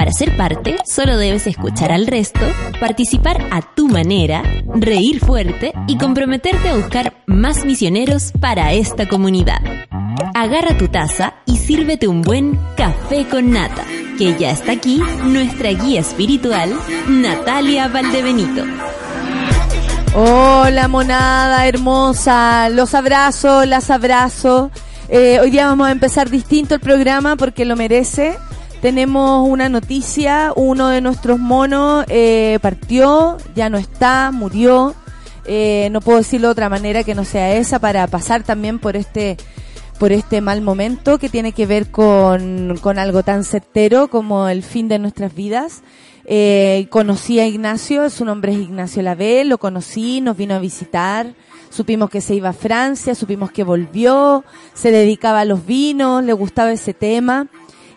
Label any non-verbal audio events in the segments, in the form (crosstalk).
Para ser parte, solo debes escuchar al resto, participar a tu manera, reír fuerte y comprometerte a buscar más misioneros para esta comunidad. Agarra tu taza y sírvete un buen café con nata, que ya está aquí nuestra guía espiritual, Natalia Valdebenito. Hola monada hermosa, los abrazo, las abrazo. Eh, hoy día vamos a empezar distinto el programa porque lo merece tenemos una noticia, uno de nuestros monos eh, partió, ya no está, murió. Eh, no puedo decirlo de otra manera que no sea esa para pasar también por este por este mal momento que tiene que ver con, con algo tan certero como el fin de nuestras vidas. Eh, conocí a Ignacio, su nombre es Ignacio Lavé, lo conocí, nos vino a visitar, supimos que se iba a Francia, supimos que volvió, se dedicaba a los vinos, le gustaba ese tema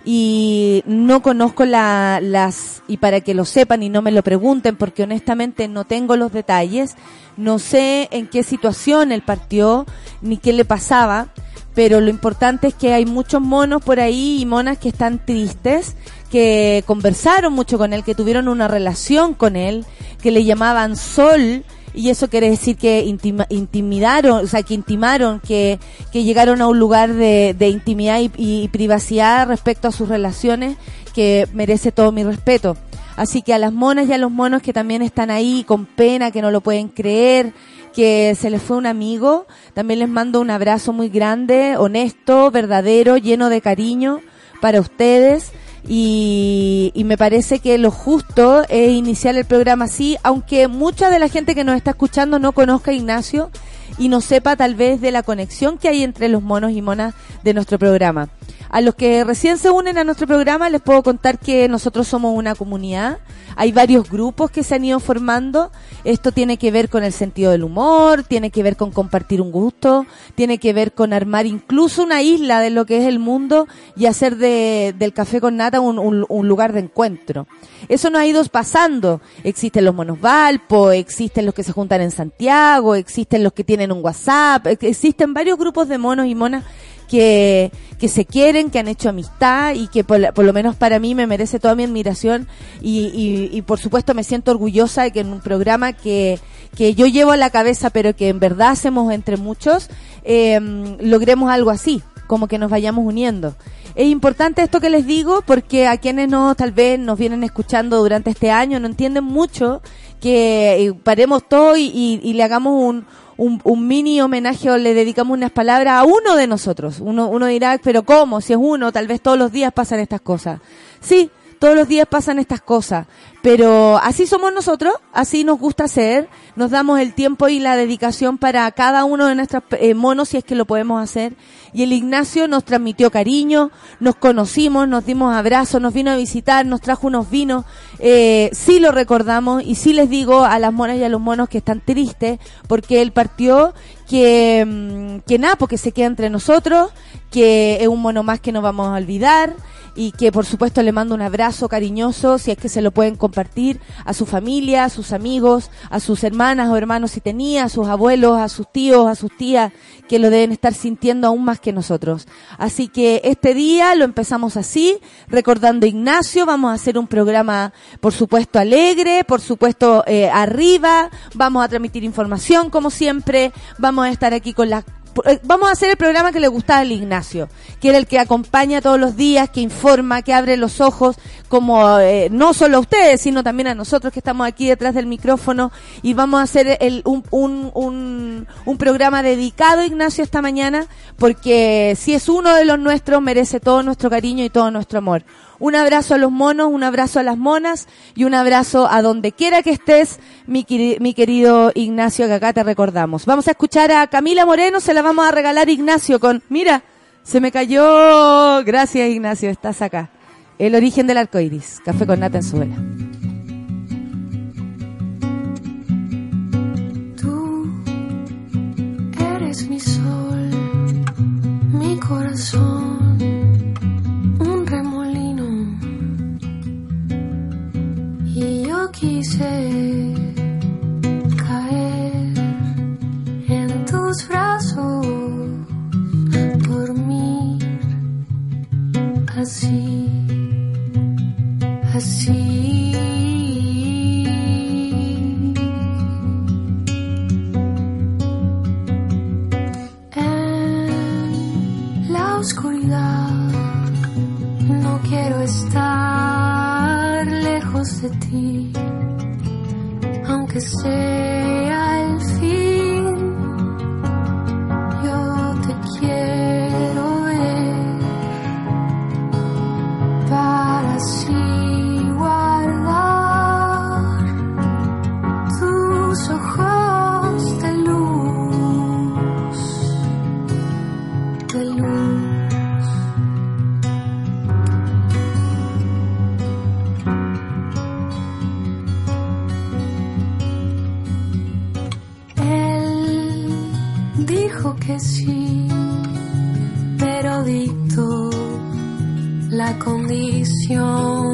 y no conozco la, las, y para que lo sepan y no me lo pregunten, porque honestamente no tengo los detalles, no sé en qué situación él partió, ni qué le pasaba, pero lo importante es que hay muchos monos por ahí y monas que están tristes, que conversaron mucho con él, que tuvieron una relación con él, que le llamaban Sol, y eso quiere decir que intimidaron, o sea, que intimaron, que, que llegaron a un lugar de, de intimidad y, privacidad respecto a sus relaciones que merece todo mi respeto. Así que a las monas y a los monos que también están ahí con pena, que no lo pueden creer, que se les fue un amigo, también les mando un abrazo muy grande, honesto, verdadero, lleno de cariño para ustedes y, y, me parece que lo justo es iniciar el programa así, aunque mucha de la gente que nos está escuchando no conozca a Ignacio y no sepa tal vez de la conexión que hay entre los monos y monas de nuestro programa. A los que recién se unen a nuestro programa les puedo contar que nosotros somos una comunidad hay varios grupos que se han ido formando. Esto tiene que ver con el sentido del humor, tiene que ver con compartir un gusto, tiene que ver con armar incluso una isla de lo que es el mundo y hacer de, del café con nata un, lugar de encuentro. Eso nos ha ido pasando. Existen los monos Valpo, existen los que se juntan en Santiago, existen los que tienen un WhatsApp, existen varios grupos de monos y monas que, que se quieren, que han hecho amistad y que por, lo menos para mí me merece toda mi admiración y, y, por supuesto me siento orgullosa de que en un programa que, que yo llevo a la cabeza pero que en verdad hacemos entre muchos, eh, logremos algo así, como que nos vayamos uniendo. Es importante esto que les digo porque a quienes no tal vez nos vienen escuchando durante este año no entienden mucho que eh, paremos todo y, y le hagamos un, un, un, mini homenaje o le dedicamos unas palabras a uno de nosotros. Uno, uno dirá, pero ¿cómo? Si es uno, tal vez todos los días pasan estas cosas. Sí, todos los días pasan estas cosas, pero así somos nosotros, así nos gusta ser, nos damos el tiempo y la dedicación para cada uno de nuestros eh, monos si es que lo podemos hacer. Y el Ignacio nos transmitió cariño, nos conocimos, nos dimos abrazos, nos vino a visitar, nos trajo unos vinos, eh, sí lo recordamos y sí les digo a las monas y a los monos que están tristes porque él partió que, mm, que nada, porque se queda entre nosotros, que es un mono más que no vamos a olvidar y que por supuesto le mando un abrazo cariñoso si es que se lo pueden compartir a su familia, a sus amigos, a sus hermanas o hermanos si tenía, a sus abuelos, a sus tíos, a sus tías que lo deben estar sintiendo aún más que nosotros. Así que este día lo empezamos así, recordando Ignacio, vamos a hacer un programa por supuesto alegre, por supuesto eh, arriba, vamos a transmitir información como siempre, vamos a estar aquí con la eh, vamos a hacer el programa que le gustaba al Ignacio, que era el que acompaña todos los días, que informa, que abre los ojos, como eh, no solo a ustedes, sino también a nosotros que estamos aquí detrás del micrófono, y vamos a hacer el, un, un, un programa dedicado a Ignacio esta mañana, porque si es uno de los nuestros, merece todo nuestro cariño y todo nuestro amor. Un abrazo a los monos, un abrazo a las monas y un abrazo a donde quiera que estés, mi, querido Ignacio, que acá te recordamos. Vamos a escuchar a Camila Moreno, se la vamos a regalar Ignacio con, mira, se me cayó. Gracias Ignacio, estás acá. El origen del arco iris, café con nata en su vela. Tú eres mi sol, mi corazón. Quise caer en tus brazos, dormir así, así. En la oscuridad no quiero estar lejos de ti, aunque sea el fin. Yo te quiero sí, pero dictó la condición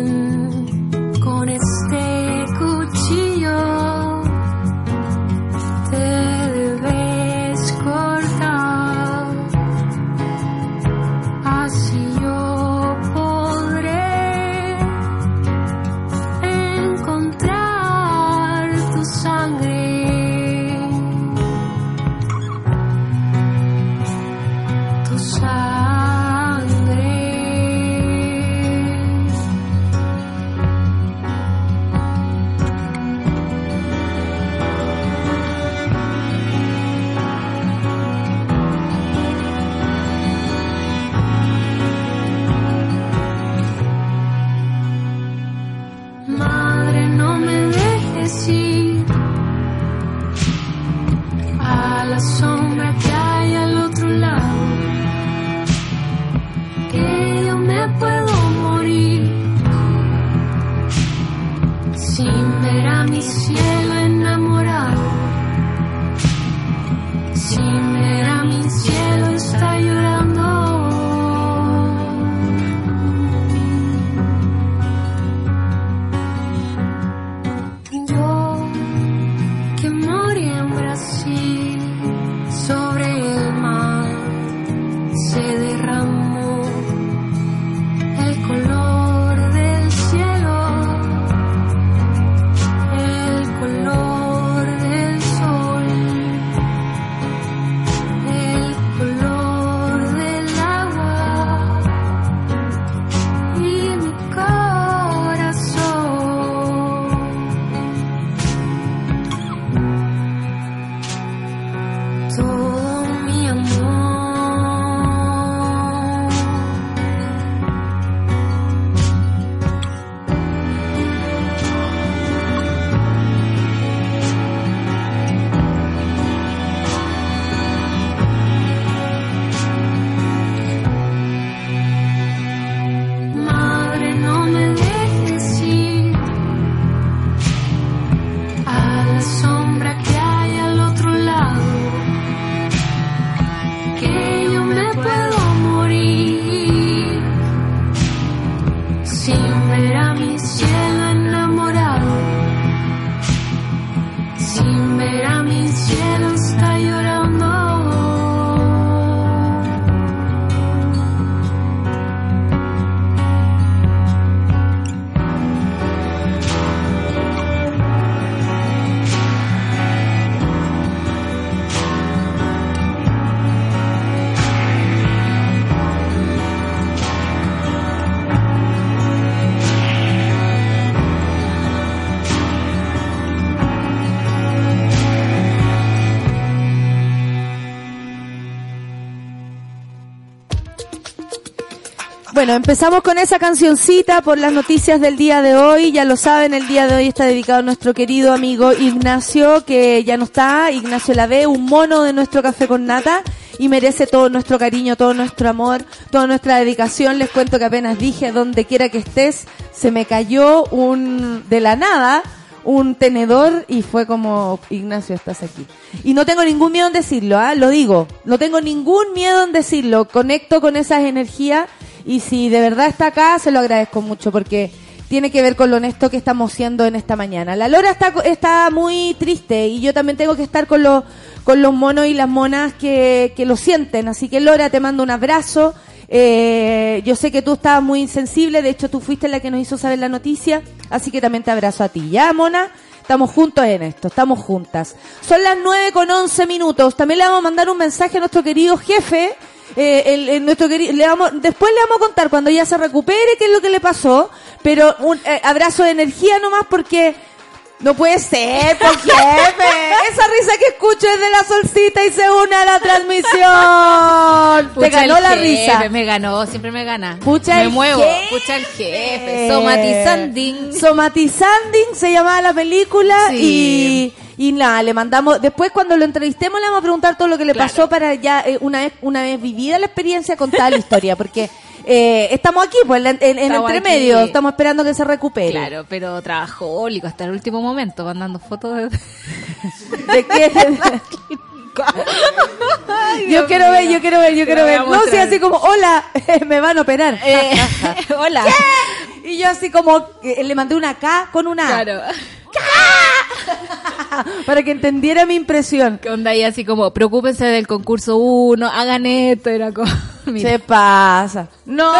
Bueno, empezamos con esa cancioncita por las noticias del día de hoy. Ya lo saben, el día de hoy está dedicado a nuestro querido amigo Ignacio, que ya no está. Ignacio Lave, un mono de nuestro café con nata y merece todo nuestro cariño, todo nuestro amor, toda nuestra dedicación. Les cuento que apenas dije, donde quiera que estés, se me cayó un, de la nada, un tenedor y fue como, Ignacio, estás aquí. Y no tengo ningún miedo en decirlo, ¿ah? lo digo, no tengo ningún miedo en decirlo, conecto con esas energías y si de verdad está acá, se lo agradezco mucho porque tiene que ver con lo honesto que estamos siendo en esta mañana. La Lora está, está muy triste y yo también tengo que estar con los, con los monos y las monas que, que lo sienten. Así que Lora, te mando un abrazo. Eh, yo sé que tú estabas muy insensible, de hecho tú fuiste la que nos hizo saber la noticia, así que también te abrazo a ti. ¿Ya, Mona? Estamos juntos en esto, estamos juntas. Son las nueve con once minutos. También le vamos a mandar un mensaje a nuestro querido jefe. Eh, el, el nuestro querido, le vamos, después le vamos a contar cuando ya se recupere qué es lo que le pasó. Pero un eh, abrazo de energía nomás porque no puede ser, por jefe. (laughs) Esa risa que escucho es de la solcita y se une a la transmisión. Te ganó el la jefe, risa. Me ganó, siempre me gana. Pucha me el muevo, jefe. pucha el jefe. Somatizanding. Somatizanding se llamaba la película Sí. y, y nada, le mandamos, después cuando lo entrevistemos le vamos a preguntar todo lo que le Claro. pasó para ya eh, una vez, una vez vivida la experiencia contar la historia, porque eh, estamos aquí, pues en, en- en Estamos entremedio, aquí. estamos esperando que se recupere. Claro, pero trabajólico hasta el último momento, mandando fotos de... ¿De qué? (laughs) yo quiero ver, yo quiero ver, yo quiero ver. No, sí, así como, hola, (laughs) me van a operar. Eh, (laughs) hola. (laughs) Y yo así como, eh, le mandé una K con una A. Claro. Para que entendiera mi impresión. ¿Qué onda ahí así como, preocúpense del concurso 1, hagan esto, era como... mira. Se pasa. No,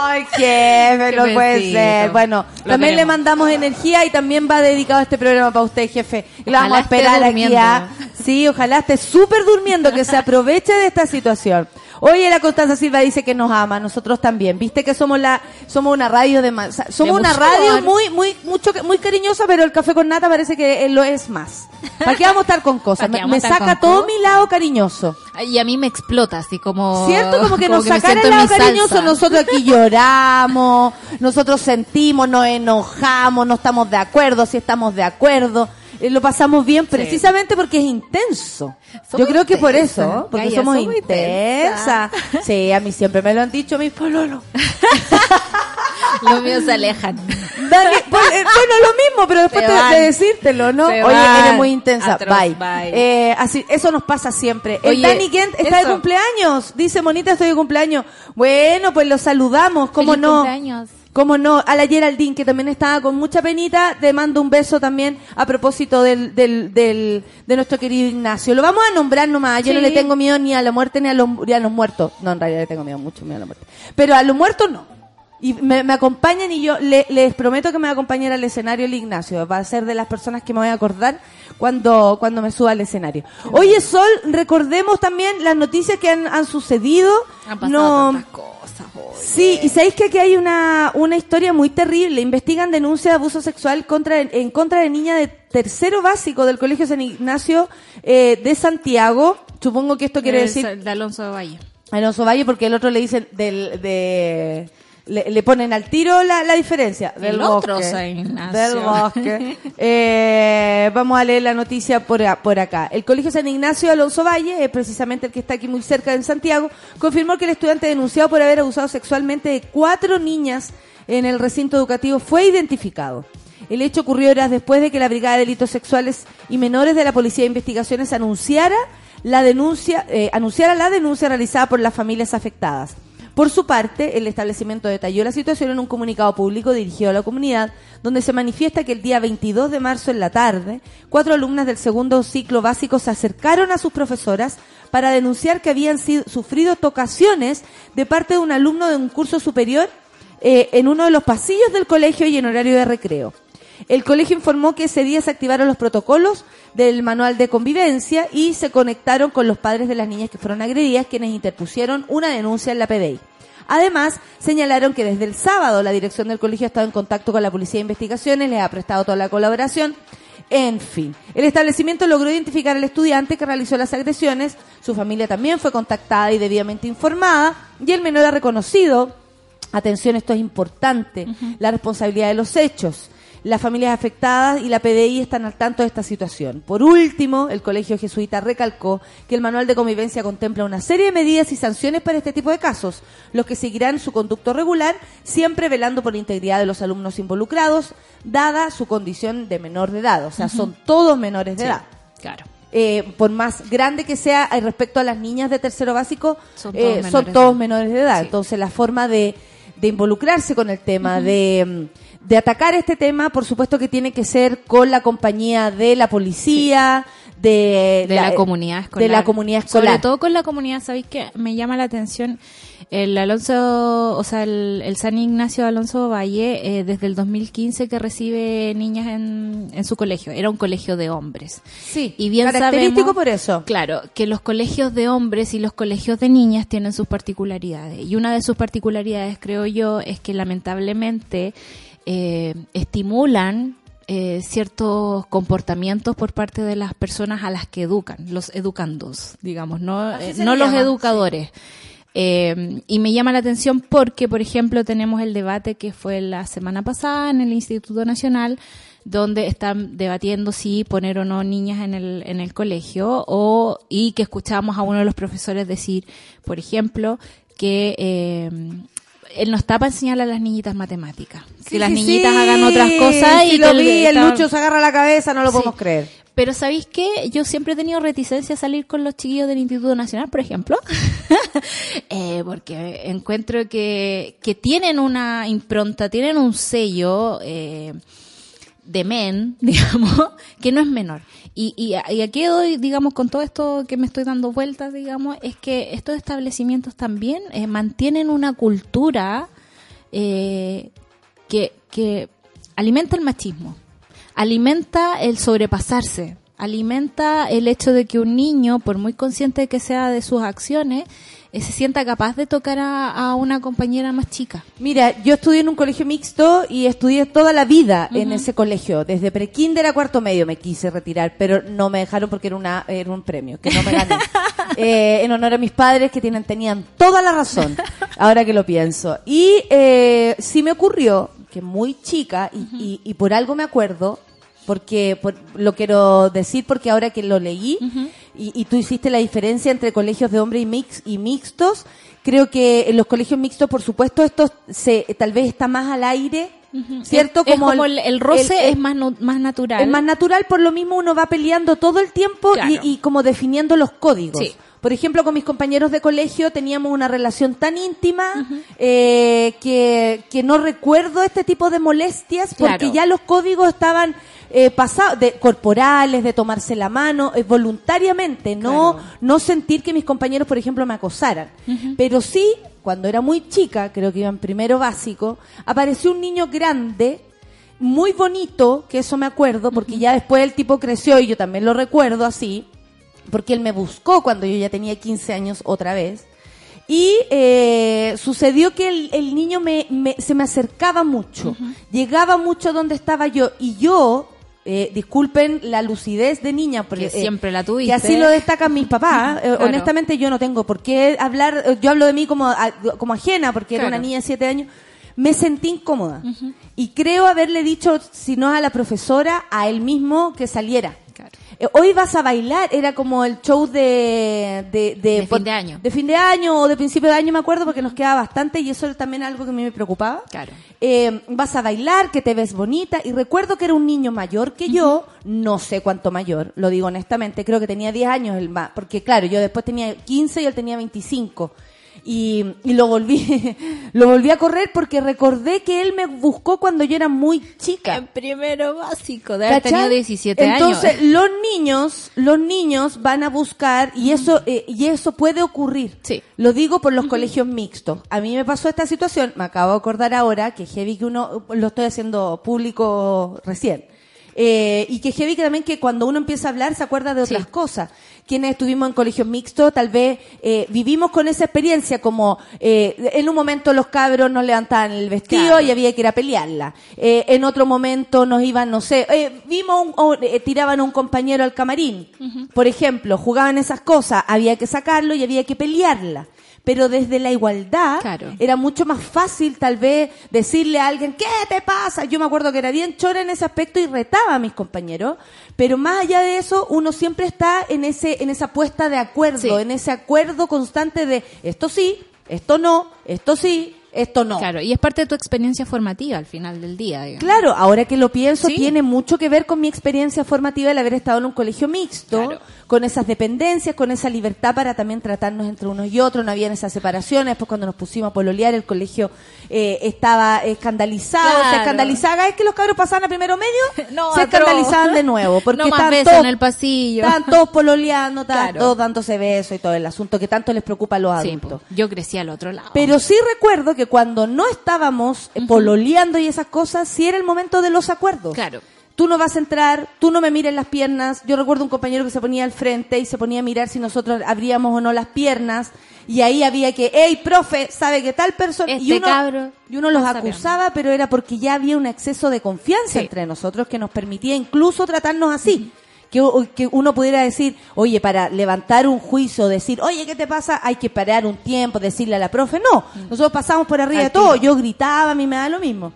ay, jefe, no puede ser. Bueno, Lo también le queremos. mandamos energía y también va dedicado este programa para usted, jefe. Y lo Ojalá vamos a esté esperar aquí. durmiendo. ¿ah? Sí, ojalá esté súper durmiendo, que se aproveche de esta situación. Oye, la Constanza Silva dice que nos ama, nosotros también. Viste que somos la, somos una radio de, sea, somos De una radio amor. muy, muy, mucho, muy cariñosa, pero el café con nata parece que lo es más. ¿Para qué vamos a estar con (laughs) cosas? ¿Para Me, saca todo mi lado cariñoso. Y a mí me explota, así como... ¿Cierto? Como que (laughs) nos siento el lado cariñoso, salsa. nosotros aquí lloramos, nosotros sentimos, nos enojamos, no estamos de acuerdo, si estamos de acuerdo. Eh, lo pasamos bien precisamente porque es intenso. Somos Yo creo que por eso, porque somos, somos intensas. Sí, a mí siempre me lo han dicho mis pololos. (laughs) Los míos se alejan. Dani, pues, eh, bueno, lo mismo, pero después de, decírtelo, ¿no? Se Oye, van. eres muy intensa. Bye. bye. Eh, así, eso nos pasa siempre. El Dani Kent está de cumpleaños. Dice, Monita, estoy de cumpleaños. Bueno, pues lo saludamos. ¿Cómo Feliz no? cumpleaños. ¿Cómo no? A la Geraldine, que también estaba con mucha penita, te mando un beso también a propósito del, del, del, de nuestro querido Ignacio. Lo vamos a nombrar nomás. Yo no le tengo miedo ni a la muerte ni a los, ni a los muertos. No, en realidad le tengo miedo, mucho miedo a la muerte. Pero a los muertos no. Y me, me acompañan y yo le- les prometo que me va a acompañar al escenario el Ignacio. Va a ser de las personas que me voy a acordar cuando, cuando me suba al escenario. Oye, Sol, recordemos también las noticias que han, han sucedido. Han pasado no, tantas cosas. oye. Sí, y sabéis que aquí hay una, una historia muy terrible. Investigan denuncia de abuso sexual contra, en contra de niña de tercero básico del Colegio San Ignacio eh, de Santiago. Supongo que esto quiere Es decir De Alonso de Valle. Alonso Valle porque el otro le dicen del, de... Le, le ponen al tiro la, la diferencia. El Del otro bosque. San Ignacio. Del bosque. (laughs) Eh, vamos a leer la noticia por, por acá. El Colegio San Ignacio Alonso Valle, es precisamente el que está aquí muy cerca en Santiago, confirmó que el estudiante denunciado por haber abusado sexualmente de cuatro niñas en el recinto educativo fue identificado. El hecho ocurrió horas después de que la Brigada de Delitos Sexuales y Menores de la Policía de Investigaciones anunciara la denuncia, eh, anunciara la denuncia realizada por las familias afectadas. Por su parte, el establecimiento detalló la situación en un comunicado público dirigido a la comunidad, donde se manifiesta que el día 22 de marzo en la tarde, cuatro alumnas del segundo ciclo básico se acercaron a sus profesoras para denunciar que habían sido, sufrido tocaciones de parte de un alumno de un curso superior eh, en uno de los pasillos del colegio y en horario de recreo. El colegio informó que ese día se activaron los protocolos del manual de convivencia y se conectaron con los padres de las niñas que fueron agredidas, quienes interpusieron una denuncia en la PDI. Además, señalaron que desde el sábado la dirección del colegio ha estado en contacto con la Policía de Investigaciones, les ha prestado toda la colaboración. En fin, el establecimiento logró identificar al estudiante que realizó las agresiones, su familia también fue contactada y debidamente informada, y el menor ha reconocido Atención, esto es importante. La responsabilidad de los hechos. Las familias afectadas y la PDI están al tanto de esta situación. Por último, el Colegio Jesuita recalcó que el manual de convivencia contempla una serie de medidas y sanciones para este tipo de casos, los que seguirán su conducto regular, siempre velando por la integridad de los alumnos involucrados, dada su condición de menor de edad. O sea, son todos menores de edad. Claro. Eh, por más grande que sea eh, respecto a las niñas de tercero básico, Son eh, todos menores de todos edad. menores de edad. Sí. Entonces la forma de, de involucrarse con el tema, de atacar este tema, por supuesto que tiene que ser con la compañía de la policía, de, de la, comunidad escolar. De la comunidad escolar. Sobre todo con la comunidad, ¿sabéis qué? Me llama la atención el Alonso, o sea, el, el San Ignacio Alonso Valle, eh, desde el 2015 que recibe niñas en, en su colegio. Era un colegio de hombres. Sí, Y bien característico sabemos- por eso. Claro, que los colegios de hombres y los colegios de niñas tienen sus particularidades. Y una de sus particularidades, creo yo, es que lamentablemente eh, estimulan eh, ciertos comportamientos por parte de las personas a las que educan, los educandos, digamos, no, eh, no los llama, educadores. Eh, y me llama la atención porque, por ejemplo, tenemos el debate que fue la semana pasada en el Instituto Nacional, donde están debatiendo si poner o no niñas en el, en el colegio, o, y que escuchamos a uno de los profesores decir, por ejemplo, que eh, él no está para enseñarle a las niñitas matemáticas, que Sí, las sí, niñitas sí, hagan otras cosas y lo que vi, el estaban- Lucho se agarra la cabeza, no lo podemos creer. Pero ¿sabéis qué? Yo siempre he tenido reticencia a salir con los chiquillos del Instituto Nacional, por ejemplo, (laughs) Eh, porque encuentro que, que tienen una impronta, tienen un sello eh, de men, (laughs) digamos, que no es menor. Y, y, y aquí doy, digamos, con todo esto que me estoy dando vueltas, digamos, es que estos establecimientos también eh, mantienen una cultura eh, que, que alimenta el machismo, alimenta el sobrepasarse, alimenta el hecho de que un niño, por muy consciente que sea de sus acciones, eh, se sienta capaz de tocar a, a una compañera más chica. Mira, yo estudié en un colegio mixto y estudié toda la vida en ese colegio. Desde prekinder a cuarto medio me quise retirar, pero no me dejaron porque era, una, era un premio, que no me gané. (laughs) Eh, en honor a mis padres que tienen, tenían toda la razón, (laughs) ahora que lo pienso. Y eh, sí me ocurrió que muy chica, y, y- y por algo me acuerdo, porque por- lo quiero decir porque ahora que lo leí y, y tú hiciste la diferencia entre colegios de hombres y, mix, y mixtos, creo que en los colegios mixtos, por supuesto, esto se, tal vez está más al aire, ¿cierto? Es, es como el, el roce el- es más, más natural. es más natural, por lo mismo uno va peleando todo el tiempo Claro. y, y como definiendo los códigos. Sí. Por ejemplo, con mis compañeros de colegio teníamos una relación tan íntima eh, que, que no recuerdo este tipo de molestias porque Claro. ya los códigos estaban eh, pasados, de corporales, de tomarse la mano, eh, voluntariamente, no, Claro. no sentir que mis compañeros, por ejemplo, me acosaran. Pero sí, cuando era muy chica, creo que iba en primero básico, apareció un niño grande muy bonito, que eso me acuerdo, porque ya después el tipo creció y yo también lo recuerdo así, porque él me buscó cuando yo ya tenía 15 años otra vez. Y eh, sucedió que el, el niño me, me- se me acercaba mucho, llegaba mucho donde estaba yo y yo, eh, disculpen la lucidez de niña, porque, Que siempre la tuviste. que así lo destacan mis papás. (laughs) Eh. Honestamente yo no tengo por qué hablar, eh, yo hablo de mí como, a- como ajena, porque era una niña de 7 años. Me sentí incómoda. Y creo haberle dicho, si no a la profesora, a él mismo que saliera. Eh, Hoy vas a bailar, era como el show de... De, De fin de año. De fin de año o de principio de año, me acuerdo, porque nos quedaba bastante y eso era también algo que a mí me preocupaba. Claro. Eh, vas a bailar, que te ves bonita. Y recuerdo que era un niño mayor que yo, no sé cuánto mayor, lo digo honestamente, creo que tenía 10 años el más, porque claro, yo después tenía 15 y él tenía 25. Y, y lo volví, (laughs) lo volví a correr porque recordé que él me buscó cuando yo era muy chica. En primero básico, de haber tenido 17 Entonces, años. los niños, los niños van a buscar y eso eh, y eso puede ocurrir. Sí. Lo digo por los colegios mixtos. A mí me pasó esta situación, me acabo de acordar ahora que heavy que uno lo estoy haciendo público recién. Eh, y que heavy que también que cuando uno empieza a hablar se acuerda de otras Sí. cosas. Quienes estuvimos en colegios mixtos, tal vez eh, vivimos con esa experiencia como eh, en un momento los cabros nos levantaban el vestido Claro. y había que ir a pelearla. Eh, en otro momento nos iban, no sé, eh, vimos, un, o, eh, tiraban a un compañero al camarín. Por ejemplo, jugaban esas cosas, había que sacarlo y había que pelearla. Pero desde la igualdad Claro. era mucho más fácil tal vez decirle a alguien, ¿qué te pasa? Yo me acuerdo que era bien chora en ese aspecto y retaba a mis compañeros, pero más allá de eso, uno siempre está en ese en esa puesta de acuerdo, Sí. en ese acuerdo constante de esto sí, esto no, esto sí, esto no. Claro, y es parte de tu experiencia formativa al final del día, digamos. Claro, ahora que lo pienso, Sí. tiene mucho que ver con mi experiencia formativa el haber estado en un colegio mixto, Claro. Con esas dependencias, con esa libertad para también tratarnos entre unos y otros, no habían esas separaciones, después cuando nos pusimos a pololear el colegio eh, estaba escandalizado, Claro. se escandalizaba, es que los cabros pasaban a primero medio, (laughs) No, se escandalizaban de nuevo, (laughs) porque No estaban besos todos- en el pasillo. Estaban todos pololeando, estaban Claro. todos dándose besos y todo el asunto que tanto les preocupa a los adultos. yo crecí al otro lado. Pero sí recuerdo que cuando no estábamos eh, pololeando y esas cosas, sí era el momento de los acuerdos. Claro. Tú no vas a entrar, tú no me mires las piernas. Yo recuerdo un compañero que se ponía al frente y se ponía a mirar si nosotros abríamos o no las piernas. Y ahí había que, hey, profe, ¿sabe que tal persona? y Este uno, cabro y uno los acusaba, pero era porque ya había un exceso de confianza Sí. entre nosotros que nos permitía incluso tratarnos así. Que, que uno pudiera decir, oye, para levantar un juicio, decir, oye, ¿qué te pasa? Hay que parar un tiempo, decirle a la profe. No, nosotros pasamos por arriba Al de todo. tiro. Yo gritaba, a mí me da lo mismo.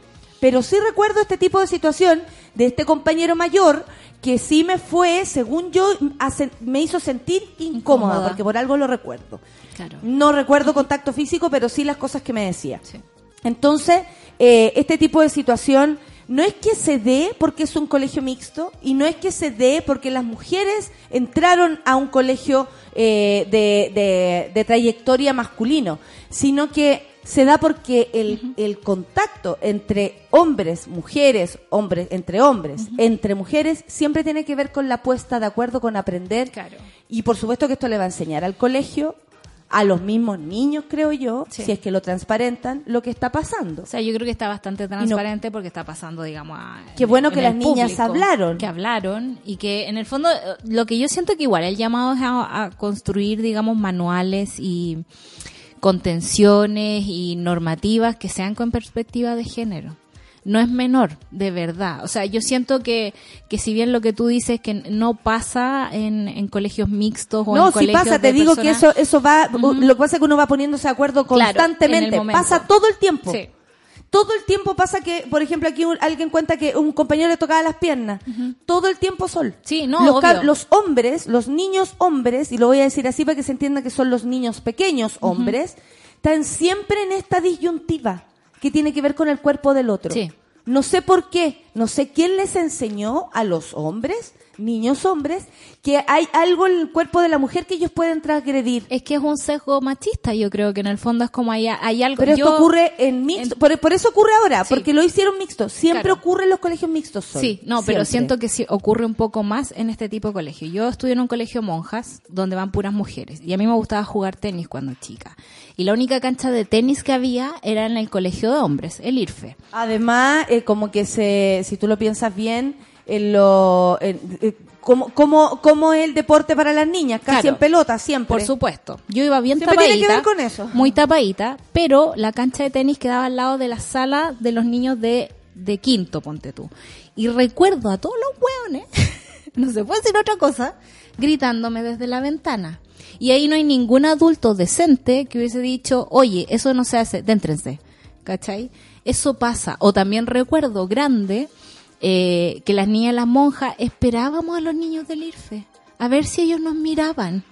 Pero sí recuerdo este tipo de situación de este compañero mayor que sí me fue, según yo, hace- me hizo sentir incómoda, Incómoda. porque por algo lo recuerdo. Claro. No recuerdo contacto físico, pero sí las cosas que me decía. Sí. Entonces, eh, este tipo de situación no es que se dé porque es un colegio mixto y no es que se dé porque las mujeres entraron a un colegio eh, de, de- de trayectoria masculino, sino que se da porque el, el contacto entre hombres, mujeres, hombres, entre hombres, entre mujeres, siempre tiene que ver con la puesta de acuerdo, con aprender. Claro. Y por supuesto que esto le va a enseñar al colegio, a los mismos niños, creo yo, Sí. si es que lo transparentan, lo que está pasando. O sea, yo creo que está bastante transparente porque está pasando, digamos, a, Qué bueno en que las niñas público, hablaron. Que hablaron y que en el fondo lo que yo siento que igual el llamado es a, a construir, digamos, manuales y contenciones y normativas que sean con perspectiva de género. No es menor, de verdad. O sea, yo siento que, que si bien lo que tú dices que no pasa en, en colegios mixtos o No, en si colegios pasa, te de digo que eso eso va, lo que pasa es que uno va poniéndose de acuerdo constantemente, pasa todo el tiempo. Sí. Todo el tiempo pasa que, por ejemplo, aquí un- alguien cuenta que un compañero le tocaba las piernas. Todo el tiempo sol. Sí, no, los, obvio. los hombres, los niños hombres, y lo voy a decir así para que se entienda que son los niños pequeños hombres, están siempre en esta disyuntiva que tiene que ver con el cuerpo del otro. Sí. No sé por qué, no sé quién les enseñó a los hombres, niños hombres, que hay algo en el cuerpo de la mujer que ellos pueden transgredir. Es que es un sesgo machista, yo creo que en el fondo es como hay, hay algo... Pero esto ocurre en mixto, por, por eso ocurre ahora, Sí. porque lo hicieron mixto. Siempre Claro. ocurre en los colegios mixtos. Sol. Sí, no, pero siento que sí ocurre un poco más en este tipo de colegio. Yo estudié en un colegio monjas donde van puras mujeres y a mí me gustaba jugar tenis cuando chica. Y la única cancha de tenis que había era en el colegio de hombres, el IRFE. Además, eh, como que se, si tú lo piensas bien, en lo, en- eh, como, como, como el deporte para las niñas, casi Claro. en pelota, siempre. Por supuesto. Yo iba bien Siempre tapadita. tiene que ver con eso. Muy tapadita, pero la cancha de tenis quedaba al lado de la sala de los niños de, de quinto, ponte tú. Y recuerdo a todos los hueones, no se puede decir otra cosa, gritándome desde la ventana. Y ahí no hay ningún adulto decente que hubiese dicho, oye, eso no se hace, déntrense. ¿Cachai? Eso pasa. O también recuerdo grande eh, que las niñas, las monjas, esperábamos a los niños del IRFE a ver si ellos nos miraban.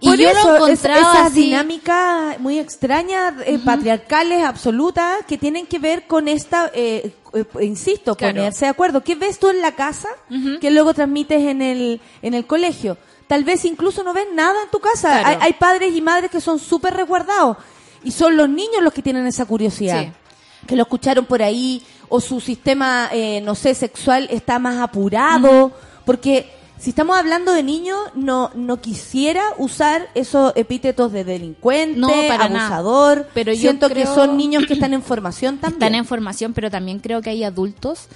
Y yo eso, lo es- encontraba esas así- dinámicas muy extrañas, eh, patriarcales, absolutas, que tienen que ver con esta, eh, eh, insisto, Claro. ponerse de acuerdo. ¿Qué ves tú en la casa que luego transmites en el, en el colegio? Tal vez incluso no ves nada en tu casa. Claro. Hay, hay padres y madres que son súper resguardados y son los niños los que tienen esa curiosidad. Sí. Que lo escucharon por ahí o su sistema, eh, no sé, sexual está más apurado. Porque si estamos hablando de niños, no, no quisiera usar esos epítetos de delincuente, No, para abusador. nada. Pero yo Siento que son niños que están en formación (clears throat) también. Están en formación, pero también creo que hay adultos.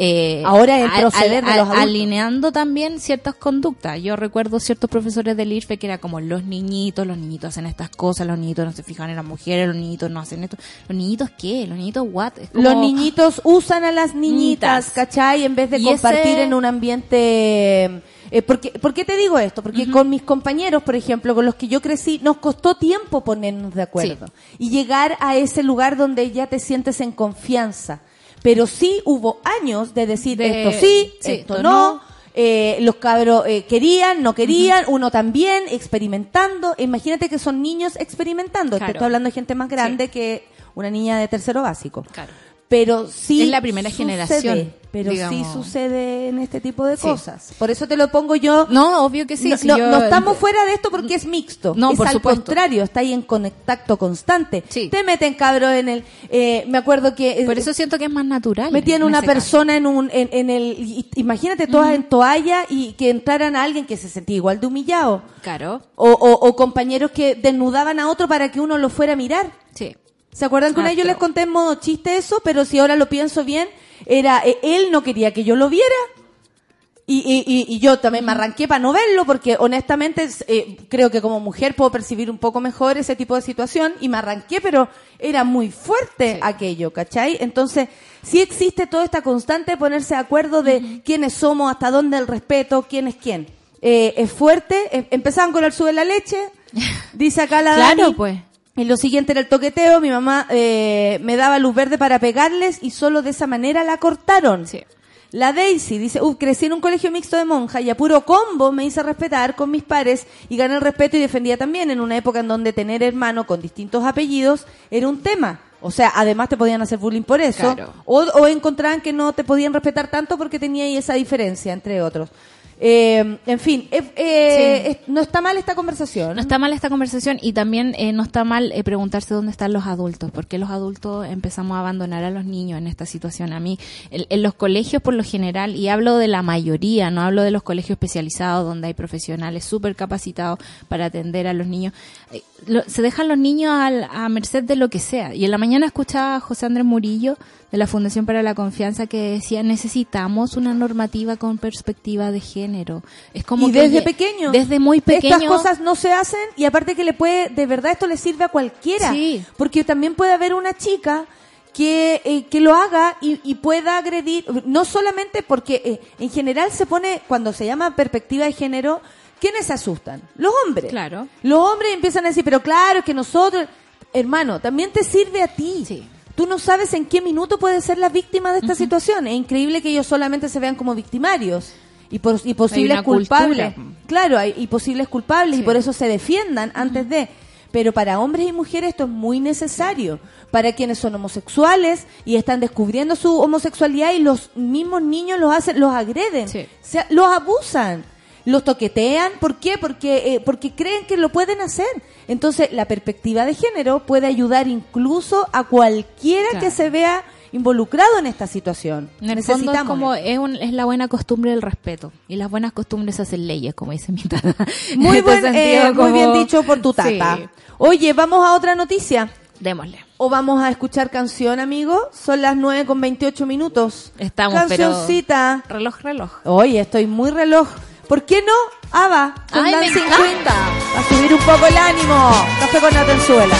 Eh, Ahora el al- proceder de los alineando también ciertas conductas. Yo recuerdo ciertos profesores del IRFE que era como los niñitos, los niñitos hacen estas cosas, los niñitos no se fijan en las mujeres, los niñitos no hacen esto. ¿Los niñitos qué? ¿Los niñitos what? Como- Los niñitos usan a las niñitas, Niñitas. ¿cachai? En vez de compartir ese- en un ambiente... Eh, porque, ¿Por qué te digo esto? Porque con mis compañeros, por ejemplo, con los que yo crecí, nos costó tiempo ponernos de acuerdo. Y llegar a ese lugar donde ya te sientes en confianza. Pero sí hubo años de decir De- esto sí, sí, esto no. no. Eh, los cabros eh, querían, no querían, uno también, experimentando. Imagínate que son niños experimentando. Te estoy hablando de gente más grande que una niña de tercero básico. Claro. Pero sí Es la primera sucede, generación, pero sí digamos. sucede en este tipo de Sí. cosas. Por eso te lo pongo yo. No, obvio que sí. no, si no- yo- no estamos fuera de esto porque es mixto. No, es por al supuesto. contrario, está ahí en contacto constante. Sí. Te meten cabros en el. eh, me acuerdo que. eh, Por eso siento que es más natural. metían una caso. persona en un en, en el imagínate todas en toalla y que entraran a alguien que se sentía igual de humillado Claro, o, o, o compañeros que desnudaban a otro para que uno lo fuera a mirar sí. ¿Se acuerdan que una vez yo les conté en modo chiste eso? Pero si ahora lo pienso bien, era eh, él no quería que yo lo viera. Y, y, y, yo también me arranqué para no verlo porque honestamente es, eh, creo que como mujer puedo percibir un poco mejor ese tipo de situación y me arranqué, pero era muy fuerte Sí. aquello, ¿cachai? Entonces, sí existe toda esta constante de ponerse de acuerdo de quiénes somos, hasta dónde el respeto, quién es quién. Eh, es fuerte, em- empezaban con el sube la leche, dice acá la (laughs) Claro, Dani, pues. Y lo siguiente era el toqueteo, mi mamá eh, me daba luz verde para pegarles y solo de esa manera la cortaron. Sí. La Daisy dice, uh, crecí en un colegio mixto de monja y a puro combo me hice respetar con mis pares y gané el respeto y defendía también en una época en donde tener hermano con distintos apellidos era un tema. O sea, además te podían hacer bullying por eso. Claro. O, o encontraban que no te podían respetar tanto porque tenía ahí esa diferencia, entre otros. Eh, en fin, eh, eh, Sí. es- no está mal esta conversación. No está mal esta conversación y también eh, no está mal eh, preguntarse dónde están los adultos, porque los adultos empezamos a abandonar a los niños en esta situación. A mí, en, en los colegios por lo general, y hablo de la mayoría, no hablo de los colegios especializados donde hay profesionales súper capacitados para atender a los niños, lo- se dejan los niños al- a merced de lo que sea. Y en la mañana escuchaba a José Andrés Murillo de la Fundación para la Confianza que decía necesitamos una normativa con perspectiva de género. Es como y que desde pequeño. desde muy pequeño Estas cosas no se hacen y aparte que le puede, de verdad esto le sirve a cualquiera. Sí. Porque también puede haber una chica que, eh, que lo haga y, y pueda agredir, no solamente porque eh, en general se pone, cuando se llama perspectiva de género, ¿quiénes se asustan? Los hombres. Claro. Los hombres empiezan a decir, pero claro, es que nosotros, hermano, también te sirve a ti. Sí. Tú no sabes en qué minuto puedes ser la víctima de esta situación. Es increíble que ellos solamente se vean como victimarios y, por, y posibles culpables. cultura. Claro, hay, y posibles culpables y por eso se defiendan antes de. Pero para hombres y mujeres esto es muy necesario. Para quienes son homosexuales y están descubriendo su homosexualidad y los mismos niños los hacen, los agreden, Sí. se- los abusan, los toquetean. ¿Por qué? Porque, eh, porque creen que lo pueden hacer. Entonces, la perspectiva de género puede ayudar incluso a cualquiera Claro. que se vea involucrado en esta situación. En el fondo es Necesitamos como es, un- es la buena costumbre del respeto y las buenas costumbres hacen leyes, como dice mi tata. Muy, (laughs) En buen, este eh, muy bien dicho por tu tata. Sí, Oye, vamos a otra noticia. démosle. ¿O vamos a escuchar canción, amigo? Son las 9 con 28 minutos. Estamos, pero- Cancioncita. Reloj, reloj. Oye, estoy muy reloj. ¿Por qué no? Ava, con Ay, me Dancing encanta. Queen. A subir un poco el ánimo. Café con Atenzuela.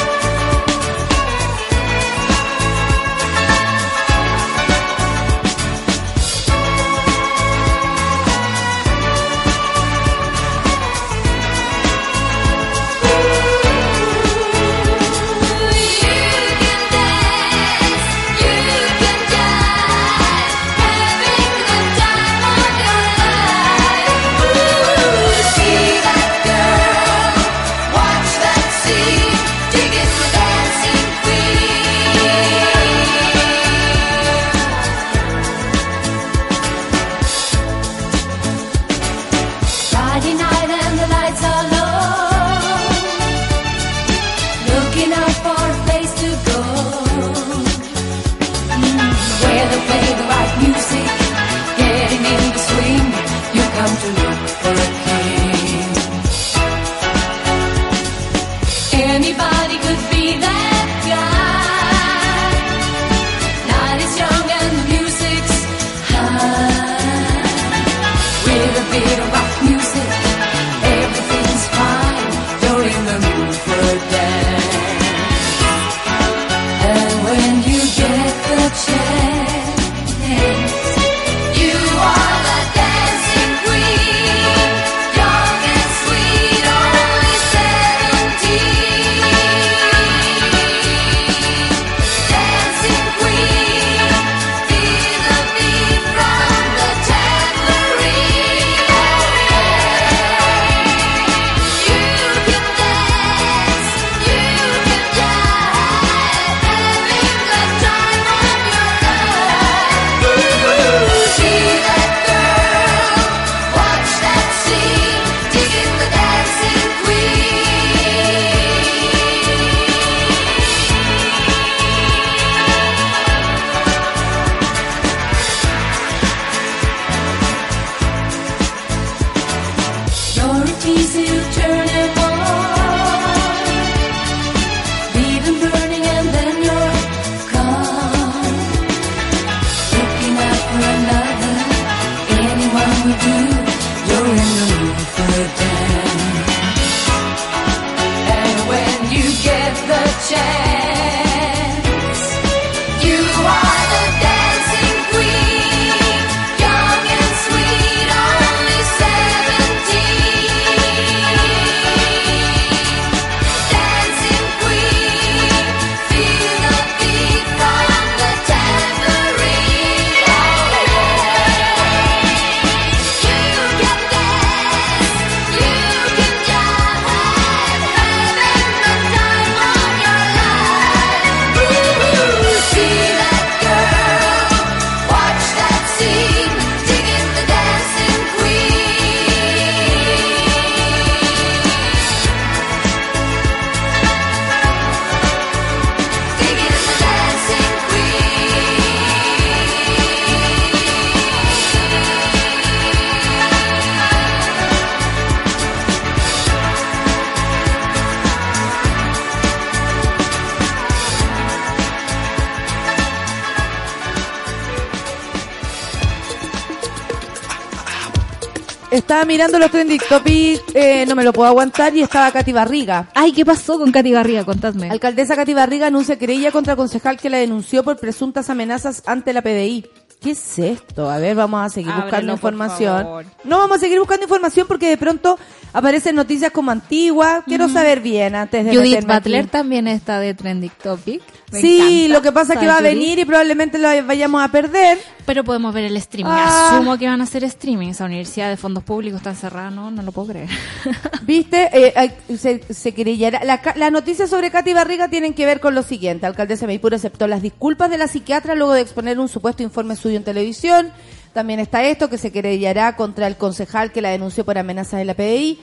Estaba mirando los trending topics, eh, no me lo puedo aguantar, y estaba Katy Barriga. Ay, ¿qué pasó con Katy Garriga? Contadme. Alcaldesa Katy Barriga anuncia querella contra concejal que la denunció por presuntas amenazas ante la PDI. ¿Qué es esto? A ver, vamos a seguir Ábrelo, buscando información. No, vamos a seguir buscando información porque de pronto aparecen noticias como antiguas. Quiero saber bien antes de Judith aquí. Butler también está de Trending Topic. Me Sí, encanta. lo que pasa es que va a venir y probablemente lo vayamos a perder. Pero podemos ver el streaming. Ah. Asumo que van a hacer streaming. Esa universidad de fondos públicos tan cerrada, no, no lo puedo creer. (laughs) ¿Viste? Eh, ay, se, se querellará. La, ca- la noticia sobre Katy Barriga tienen que ver con lo siguiente. Alcaldesa Meipur aceptó las disculpas de la psiquiatra luego de exponer un supuesto informe en televisión. También está esto, que se querellará contra el concejal que la denunció por amenazas de la PDI.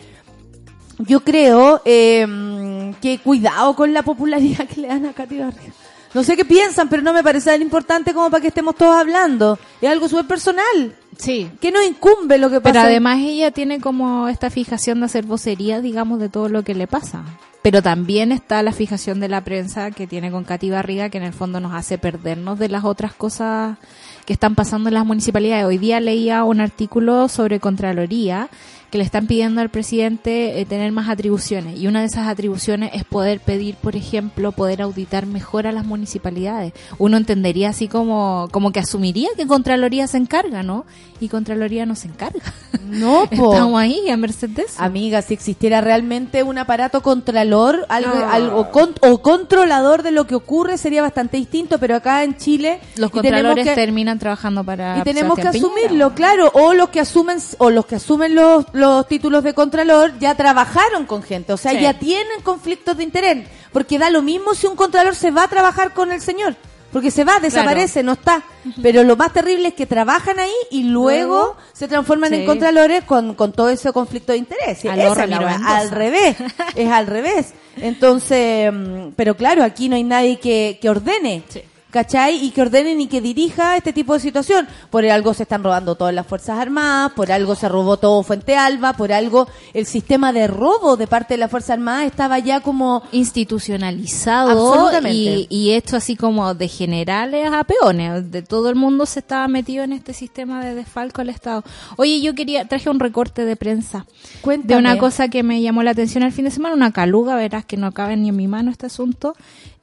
Yo creo eh, que cuidado con la popularidad que le dan a Katy Barriga. No sé qué piensan, pero no me parece tan importante como para que estemos todos hablando. Es algo súper personal. Sí. ¿Qué nos incumbe lo que pasa? Pero además ella tiene como esta fijación de hacer vocería, digamos, de todo lo que le pasa. Pero también está la fijación de la prensa que tiene con Katy Barriga, que en el fondo nos hace perdernos de las otras cosas que están pasando en las municipalidades. Hoy día leía un artículo sobre Contraloría que le están pidiendo al presidente eh, tener más atribuciones. Y una de esas atribuciones es poder pedir, por ejemplo, poder auditar mejor a las municipalidades. Uno entendería así como, como que asumiría que Contraloría se encarga, ¿no? Y Contraloría no se encarga. No, (laughs) po. Estamos ahí a merced de eso. Amiga, si existiera realmente un aparato contralor algo, Ah. algo con- o controlador de lo que ocurre sería bastante distinto, pero acá en Chile Los contralores que- terminan trabajando para y tenemos que Piñera. asumirlo, claro, o los que asumen o los que asumen los, los títulos de contralor ya trabajaron con gente, o sea, Sí. ya tienen conflictos de interés, porque da lo mismo si un contralor se va a trabajar con el señor, porque se va, desaparece, no está. Pero lo más terrible es que trabajan ahí y luego, Luego, se transforman en contralores con, con todo ese conflicto de interés. Esa es la al revés, (laughs) es al revés. Entonces, mm, pero claro, aquí no hay nadie que, que ordene. Sí. ¿Cachai? Y que ordenen y que dirija este tipo de situación. Por algo se están robando todas las Fuerzas Armadas, por algo se robó todo Fuente Alba, por algo el sistema de robo de parte de las Fuerzas Armadas estaba ya como... institucionalizado Absolutamente. y, y esto así como de generales a peones, de todo el mundo se estaba metido en este sistema de desfalco al Estado. Oye, yo quería, traje un recorte de prensa de Cuéntame. una cosa que me llamó la atención el fin de semana, una caluga, verás que no cabe ni en mi mano este asunto.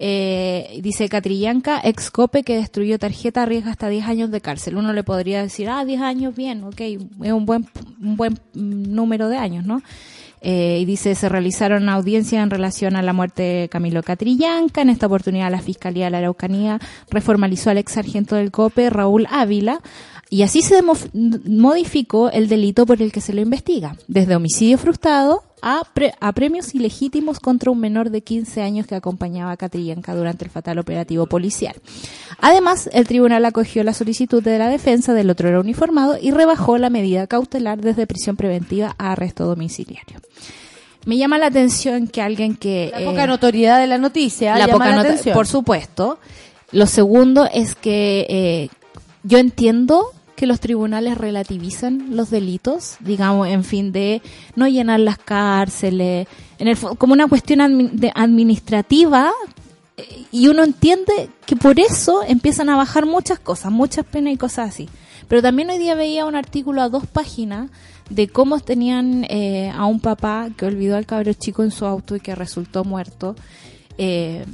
Eh, dice Catrillanca, ex COPE que destruyó tarjeta arriesga hasta 10 años de cárcel. Uno le podría decir, ah, 10 años, bien, ok, es un buen, un buen número de años, ¿no? Eh, y dice, se realizaron audiencias en relación a la muerte de Camilo Catrillanca. En esta oportunidad la Fiscalía de la Araucanía reformalizó al ex sargento del COPE, Raúl Ávila, y así se modificó el delito por el que se lo investiga, desde homicidio frustrado a, pre- a premios ilegítimos contra un menor de 15 años que acompañaba a Catrillanca durante el fatal operativo policial. Además, el tribunal acogió la solicitud de la defensa del otro uniformado y rebajó la medida cautelar desde prisión preventiva a arresto domiciliario. Me llama la atención que alguien que... La eh, poca notoriedad de la noticia la poca la atención. por supuesto. Lo segundo es que eh, yo entiendo que los tribunales relativizan los delitos, digamos, en fin de no llenar las cárceles, en el como una cuestión administrativa eh, y uno entiende que por eso empiezan a bajar muchas cosas, muchas penas y cosas así. Pero también hoy día veía un artículo a dos páginas de cómo tenían eh, a un papá que olvidó al cabro chico en su auto y que resultó muerto, eh,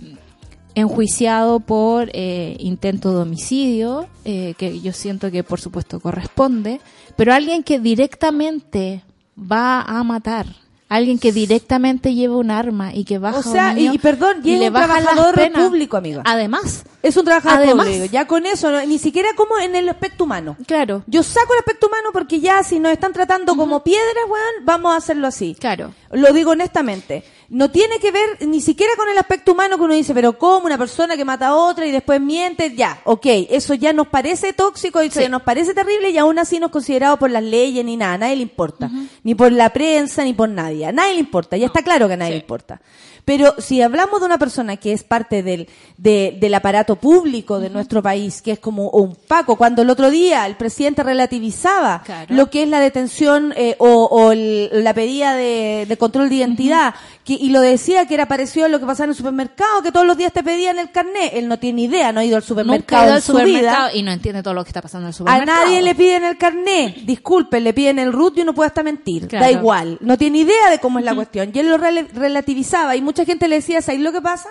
enjuiciado por eh, intento de homicidio, eh, que yo siento que por supuesto corresponde, pero alguien que directamente va a matar, alguien que directamente lleva un arma y que baja O sea, un niño y- y perdón, y es un bajan las trabajador público, amiga. Además, Es un trabajador Además- público. Ya con eso, no- ni siquiera como en el aspecto humano. claro, Yo saco el aspecto humano porque ya si nos están tratando como piedras, weón, vamos a hacerlo así. claro. Lo digo honestamente. No tiene que ver ni siquiera con el aspecto humano que uno dice, pero ¿cómo una persona que mata a otra y después miente? Ya, ok, eso ya nos parece tóxico, eso Sí. ya nos parece terrible y aún así no es considerado por las leyes ni nada, a nadie le importa. Ni por la prensa, ni por nadie. A nadie le importa, ya está claro que a nadie le importa. Pero si hablamos de una persona que es parte del, de- del aparato público de nuestro país, que es como un Paco, cuando el otro día el presidente relativizaba Claro. lo que es la detención eh, o, o el- la pedida de, de control de identidad, que y, lo decía que era parecido a lo que pasaba en el supermercado, que todos los días te pedían el carnet. Él no tiene idea, no ha ido al Nunca supermercado ha ido en al su supermercado vida. y no entiende todo lo que está pasando en el A supermercado. nadie le piden el carnet. Disculpen, le piden el root y uno puede hasta mentir. Claro. Da igual. No tiene idea de cómo es la cuestión. Y él lo relativizaba y mucha gente le decía, ¿sabes lo que pasa?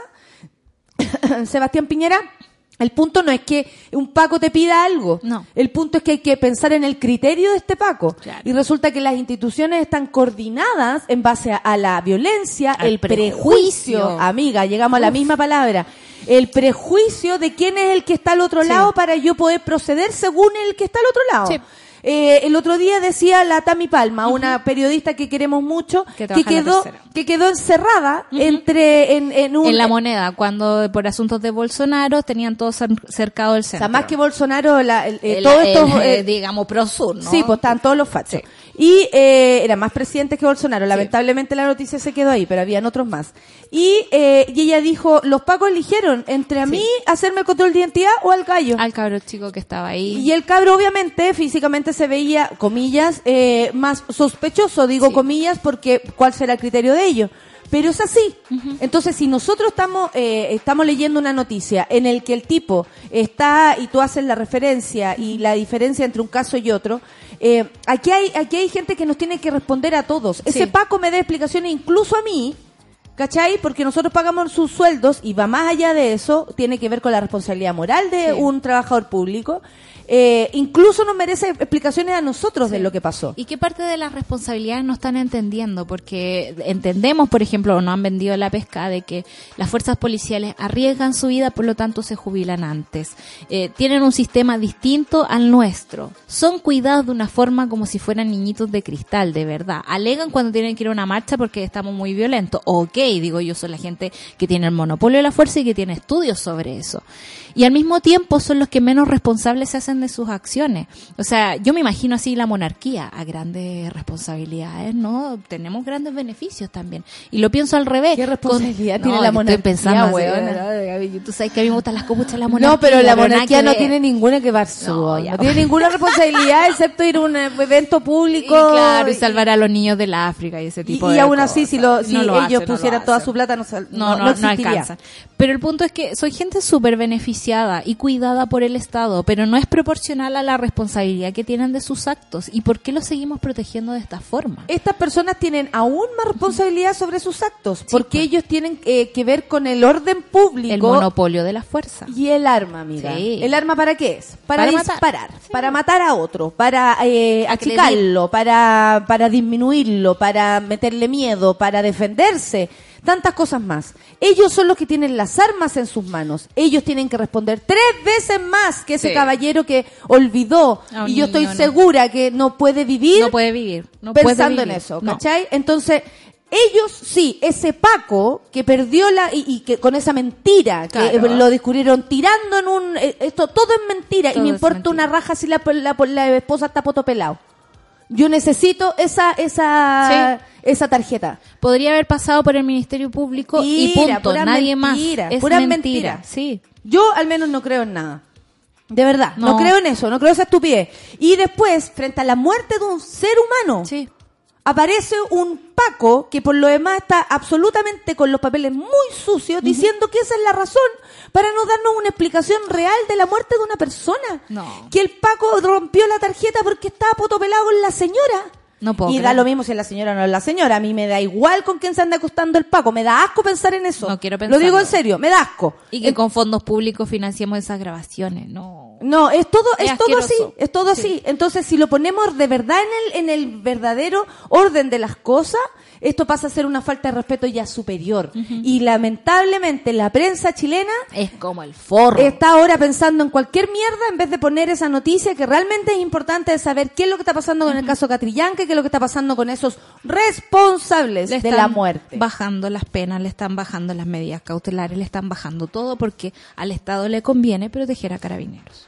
(coughs) Sebastián Piñera, el punto no es que un Paco te pida algo. No. El punto es que hay que pensar en el criterio de este Paco. Claro. Y resulta que las instituciones están coordinadas en base a, a la violencia, Al el prejuicio. prejuicio. Amiga, llegamos a la misma palabra. El prejuicio de quién es el que está al otro Sí. lado para yo poder proceder según el que está al otro lado. Sí. Eh, el otro día decía la Tami Palma, una periodista que queremos mucho, Que quedó que quedó encerrada entre en, en un En la moneda, cuando por asuntos de Bolsonaro tenían todo cer- cercado el o centro. sea, más que Bolsonaro, la, el- eh, El- todo el, esto (laughs) eh, digamos, prosur, ¿no? Sí, pues estaban todos los fachos. Sí. Y eh, eran más presidentes que Bolsonaro. Lamentablemente la noticia se quedó ahí, pero habían otros más. Y, eh, y ella dijo, los pacos eligieron entre a mí hacerme el control de identidad o al gallo. Al cabro chico que estaba ahí. Y el cabro obviamente físicamente se veía, comillas, eh, más sospechoso, digo Sí. comillas, porque ¿cuál será el criterio de ello? Pero es así. Entonces, si nosotros estamos eh, estamos leyendo una noticia en el que el tipo está y tú haces la referencia y la diferencia entre un caso y otro, eh, aquí hay aquí hay gente que nos tiene que responder a todos. Ese. Paco me da explicaciones incluso a mí, ¿Cachai? Porque nosotros pagamos sus sueldos y va más allá de eso, tiene que ver con la responsabilidad moral de Sí. un trabajador público. Eh, incluso nos merece explicaciones a nosotros de lo que pasó. ¿Y qué parte de las responsabilidades no están entendiendo? Porque entendemos, por ejemplo, o no han vendido la pesca de que las fuerzas policiales arriesgan su vida, por lo tanto se jubilan antes. Eh, tienen un sistema distinto al nuestro. Son cuidados de una forma como si fueran niñitos de cristal, de verdad. Alegan cuando tienen que ir a una marcha porque estamos muy violentos. Ok, digo yo, son la gente que tiene el monopolio de la fuerza y que tiene estudios sobre eso. Y al mismo tiempo son los que menos responsables se hacen de sus acciones. O sea, yo me imagino así la monarquía a grandes responsabilidades, ¿no? Tenemos grandes beneficios también. Y lo pienso al revés. ¿Qué responsabilidad Con- tiene No, la estoy monarquía, pensando weona? ¿verdad? Tú sabes que a mí me gustan las copuchas de la monarquía. No, pero la monarquía no tiene ninguna que ver su, No, no, tiene ninguna responsabilidad excepto ir a un eh, evento (laughs) Y público. claro, y salvar a los niños del África y ese y, tipo y de aún así, si, lo, si No lo ellos no toda su plata, no, No, no, alcanzan. Pero el punto es que soy gente súper beneficiada y cuidada por el Estado, pero no es proporcional a la responsabilidad que tienen de sus actos. ¿Y por qué los seguimos protegiendo de esta forma? Estas personas tienen aún más responsabilidad sobre sus actos, porque pues. ellos tienen eh, que ver con el orden público. El monopolio de la fuerza. Y el arma. Sí. ¿El arma para qué es? Para, Para matar. disparar, para matar a otro, para eh, achicarlo, para, para disminuirlo, para meterle miedo, para defenderse, tantas cosas más. Ellos son los que tienen las armas en sus manos. Ellos tienen que responder tres veces más que ese Sí. caballero que olvidó. A un Y yo estoy no. segura que no puede vivir No puede vivir. No puede pensando en vivir. eso, No. ¿cachai? Entonces, ellos sí, ese Paco que perdió la y, y que con esa mentira que Claro. eh, lo descubrieron tirando en un eh, esto todo es mentira y me importa una raja si la, la, la esposa está poto pelado. Yo necesito esa esa esa tarjeta. Podría haber pasado por el Ministerio Público y punto. Nadie mentira, más. Es pura mentira. mentira. Sí. Yo al menos no creo en nada. De verdad, no. No. creo en eso, no creo en esa estupidez. Y después, frente a la muerte de un ser humano, Sí. Aparece un Paco que por lo demás está absolutamente con los papeles muy sucios diciendo que esa es la razón para no darnos una explicación real de la muerte de una persona. No. Que el Paco rompió la tarjeta porque estaba potopelado con la señora. No puedo y da lo mismo si es la señora o no es la señora. A mí me da igual con quién se anda acostando el Paco. Me da asco pensar en eso. No quiero Lo pensarlo. digo en serio, me da asco. Y que En- con fondos públicos financiemos esas grabaciones. No. no, es todo, es, Es todo así, es todo Sí. así. Entonces, si lo ponemos de verdad en el, en el verdadero orden de las cosas, esto pasa a ser una falta de respeto ya superior. Y lamentablemente la prensa chilena Es como el forro. está ahora pensando en cualquier mierda en vez de poner esa noticia que realmente es importante de saber qué es lo que está pasando con el caso Catrillanque, qué es lo que está pasando con esos responsables Le de la muerte. bajando las penas, le están bajando las medidas cautelares, le están bajando todo porque al Estado le conviene proteger a carabineros.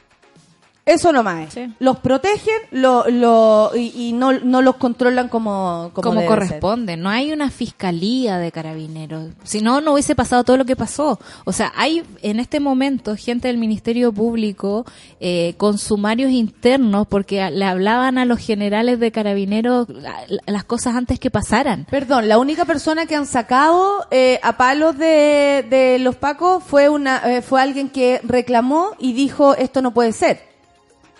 Eso nomás es. Sí. Los protegen lo, lo, y, y no, no los controlan como, como, como corresponde. No hay una fiscalía de carabineros. Si no, no hubiese pasado todo lo que pasó. O sea, hay en este momento gente del Ministerio Público eh, con sumarios internos porque le hablaban a los generales de carabineros la- la- las cosas antes que pasaran. Perdón, la única persona que han sacado eh, a palos de, de los pacos fue, una, eh, fue alguien que reclamó y dijo esto no puede ser.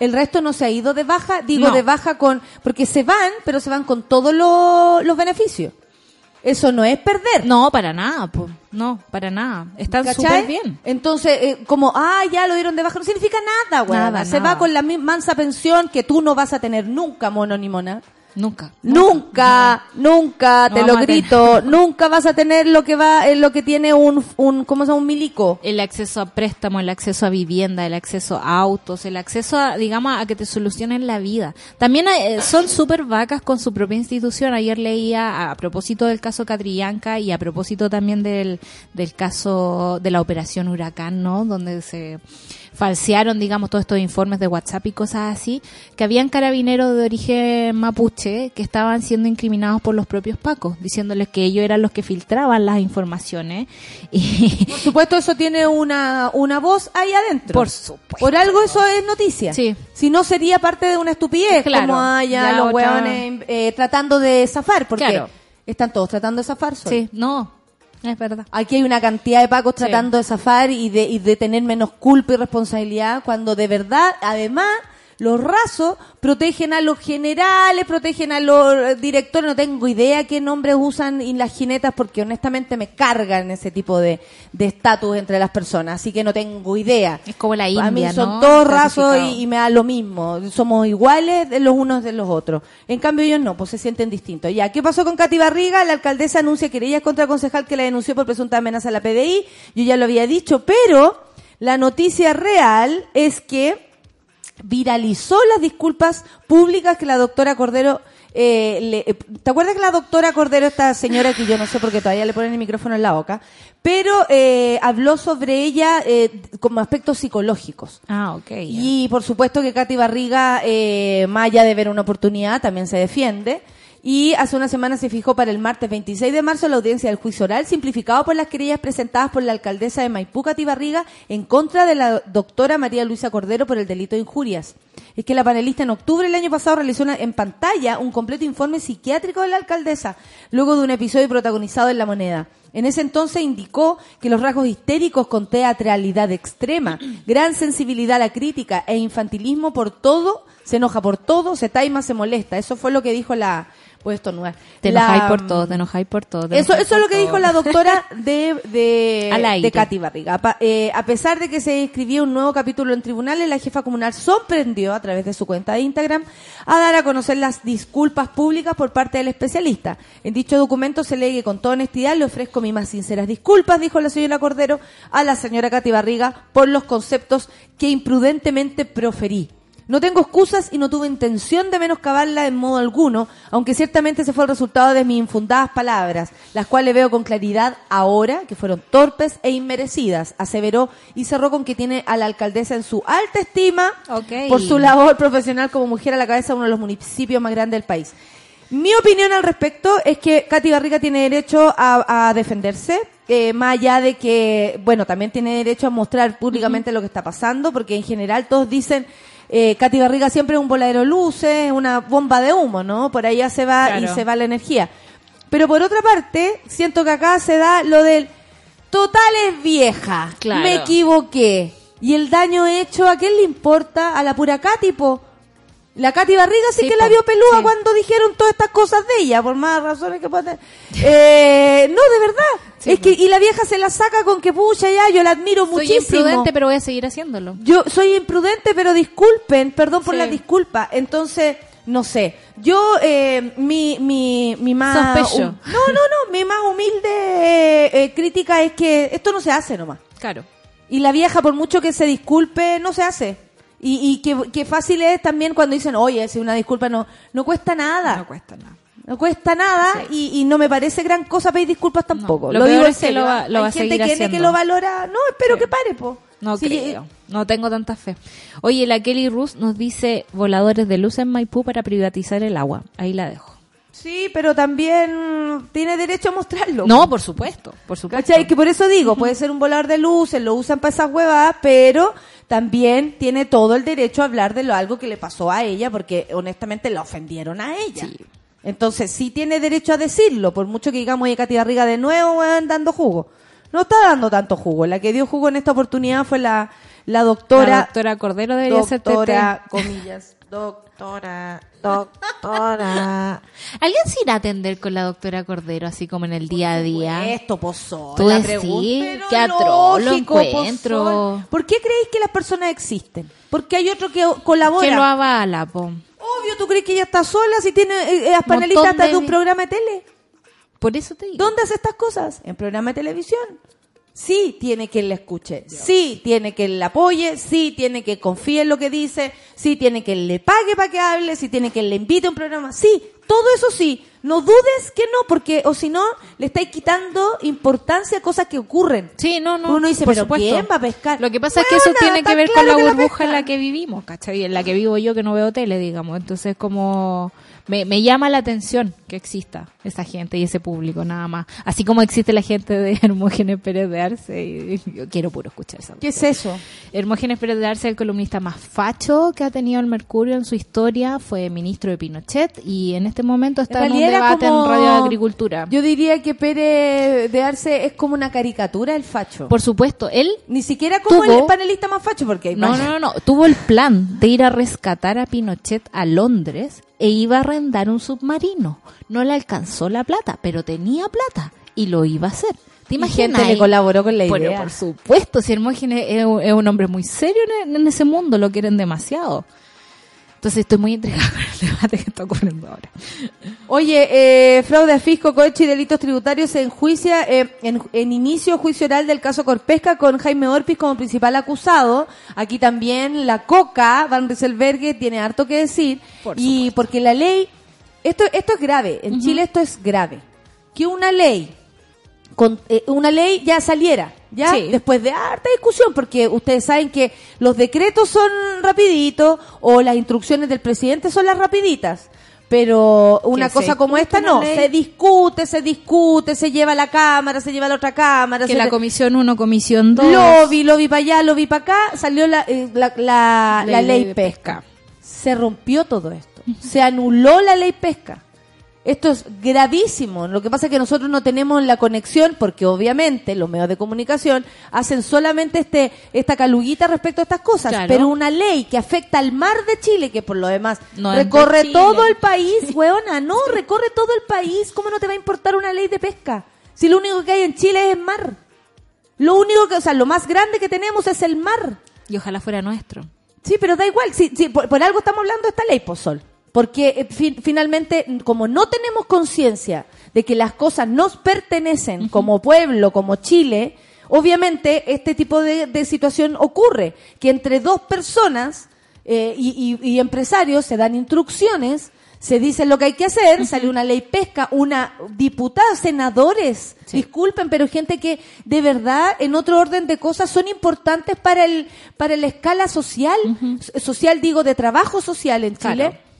El resto no se ha ido de baja, digo No. de baja con, porque se van, pero se van con todos los- los beneficios. Eso no es perder. No, para nada, po. no, para nada. Están súper bien. Entonces, eh, como, ah, ya lo dieron de baja, no significa nada, güey. Nada, Se nada. va con la mansa pensión que tú no vas a tener nunca, mono ni mona. Nunca. Nunca, nunca, No te lo a grito, (laughs) nunca vas a tener lo que va, eh, lo que tiene un, un, ¿cómo se llama? Un milico. El acceso a préstamo, el acceso a vivienda, el acceso a autos, el acceso a, digamos, a que te solucionen la vida. También eh, son súper vacas con su propia institución. Ayer leía a, propósito del caso Catrillanca y a propósito también del, del caso de la operación Huracán, ¿no? Donde se falsearon, digamos, todos estos informes de WhatsApp y cosas así, que habían carabineros de origen mapuche que estaban siendo incriminados por los propios pacos, diciéndoles que ellos eran los que filtraban las informaciones y (laughs) Por supuesto, eso tiene una, una voz ahí adentro. Por supuesto. Por algo eso es noticia. Sí. Si no, sería parte de una estupidez, Claro. como haya Ya los otra- hueones eh, tratando de zafar, porque Claro. están todos tratando de zafar. Sí, no, es verdad. Aquí hay una cantidad de pacos Sí. tratando de zafar y de, y de tener menos culpa y responsabilidad, cuando de verdad, además, los rasos protegen a los generales, protegen a los directores, no tengo idea qué nombres usan y las jinetas, porque honestamente me cargan ese tipo de de estatus entre las personas, así que no tengo idea. Es como la A mí India, son ¿no? todos rasos y me da lo mismo. Somos iguales de los unos de los otros. En cambio ellos no, pues se sienten distintos. Ya, ¿qué pasó con Katy Barriga? La alcaldesa anuncia querellas contra el concejal que la denunció por presunta amenaza a la PDI. Yo ya lo había dicho, pero la noticia real es que viralizó las disculpas públicas que la doctora Cordero eh, le- eh, ¿Te acuerdas que la doctora Cordero, esta señora que yo no sé porque todavía le ponen el micrófono en la boca, pero eh, habló sobre ella eh, como aspectos psicológicos? Ah, ok. Y por supuesto que Katy Barriga, eh, más allá de ver una oportunidad, también se defiende. Y hace una semana se fijó para el martes 26 de marzo la audiencia del juicio oral simplificado por las querellas presentadas por la alcaldesa de Maipú, Katy Barriga, en contra de la doctora María Luisa Cordero por el delito de injurias. Es que la panelista en octubre del año pasado realizó en pantalla un completo informe psiquiátrico de la alcaldesa, luego de un episodio protagonizado en La Moneda. En ese entonces indicó que los rasgos histéricos con teatralidad extrema, gran sensibilidad a la crítica e infantilismo por todo, se enoja por todo, se taima, se molesta. Eso fue lo que dijo la... Pues esto no es. Te la- enojáis por todo, te enojáis por todo. Eso, eso es lo que dijo la doctora (laughs) de, de, de Katy Barriga. Pa- eh, a pesar de que se escribía un nuevo capítulo en tribunales, la jefa comunal sorprendió a través de su cuenta de Instagram a dar a conocer las disculpas públicas por parte del especialista. En dicho documento se lee que con toda honestidad le ofrezco mis más sinceras disculpas, dijo la señora Cordero a la señora Katy Barriga por los conceptos que imprudentemente proferí. No tengo excusas y no tuve intención de menoscabarla en modo alguno, aunque ciertamente ese fue el resultado de mis infundadas palabras, las cuales veo con claridad ahora que fueron torpes e inmerecidas, aseveró y cerró con que tiene a la alcaldesa en su alta estima por su labor profesional como mujer a la cabeza de uno de los municipios más grandes del país. Mi opinión al respecto es que Katy Barriga tiene derecho a, a defenderse, eh, más allá de que, bueno, también tiene derecho a mostrar públicamente lo que está pasando, porque en general todos dicen, eh, Katy Barriga siempre es un voladero de luces, una bomba de humo, ¿no? Por allá se va y se va la energía. Pero por otra parte, siento que acá se da lo del total es vieja, Claro. me equivoqué. Y el daño hecho, ¿a quién le importa? A la pura Katy, po. La Katy Barriga sí, Sí, que po, la vio sí. cuando dijeron todas estas cosas de ella, por más razones que pueda tener. Eh, no, de verdad. Sí, es po. que, y la vieja se la saca con que pucha ya, yo la admiro Soy muchísimo. imprudente, pero voy a seguir haciéndolo. Yo soy imprudente, pero disculpen, perdón por la disculpa. Entonces, no sé. Yo, eh, mi, mi, mi más. Sospecho. no, no, no. Mi más humilde eh, eh, crítica es que esto no se hace nomás. Claro. Y la vieja, por mucho que se disculpe, no se hace. Y, y que, que fácil es también cuando dicen, oye, si una disculpa no, no cuesta nada. No cuesta nada. No cuesta nada y, y no me parece gran cosa pedir disculpas tampoco. lo digo es que lo va- ¿ah? lo va Hay a gente que, que lo valora. No, espero que pare, po. No Sí, creo. No tengo tanta fe. Oye, la Kelly Rus nos dice voladores de luz en Maipú para privatizar el agua. Ahí la dejo. Sí, pero también tiene derecho a mostrarlo. No, por supuesto, por supuesto. ¿Cachai? Que por eso digo, puede ser un volador de luces, lo usan para esas huevadas, pero también tiene todo el derecho a hablar de lo algo que le pasó a ella, porque honestamente la ofendieron a ella. Sí. Entonces sí tiene derecho a decirlo, por mucho que digamos, oye, Katy Barriga de nuevo, weón, dando jugo. No está dando tanto jugo. La que dio jugo en esta oportunidad fue la, la doctora. la doctora Cordero debería ser doctora, comillas, doctora, doctora. (laughs) ¿Alguien se irá a atender con la doctora Cordero así como en el día a día? Esto, pozol. Tú decís, qué atroz lo encuentro. ¿Por qué creéis que las personas existen? Porque hay otro que colabora. Que lo avala, po. Obvio, ¿tú crees que ella está sola si tiene eh, eh, hasta de- de un programa de tele? Por eso te digo. ¿Dónde hace estas cosas? En programa de televisión. Sí tiene quien la escuche, sí tiene que la apoye, sí tiene que confíe en lo que dice, sí tiene que le pague para que hable, sí tiene que le invite a un programa, sí, todo eso sí. No dudes que no, porque o si no, le estáis quitando importancia a cosas que ocurren. Sí, no, no. Uno dice, por pero supuesto. ¿quién va a pescar? Lo que pasa es que eso tiene que ver claro con la burbuja en la que vivimos, ¿cachai? En la que vivo yo que no veo tele, digamos. Entonces, como me, me llama la atención que exista esa gente y ese público, nada más. Así como existe la gente de (laughs) Hermógenes Pérez de Arce, y yo quiero puro escuchar esa ¿Qué es eso? Hermógenes Pérez de Arce, el columnista más facho que ha tenido el Mercurio en su historia, fue ministro de Pinochet y en este momento está en, un debate como- en Radio de Agricultura. Yo diría que Pérez de Arce es como una caricatura del facho. Por supuesto, él Ni siquiera como Tuvo- el panelista más facho, porque hay No, no, no, no. Tuvo el plan de ir a rescatar a Pinochet a Londres e iba a arrendar un submarino. No le alcanzó la plata, pero tenía plata y lo iba a hacer. ¿Te Y imaginas? gente le colaboró con la Bueno, idea. por supuesto, si Hermógenes es, un- hombre muy serio en ese mundo, lo quieren demasiado. Entonces estoy muy intrigada con el debate que está ocurriendo ahora. Oye, eh, fraude a fisco, cohecho y delitos tributarios se enjuicia eh, en, en inicio juicio oral del caso Corpesca con Jaime Orpiz como principal acusado. Aquí también la Coca, Van Rieselberghe, tiene harto que decir. Por y porque la ley, esto, esto es grave, en Chile esto es grave. Que una ley, con, eh, una ley ya saliera, ya Sí. después de harta discusión, porque ustedes saben que los decretos son rapiditos o las instrucciones del presidente son las rapiditas. Pero una cosa como esta no, ley. se discute, se discute, se lleva a la cámara, se lleva a la otra cámara, Que se la le- comisión 1, comisión 2. lo vi, lo vi para allá, lo vi para acá, salió la, eh, la, la- la ley pesca. Se rompió todo esto. Se anuló la ley pesca. Esto es gravísimo. Lo que pasa es que nosotros no tenemos la conexión porque obviamente los medios de comunicación hacen solamente este esta caluguita respecto a estas cosas. Claro. Pero una ley que afecta al mar de Chile, que por lo demás No recorre todo el país, (laughs) weona, no, recorre todo el país. ¿Cómo no te va a importar una ley de pesca? Si lo único que hay en Chile es el mar. Lo único que, o sea, lo más grande que tenemos es el mar. Y ojalá fuera nuestro. Sí, pero da igual. Sí, sí, por, por algo estamos hablando de esta ley, Pozol. Porque eh, fin- finalmente, como no tenemos conciencia de que las cosas nos pertenecen como pueblo, como Chile, obviamente este tipo de, de situación ocurre. Que entre dos personas eh, y, y- y empresarios se dan instrucciones, se dice lo que hay que hacer, sale una ley pesca, una diputada, senadores, Sí. disculpen, pero gente que de verdad en otro orden de cosas son importantes para el para la escala social, so- social digo de trabajo social en Chile. Claro.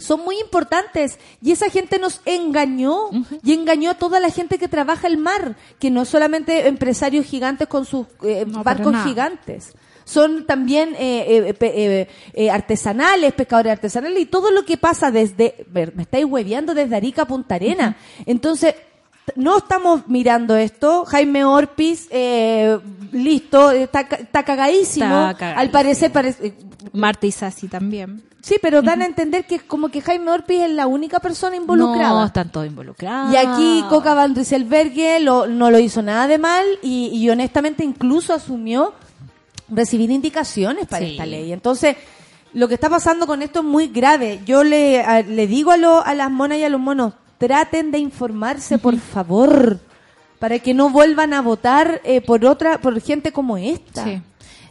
Son muy importantes. Y esa gente nos engañó y engañó a toda la gente que trabaja el mar, que no solamente empresarios gigantes con sus eh, No, barcos gigantes. Son también eh, eh, eh, eh, artesanales, pescadores artesanales y todo lo que pasa desde, me estáis hueveando desde Arica a Punta Arena. Entonces, no estamos mirando esto. Jaime Orpiz, eh, listo, está, ca- está cagadísimo. Está cagadísimo. Al parecer, parece, Marta y Sassi también. sí, pero dan a entender que es como que Jaime Orpiz es la única persona involucrada. No, están todos involucrados. Y aquí Coca Van lo, no lo hizo nada de mal y, y honestamente incluso asumió recibir indicaciones para Sí. esta ley. Entonces, lo que está pasando con esto es muy grave. Yo le, a- le digo a, lo- a las monas y a los monos, traten de informarse, por favor, para que no vuelvan a votar eh, por otra, por gente como esta. Sí.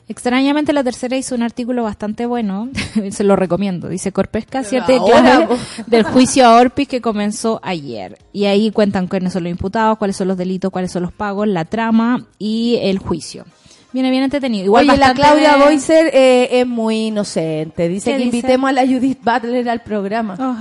Extrañamente la tercera hizo un artículo bastante bueno, (laughs) se lo recomiendo. Dice Corpesca, siete claves (laughs) del juicio a Orpiz que comenzó ayer. Y ahí cuentan quiénes son los imputados, cuáles son los delitos, cuáles son los pagos, la trama y el juicio. Viene bien entretenido. Igual Oye, la Claudia Boycer eh, es muy inocente. Dice ¿Qué que dice? invitemos a la Judith Butler al programa. Oh.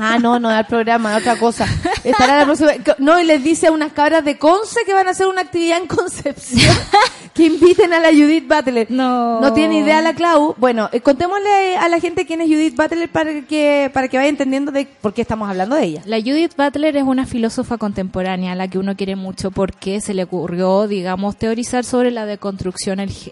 Ah, no, no al programa, otra cosa. Estará la próxima. No, y les dice a unas cabras de Conce que van a hacer una actividad en Concepción (laughs) que inviten a la Judith Butler. No. No tiene idea la Clau. Bueno, eh, contémosle a la gente quién es Judith Butler para que para que vaya entendiendo de por qué estamos hablando de ella. La Judith Butler es una filósofa contemporánea a la que uno quiere mucho porque se le ocurrió, digamos, teorizar sobre la deconstrucción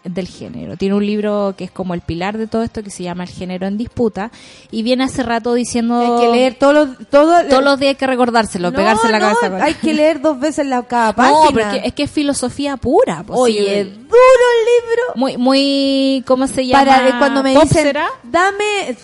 del género. Tiene un libro que es como el pilar de todo esto que se llama El género en disputa y viene hace rato diciendo Hay que leer todos los todos todos los días hay que recordárselo, No, pegarse en la no, cabeza. con- Hay que leer dos veces la cada (laughs) página. No, porque es que es filosofía pura. pues, Oye, sí. duro el libro. muy, muy, ¿cómo se llama? Para de cuando me dicen, será, dame,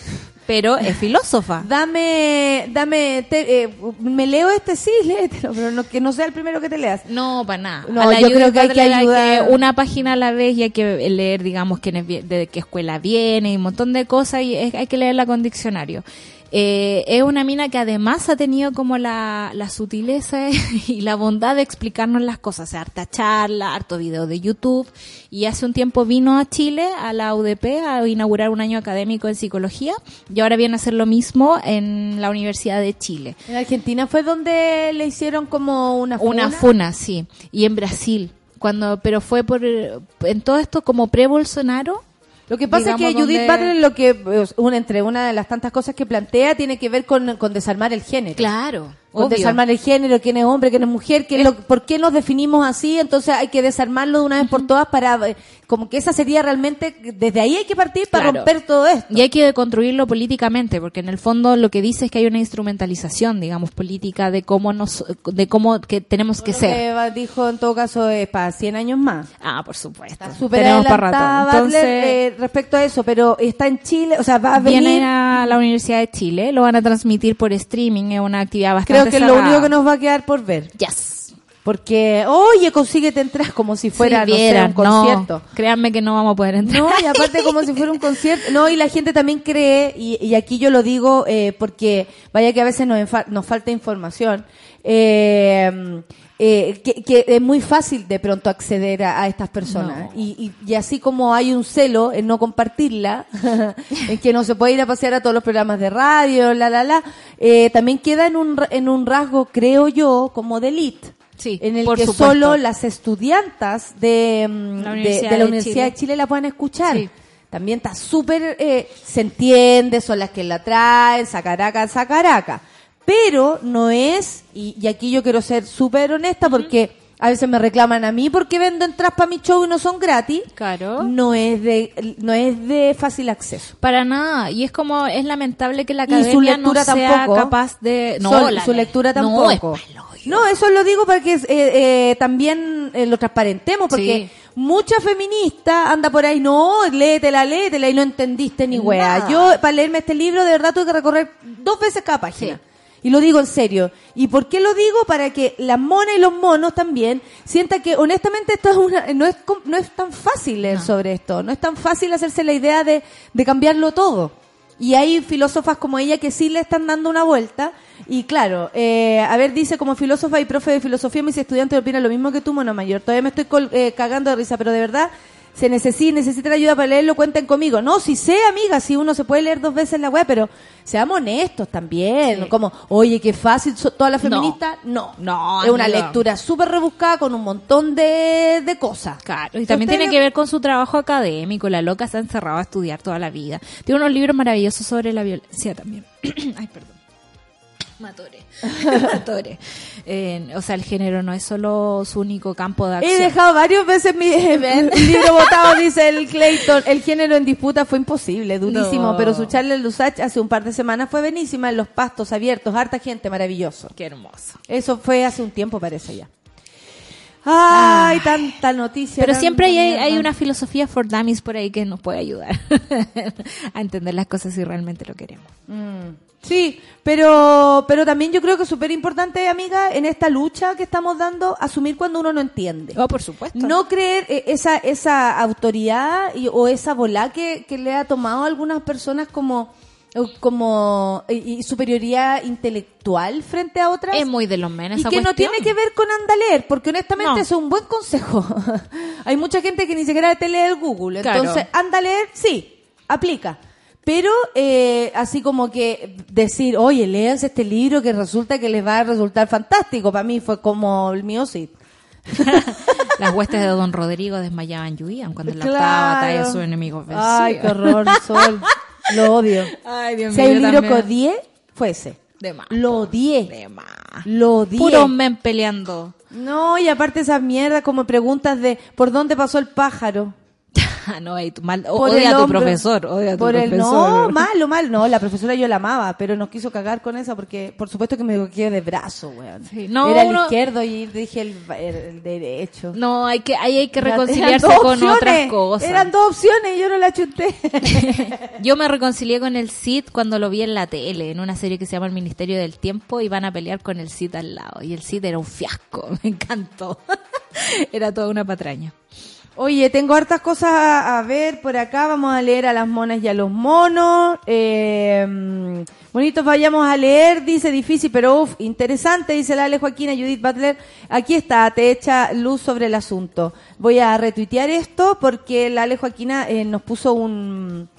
pero es (laughs) filósofa. dame, dame, te- eh, me leo este sí, (laughs) léetelo, pero no, que no sea el primero que te leas. No, para nada. No, A la yo creo que hay que ayudar. una página a la vez y hay que leer, digamos, quién es, de qué escuela viene y un montón de cosas y es- hay que leerla con diccionario. Eh, es una mina que además ha tenido como la, la sutileza (laughs) y la bondad de explicarnos las cosas. O sea, harta charla, harto video de YouTube. Y hace un tiempo vino a Chile, a la UDP, a inaugurar un año académico en psicología. Y ahora viene a hacer lo mismo en la Universidad de Chile. En Argentina fue donde le hicieron como una funa. Una funa, sí. Y en Brasil, cuando, pero fue por, en todo esto como pre-Bolsonaro. Lo que pasa es que Judith donde- Butler lo que, eh, una, entre una de las tantas cosas que plantea tiene que ver con, con desarmar el género. Claro, obvio. desarmar el género, quién es hombre, quién es mujer, qué es lo- por qué nos definimos así, entonces hay que desarmarlo de una vez por todas para, eh, como que esa sería realmente, desde ahí hay que partir para Claro. romper todo esto. Y hay que deconstruirlo políticamente, porque en el fondo lo que dice es que hay una instrumentalización, digamos, política de cómo nos, de cómo que tenemos que ser. que dijo en todo caso es para 100 años más. Ah, por supuesto. Tenemos para rato. Butler, Entonces, eh, respecto a eso, pero está en Chile, o sea, va a venir. vienen a la Universidad de Chile, lo van a transmitir por streaming, es una actividad bastante que es lo único que nos va a quedar por ver. Yes. Porque, oye, consíguete entrar como si fuera, Si no un concierto. No, créanme que no vamos a poder entrar. No, y aparte como si fuera un concierto. No, y la gente también cree, y, y aquí yo lo digo eh, porque vaya que a veces nos, nos falta información, eh, eh, que, que es muy fácil de pronto acceder a, a estas personas. Y, y, y así como hay un celo en no compartirla, (laughs) en que no se puede ir a pasear a todos los programas de radio, la, la, la, eh, también queda en un, en un rasgo, creo yo, como de elite. Sí, en el que supuesto. solo las estudiantas de, mm, La de- Universidad de la Universidad de Chile. Chile la puedan escuchar. Sí. También está súper, eh, se entiende, son las que la traen, sacaraca, sacaraca. Pero no es, y, y aquí yo quiero ser súper honesta porque a veces me reclaman a mí porque vendo entradas para mi show y no son gratis. Claro. No es de, no es de fácil acceso. Para nada. Y es como, es lamentable que la Y su academia lectura no sea capaz de... No, Sol- su le- lectura No, tampoco. es palo, yo- No, eso lo digo para que eh, eh, también eh, lo transparentemos, porque Sí. mucha feminista anda por ahí, no, léetela, léetela y no entendiste ni wea. Nada. Yo, para leerme este libro, de verdad tuve que recorrer dos veces cada página. Sí. Y lo digo en serio. ¿Y por qué lo digo? Para que las monas y los monos también sientan que honestamente esto es una, no, es, no es tan fácil leer sobre esto. No es tan fácil hacerse la idea de, de cambiarlo todo. Y hay filósofas como ella que sí le están dando una vuelta. Y claro, eh, a ver, dice como filósofa y profe de filosofía, mis estudiantes opinan lo mismo que tú, Mono Mayor. Todavía me estoy col- eh, cagando de risa, pero de verdad, se necesita, necesitan ayuda para leerlo, cuenten conmigo. No, si sé, amiga, si uno se puede leer dos veces la web, pero seamos honestos también. Sí. Como, oye, qué fácil, so- todas las No. feministas. No, No, Es una lectura súper rebuscada con un montón de, de cosas. Claro, y también tiene que ver con su trabajo académico. La loca se ha encerrado a estudiar toda la vida. Tiene unos libros maravillosos sobre la violencia también. (clears throat) Ay, perdón. Matore. (laughs) Matore. Eh, o sea, el género no es solo su único campo de He acción. dejado varias veces mi (laughs) (laughs) libro votado, dice el Clayton. El género en disputa fue imposible, durísimo, No. pero su charla en Lusach hace un par de semanas fue buenísima, en los pastos abiertos, harta gente, maravilloso. Qué hermoso. Eso fue hace un tiempo, parece ya. Ay, tanta noticia. Pero siempre hay, una filosofía for dummies por ahí que nos puede ayudar (laughs) a entender las cosas si realmente lo queremos. Mm. Sí, pero, pero también yo creo que es súper importante, amiga, en esta lucha que estamos dando, asumir cuando uno no entiende. Oh, por supuesto. No creer eh, esa, esa autoridad y- o esa bola que, que le ha tomado a algunas personas como como y, y superioridad intelectual frente a otras. Es muy de los menes y esa que no tiene que ver con andaleer, porque honestamente No. es un buen consejo. (laughs) Hay mucha gente que ni siquiera te lee el Google. Claro. Entonces, andaleer, sí, aplica. Pero eh, así como que decir, oye, léanse este libro que resulta que les va a resultar fantástico. Para mí fue como el mío sí. (laughs) Las huestes de Don Rodrigo desmayaban y huían cuando la octava Claro. batalla su enemigo Ay, qué horror, Sol. (laughs) Lo odio. Ay, Dios Si hay un mío, libro que odié, fue ese. De más. Lo odié. De más. Lo odié. Puros men peleando. No, y aparte esas mierdas como preguntas de ¿por dónde pasó el pájaro? (laughs) No, ahí tu mal, Por odia el a tu hombro. profesor, odia a tu por el profesor. no, (laughs) malo, malo. No, la profesora yo la amaba, pero nos quiso cagar con esa porque, por supuesto que me equivoqué de brazo, weón. Sí, no, Era el izquierdo y dije el, el- el derecho. No, hay que, ahí hay que (laughs) reconciliarse con opciones, otras cosas. Eran dos opciones y yo no la chuté. Yo me reconcilié con el Cid cuando lo vi en la tele, en una serie que se llama El Ministerio del Tiempo, y van a pelear con el Cid al lado. Y el Cid era un fiasco, me encantó. Era toda una patraña. Oye, tengo hartas cosas a, ver por acá. Vamos a leer a las monas y a los monos. Mm, bonitos, vayamos a leer. Dice difícil, pero uf, interesante. Dice la Ale Joaquina Judith Butler. Aquí está, te echa luz sobre el asunto. Voy a retuitear esto porque la Ale Joaquina eh, nos puso un.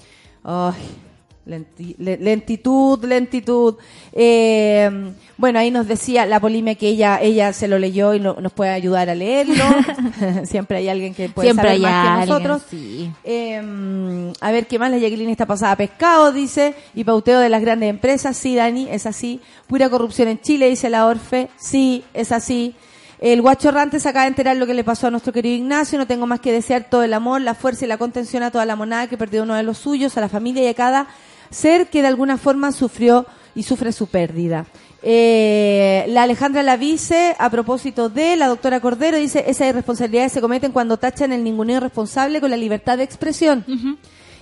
Lenti- le- lentitud, lentitud. Eh, bueno, ahí nos decía la polimia que ella ella se lo leyó y no- nos puede ayudar a leerlo. (laughs) Siempre hay alguien que puede Siempre saber más que nosotros. sí. Eh, a ver, ¿qué más? La Jacqueline está pasada a pescado, dice. Y pauteo de las grandes empresas. Sí, Dani, es así. Pura corrupción en Chile, dice la Orfe. Sí, es así. El guacho se acaba de enterar lo que le pasó a nuestro querido Ignacio. No tengo más que desear todo el amor, la fuerza y la contención a toda la monada que perdió uno de los suyos, a la familia y a cada ser que de alguna forma sufrió y sufre su pérdida. Eh, la Alejandra Lavice, a propósito de la doctora Cordero, dice, esas irresponsabilidades se cometen cuando tachan el ninguneo responsable con la libertad de expresión.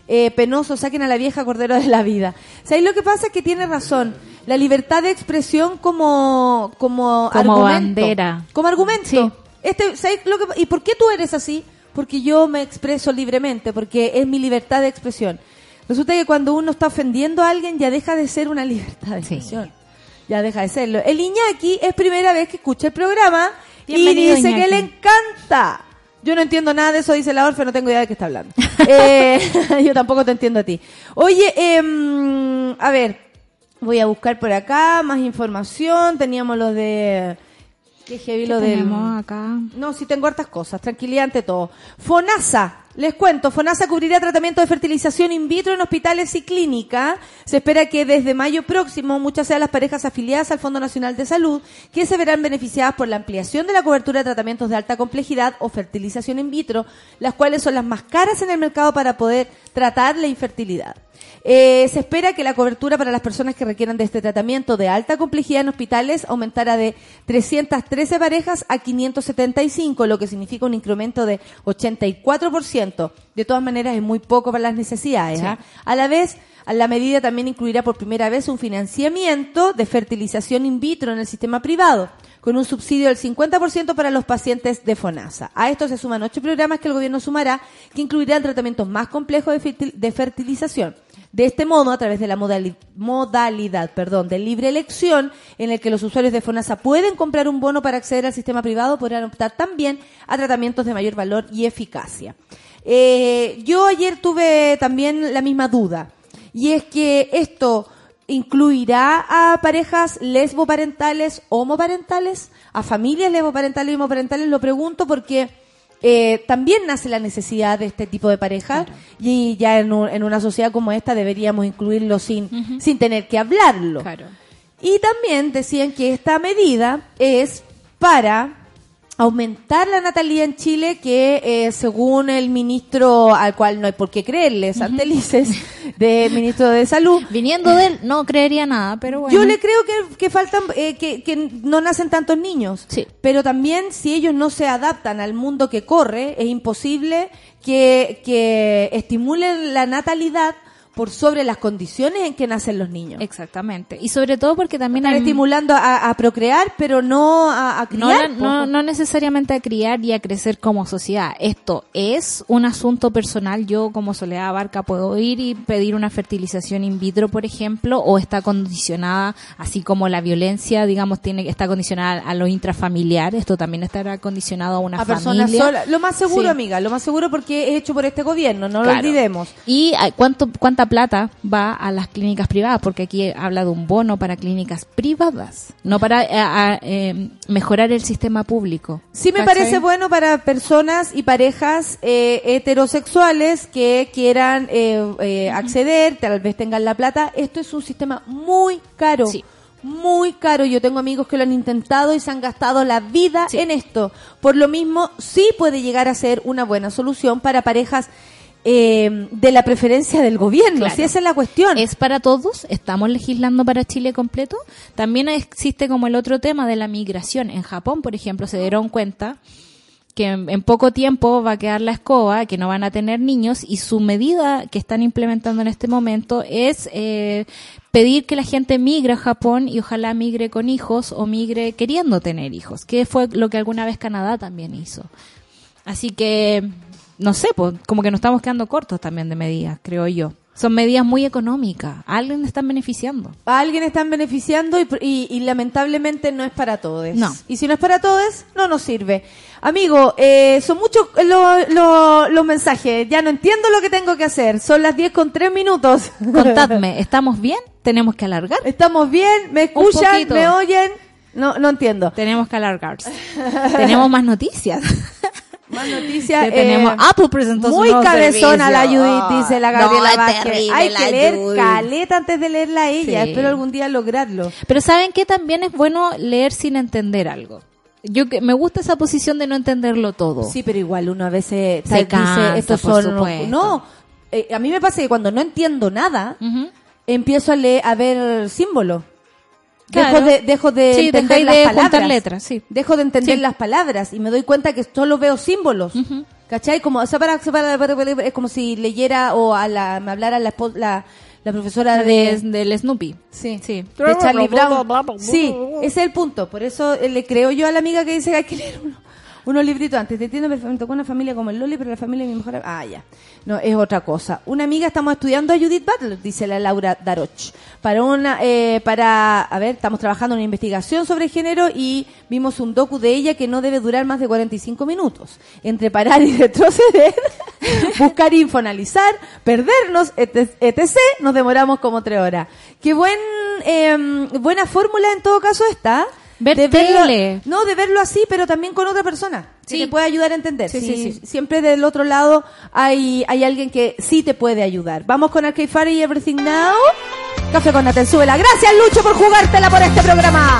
Eh, penoso, saquen a la vieja Cordero de la vida. ¿Sabéis lo que pasa? Es que tiene razón. La libertad de expresión como, como, Como argumento. bandera. Como argumento. Sí. Este, ¿sabéis lo que, ¿Y por qué tú eres así? Porque yo me expreso libremente, porque es mi libertad de expresión. Resulta que cuando uno está ofendiendo a alguien ya deja de ser una libertad de Sí. expresión. Ya deja de serlo. El Iñaki es primera vez que escucha el programa y Bienvenido, dice que le encanta. Yo no entiendo nada de eso, dice la Orfe, no tengo idea de qué está hablando. (laughs) Eh, (laughs) yo tampoco te entiendo a ti. Oye, em, a ver, voy a buscar por acá más información. Teníamos lo de... Qué heavy lo del... tenemos acá? No, sí tengo hartas cosas. Tranquilidad ante todo. FONASA. Les cuento, FONASA cubrirá tratamiento de fertilización in vitro en hospitales y clínicas. Se espera que desde mayo próximo muchas sean las parejas afiliadas al Fondo Nacional de Salud que se verán beneficiadas por la ampliación de la cobertura de tratamientos de alta complejidad o fertilización in vitro, las cuales son las más caras en el mercado para poder tratar la infertilidad. Eh, se espera que la cobertura para las personas que requieran de este tratamiento de alta complejidad en hospitales aumentara de 313 parejas a 575, lo que significa un incremento de 84%. De todas maneras, es muy poco para las necesidades. ¿ah? A la vez, a la medida también incluirá por primera vez un financiamiento de fertilización in vitro en el sistema privado, con un subsidio del 50% para los pacientes de FONASA. A esto se suman ocho programas que el gobierno sumará, que incluirán tratamientos más complejos de fertil- de fertilización. De este modo, a través de la modali- modalidad perdón, de libre elección, en el que los usuarios de FONASA pueden comprar un bono para acceder al sistema privado, podrán optar también a tratamientos de mayor valor y eficacia. Eh, yo ayer tuve también la misma duda, y es que esto incluirá a parejas lesboparentales, homoparentales, a familias lesboparentales y homoparentales, lo pregunto porque eh, también nace la necesidad de este tipo de parejas y ya en, un- en una sociedad como esta deberíamos incluirlo sin, sin tener que hablarlo. Claro. Y también decían que esta medida es para aumentar la natalidad en Chile, que eh, según el ministro, al cual no hay por qué creerle, Santelices, de ministro de Salud, (laughs) Viniendo de él, no creería nada, pero bueno. yo le creo que, que faltan, eh, que, que no nacen tantos niños. Sí. Pero también si ellos no se adaptan al mundo que corre, es imposible que, que estimulen la natalidad por sobre las condiciones en que nacen los niños. Exactamente. Y sobre todo porque también Están hay... estimulando a, a procrear, pero no a, a No, criar. po. no, no necesariamente a criar y a crecer como sociedad. Esto es un asunto personal. Yo, como Soledad Barca, puedo ir y pedir una fertilización in vitro, por ejemplo, o está condicionada, así como la violencia, digamos, tiene está condicionada a lo intrafamiliar. Esto también estará condicionado a una a personas familia. solas. Lo más seguro, Sí. amiga, lo más seguro porque es hecho por este gobierno, no lo olvidemos. ¿Y a- cuánto, cuánta plata va a las clínicas privadas? Porque aquí habla de un bono para clínicas privadas, no para eh, a- eh, mejorar el sistema público. Sí me ¿Cachai? parece bueno para personas y parejas eh, heterosexuales que quieran eh, eh, acceder, tal vez tengan la plata. Esto es un sistema muy caro. Sí. Muy caro. Yo tengo amigos que lo han intentado y se han gastado la vida Sí. en esto. Por lo mismo, sí puede llegar a ser una buena solución para parejas eh, de la preferencia del gobierno. Claro. Si esa es la cuestión. ¿Es para todos? ¿Estamos legislando para Chile completo? También existe como el otro tema de la migración. En Japón, por ejemplo, se dieron cuenta que en, en poco tiempo va a quedar la escoba, que no van a tener niños y su medida que están implementando en este momento es eh, pedir que la gente migre a Japón y ojalá migre con hijos o migre queriendo tener hijos, que fue lo que alguna vez Canadá también hizo. Así que, no sé, pues como que nos estamos quedando cortos también de medidas, creo yo. Son medidas muy económicas. ¿A alguien están beneficiando? a alguien están beneficiando y, y- y lamentablemente no es para todos. No. Y si no es para todos, no nos sirve. Amigo, eh, son muchos lo- lo- los mensajes. Ya no entiendo lo que tengo que hacer. Son las 10 con 3 minutos. (laughs) Contadme, ¿estamos bien? ¿Tenemos que alargar? ¿Estamos bien? ¿Me escuchan? ¿Me oyen? No, no entiendo. Tenemos que alargar. tenemos más noticias. (laughs) Más (gasps) noticias. Que tenemos eh, Apple presentó su Muy nuevo cabezona la servicio. Judith, dice la Gabriela No, Vázquez. terrible Hay la que leer Judith. caleta antes de leerla a ella. Sí. Espero algún día lograrlo. Pero ¿saben qué? También es bueno leer sin entender algo. Yo que me gusta esa posición de no entenderlo todo. Sí, pero igual uno a veces Se tal, cansa, dice, estos por son supuesto. no, eh, a mí me pasa que cuando no entiendo nada, Ujú. empiezo a leer a ver símbolos. Claro. Dejo de dejo de Sí, entender las de palabras. letras, sí. Dejo de entender Sí. las palabras y me doy cuenta que solo veo símbolos. ¿Cachai? Como o sea, para- para- para- es como si leyera o a la me hablara la la, la profesora De, de del Snoopy. Sí, Sí. de Charlie Brown. Sí, ese es el punto. Por eso eh, le creo yo a la amiga que dice que hay que leer uno- unos libritos antes. Te entiendo perfectamente con una familia como el Loli, pero la familia de mi mejor... Ah, ya. No, es otra cosa. Una amiga, estamos estudiando a Judith Butler, dice la Laura Daroch. Para una, eh, para, a ver, estamos trabajando en una investigación sobre género y vimos un docu de ella que no debe durar más de 45 minutos. Entre parar y (laughs) retroceder, (laughs) buscar info, analizar, perdernos, etc, etc, nos demoramos como tres horas. Qué buen, eh, buena fórmula en todo caso está. Ver de verlo- no, de verlo así, pero también con otra persona. Sí. Que te puede ayudar a entender. Sí, Sí, sí. Siempre del otro lado hay, hay alguien que sí te puede ayudar. Vamos con Arcade Fire y Everything Now. Café con Natel, súbela. Gracias, Lucho, por jugártela por este programa.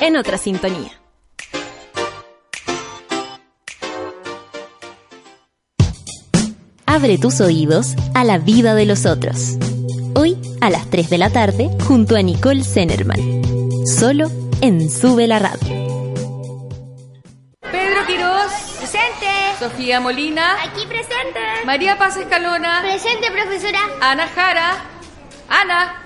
En otra sintonía. Abre tus oídos a la vida de los otros. Hoy a las 3 de la tarde junto a Nicole Zenerman. Solo en Sube la Radio. Pedro Quirós, Presente. Sofía Molina, Aquí presente. María Paz Escalona, Presente, profesora. Ana Jara, Ana,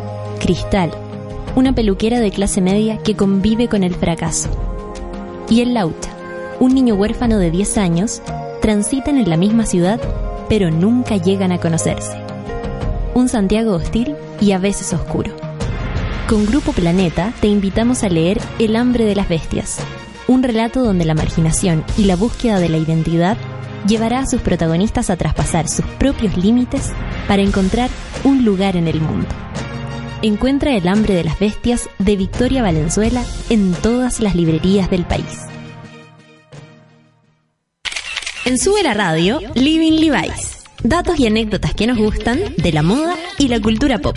Cristal, una peluquera de clase media que convive con el fracaso. Y el Lauta, un niño huérfano de 10 años, transitan en la misma ciudad, pero nunca llegan a conocerse. Un Santiago hostil y a veces oscuro. Con Grupo Planeta te invitamos a leer El hambre de las bestias, un relato donde la marginación y la búsqueda de la identidad llevará a sus protagonistas a traspasar sus propios límites para encontrar un lugar en el mundo. Encuentra El hambre de las bestias de Victoria Valenzuela en todas las librerías del país. En Sube la Radio, Living Levi's. Datos y anécdotas que nos gustan de la moda y la cultura pop.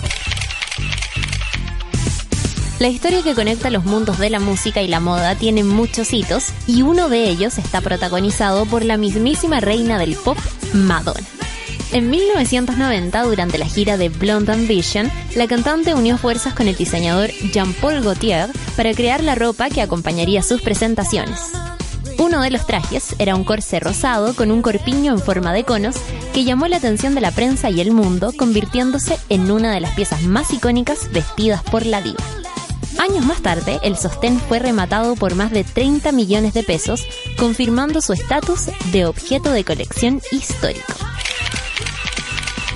La historia que conecta los mundos de la música y la moda tiene muchos hitos y uno de ellos está protagonizado por la mismísima reina del pop, Madonna. En 1990, durante la gira de Blonde Ambition, la cantante unió fuerzas con el diseñador Jean-Paul Gaultier para crear la ropa que acompañaría sus presentaciones. Uno de los trajes era un corsé rosado con un corpiño en forma de conos que llamó la atención de la prensa y el mundo, convirtiéndose en una de las piezas más icónicas vestidas por la diva. Años más tarde, el sostén fue rematado por más de 30 millones de pesos, confirmando su estatus de objeto de colección histórico.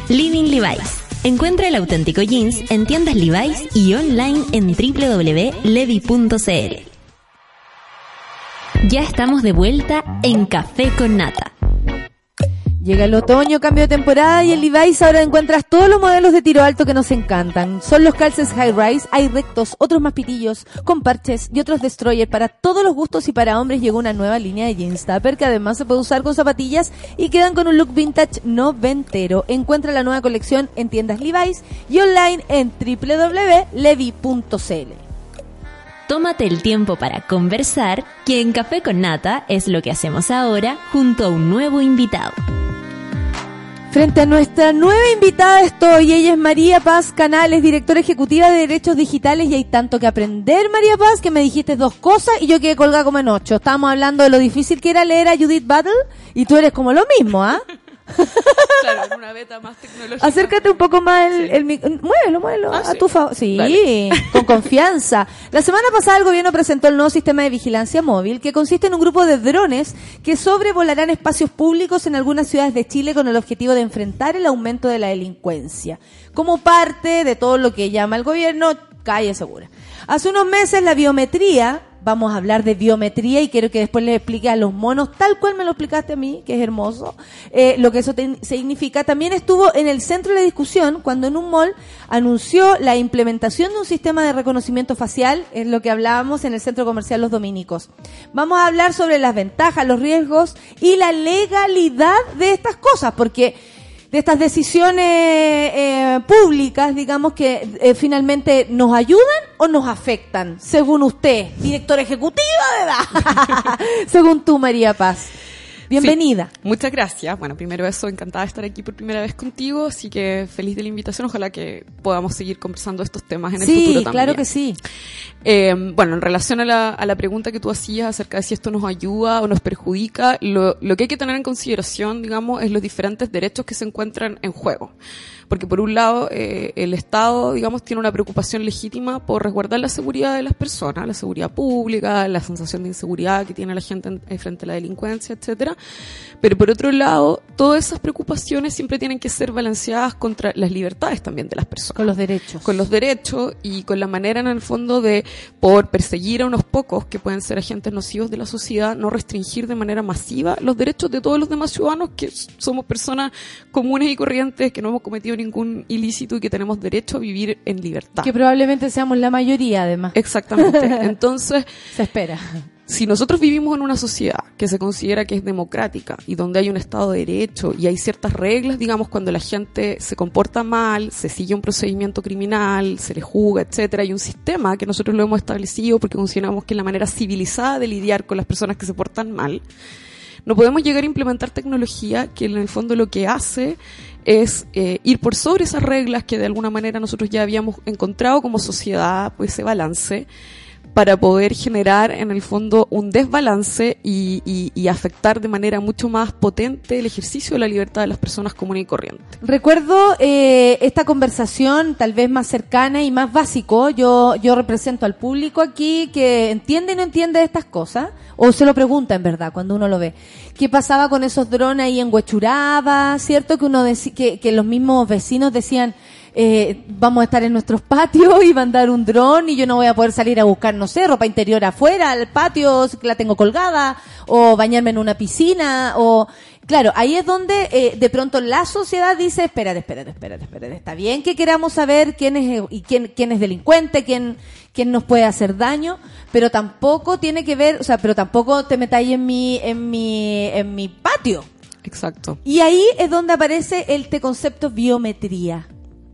Living Levi's. Encuentra el auténtico jeans en tiendas Levi's y online en www.levi.cl. Ya estamos de vuelta en Café con Nata. Llega el otoño, cambio de temporada y en Levi's ahora encuentras todos los modelos de tiro alto que nos encantan. Son los calces high rise, hay rectos, otros más pitillos, con parches y otros destroyer para todos los gustos y para hombres llegó una nueva línea de jeans tupper que además se puede usar con zapatillas y quedan con un look vintage noventero. Encuentra la nueva colección en tiendas Levi's y online en www.levi.cl. Tómate el tiempo para conversar, que en Café con Nata es lo que hacemos ahora junto a un nuevo invitado. Frente a nuestra nueva invitada estoy, ella es María Paz Canales, directora ejecutiva de Derechos Digitales y hay tanto que aprender, María Paz, que me dijiste dos cosas y yo quedé colgada como en ocho. Estábamos hablando de lo difícil que era leer a Judith Battle y tú eres como lo mismo, ¿ah? (laughs) (laughs) Claro, en una beta más tecnológica. Acércate un poco más el, el mic- Muévelo, muévelo. Ah, a sí. tu favor. Sí, Dale. (laughs) con confianza. La semana pasada el gobierno presentó el nuevo sistema de vigilancia móvil que consiste en un grupo de drones que sobrevolarán espacios públicos en algunas ciudades de Chile con el objetivo de enfrentar el aumento de la delincuencia. Como parte de todo lo que llama el gobierno calle segura. Hace unos meses la biometría vamos a hablar de biometría y quiero que después les explique a los monos, tal cual me lo explicaste a mí, que es hermoso, eh, lo que eso significa. También estuvo en el centro de la discusión cuando en un mall anunció la implementación de un sistema de reconocimiento facial, es lo que hablábamos en el centro comercial Los Dominicos. Vamos a hablar sobre las ventajas, los riesgos y la legalidad de estas cosas, porque de estas decisiones eh, públicas, digamos, que eh, finalmente nos ayudan o nos afectan, según usted, directora ejecutiva de edad, (laughs) según tú, María Paz. Bienvenida. Sí, muchas gracias. Bueno, primero eso, encantada de estar aquí por primera vez contigo, así que feliz de la invitación. Ojalá que podamos seguir conversando estos temas en el Sí, futuro también. claro que sí. Eh, bueno, en relación a la, a la pregunta que tú hacías acerca de si esto nos ayuda o nos perjudica, lo, lo que hay que tener en consideración, digamos, es los diferentes derechos que se encuentran en juego. Porque por un lado, eh, el Estado, digamos, tiene una preocupación legítima por resguardar la seguridad de las personas, la seguridad pública, la sensación de inseguridad que tiene la gente en- en frente a la delincuencia, etcétera. Pero por otro lado, todas esas preocupaciones siempre tienen que ser balanceadas contra las libertades también de las personas Con los derechos. con los derechos y con la manera en el fondo de, por perseguir a unos pocos que pueden ser agentes nocivos de la sociedad, no restringir de manera masiva los derechos de todos los demás ciudadanos que somos personas comunes y corrientes, que no hemos cometido ningún ilícito y que tenemos derecho a vivir en libertad. Que probablemente seamos la mayoría, además. Exactamente. (laughs) Entonces, Se espera. si nosotros vivimos en una sociedad que se considera que es democrática y donde hay un Estado de Derecho y hay ciertas reglas, digamos, cuando la gente se comporta mal, se sigue un procedimiento criminal, se le juzga, etcétera, hay un sistema que nosotros lo hemos establecido porque consideramos que es la manera civilizada de lidiar con las personas que se portan mal, no podemos llegar a implementar tecnología que en el fondo lo que hace es eh, ir por sobre esas reglas que de alguna manera nosotros ya habíamos encontrado como sociedad, pues ese balance, para poder generar en el fondo un desbalance y, afectar de manera mucho más potente el ejercicio de la libertad de las personas comunes y corrientes. Recuerdo eh, esta conversación tal vez más cercana y más básico. Yo, yo represento al público aquí que entiende y no entiende estas cosas, o se lo pregunta en verdad cuando uno lo ve. ¿Qué pasaba con esos drones ahí en Huechuraba? ¿Cierto? Que, uno que los mismos vecinos decían, eh, vamos a estar en nuestros patios y va a andar un dron y yo no voy a poder salir a buscar, no sé, ropa interior afuera, al patio, que la tengo colgada, o bañarme en una piscina, o... Claro, ahí es donde eh, de pronto la sociedad dice, espérate, espérate, espérate, espérate, está bien que queramos saber quién es, y quién, quién es delincuente, quién, quién nos puede hacer daño, pero tampoco tiene que ver, o sea, pero tampoco te metáis en mi, en mi, en mi patio. Exacto. Y ahí es donde aparece este concepto biometría.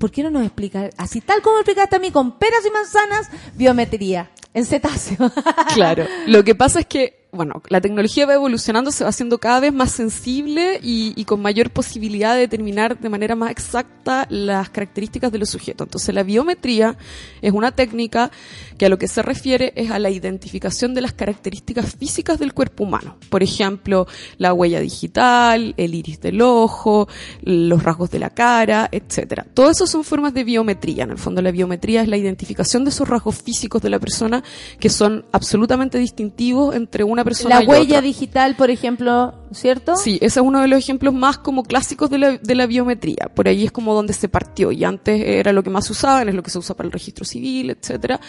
¿Por qué no nos explica, así tal como explicaste a mí, con peras y manzanas, biometría? En cetáceo. Claro. Lo que pasa es que, bueno, la tecnología va evolucionando, se va haciendo cada vez más sensible y, con mayor posibilidad de determinar de manera más exacta las características de los sujetos. Entonces, la biometría es una técnica que a lo que se refiere es a la identificación de las características físicas del cuerpo humano. Por ejemplo, la huella digital, el iris del ojo, los rasgos de la cara, etcétera. Todo eso son formas de biometría. En el fondo, la biometría es la identificación de esos rasgos físicos de la persona que son absolutamente distintivos entre una persona La huella otra. digital, por ejemplo, ¿cierto? Sí, ese es uno de los ejemplos más como clásicos de la, de la biometría. Por ahí es como donde se partió y antes era lo que más se usaban, es lo que se usa para el registro civil, etcétera.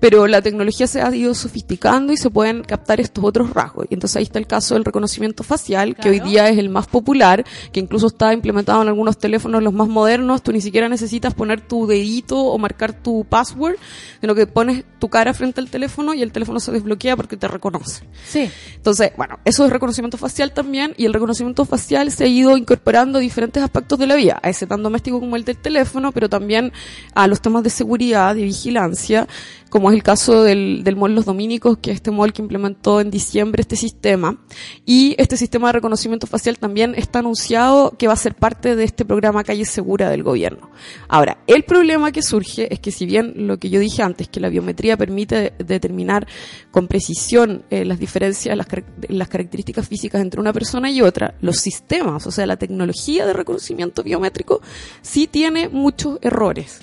Pero la tecnología se ha ido sofisticando y se pueden captar estos otros rasgos. Y entonces ahí está el caso del reconocimiento facial, que hoy día es el más popular, que incluso está implementado en algunos teléfonos los más modernos. Tú ni siquiera necesitas poner tu dedito o marcar tu password, sino que pones tu cara frente al teléfono y el teléfono se desbloquea porque te reconoce. Sí. Entonces, bueno, eso es reconocimiento facial también y el reconocimiento facial se ha ido incorporando a diferentes aspectos de la vida, a ese tan doméstico como el del teléfono, pero también a los temas de seguridad y vigilancia, como es el caso del, del mall Los Dominicos, que es este mall que implementó en diciembre este sistema. Y este sistema de reconocimiento facial también está anunciado que va a ser parte de este programa Calle Segura del gobierno. Ahora, el problema que surge es que si bien lo que yo dije antes, que la biometría permite determinar con precisión eh, las diferencias, las, carac- las características físicas entre una persona y otra, los sistemas, o sea, la tecnología de reconocimiento biométrico, sí tiene muchos errores.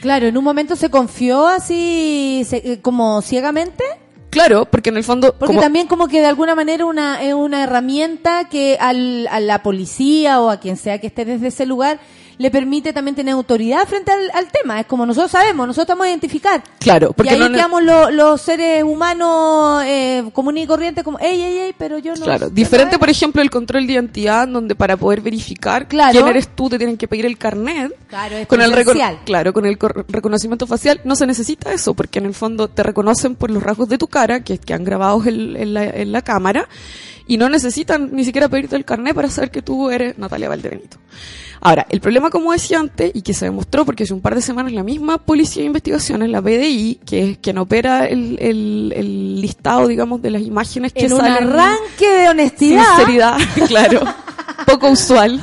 Claro, en un momento se confió así se- eh, como ciegamente, Claro, porque en el fondo... porque como- también como que de alguna manera una, es una herramienta que al, a la policía o a quien sea que esté desde ese lugar le permite también tener autoridad frente al, al tema. Es como nosotros sabemos, nosotros estamos a identificar. Claro, y porque ahí no quedamos lo- los seres humanos eh, comunes y corrientes como, ey, ey, ey, pero yo no... Claro, no diferente era". por ejemplo el control de identidad donde para poder verificar Claro. quién eres tú te tienen que pedir el carnet. Claro, es con el presencial. claro, con el reconocimiento facial no se necesita eso porque en el fondo te reconocen por los rasgos de tu cara que, que han grabado en, en la, en la cámara y no necesitan ni siquiera pedirte el carnet para saber que tú eres Natalia Valdebenito. Ahora, el problema, como decía antes, y que se demostró porque hace un par de semanas la misma Policía de Investigaciones, la PDI, que es quien opera el, el, el listado, digamos, de las imágenes que En un salen arranque de honestidad. sinceridad, (laughs) claro, poco usual,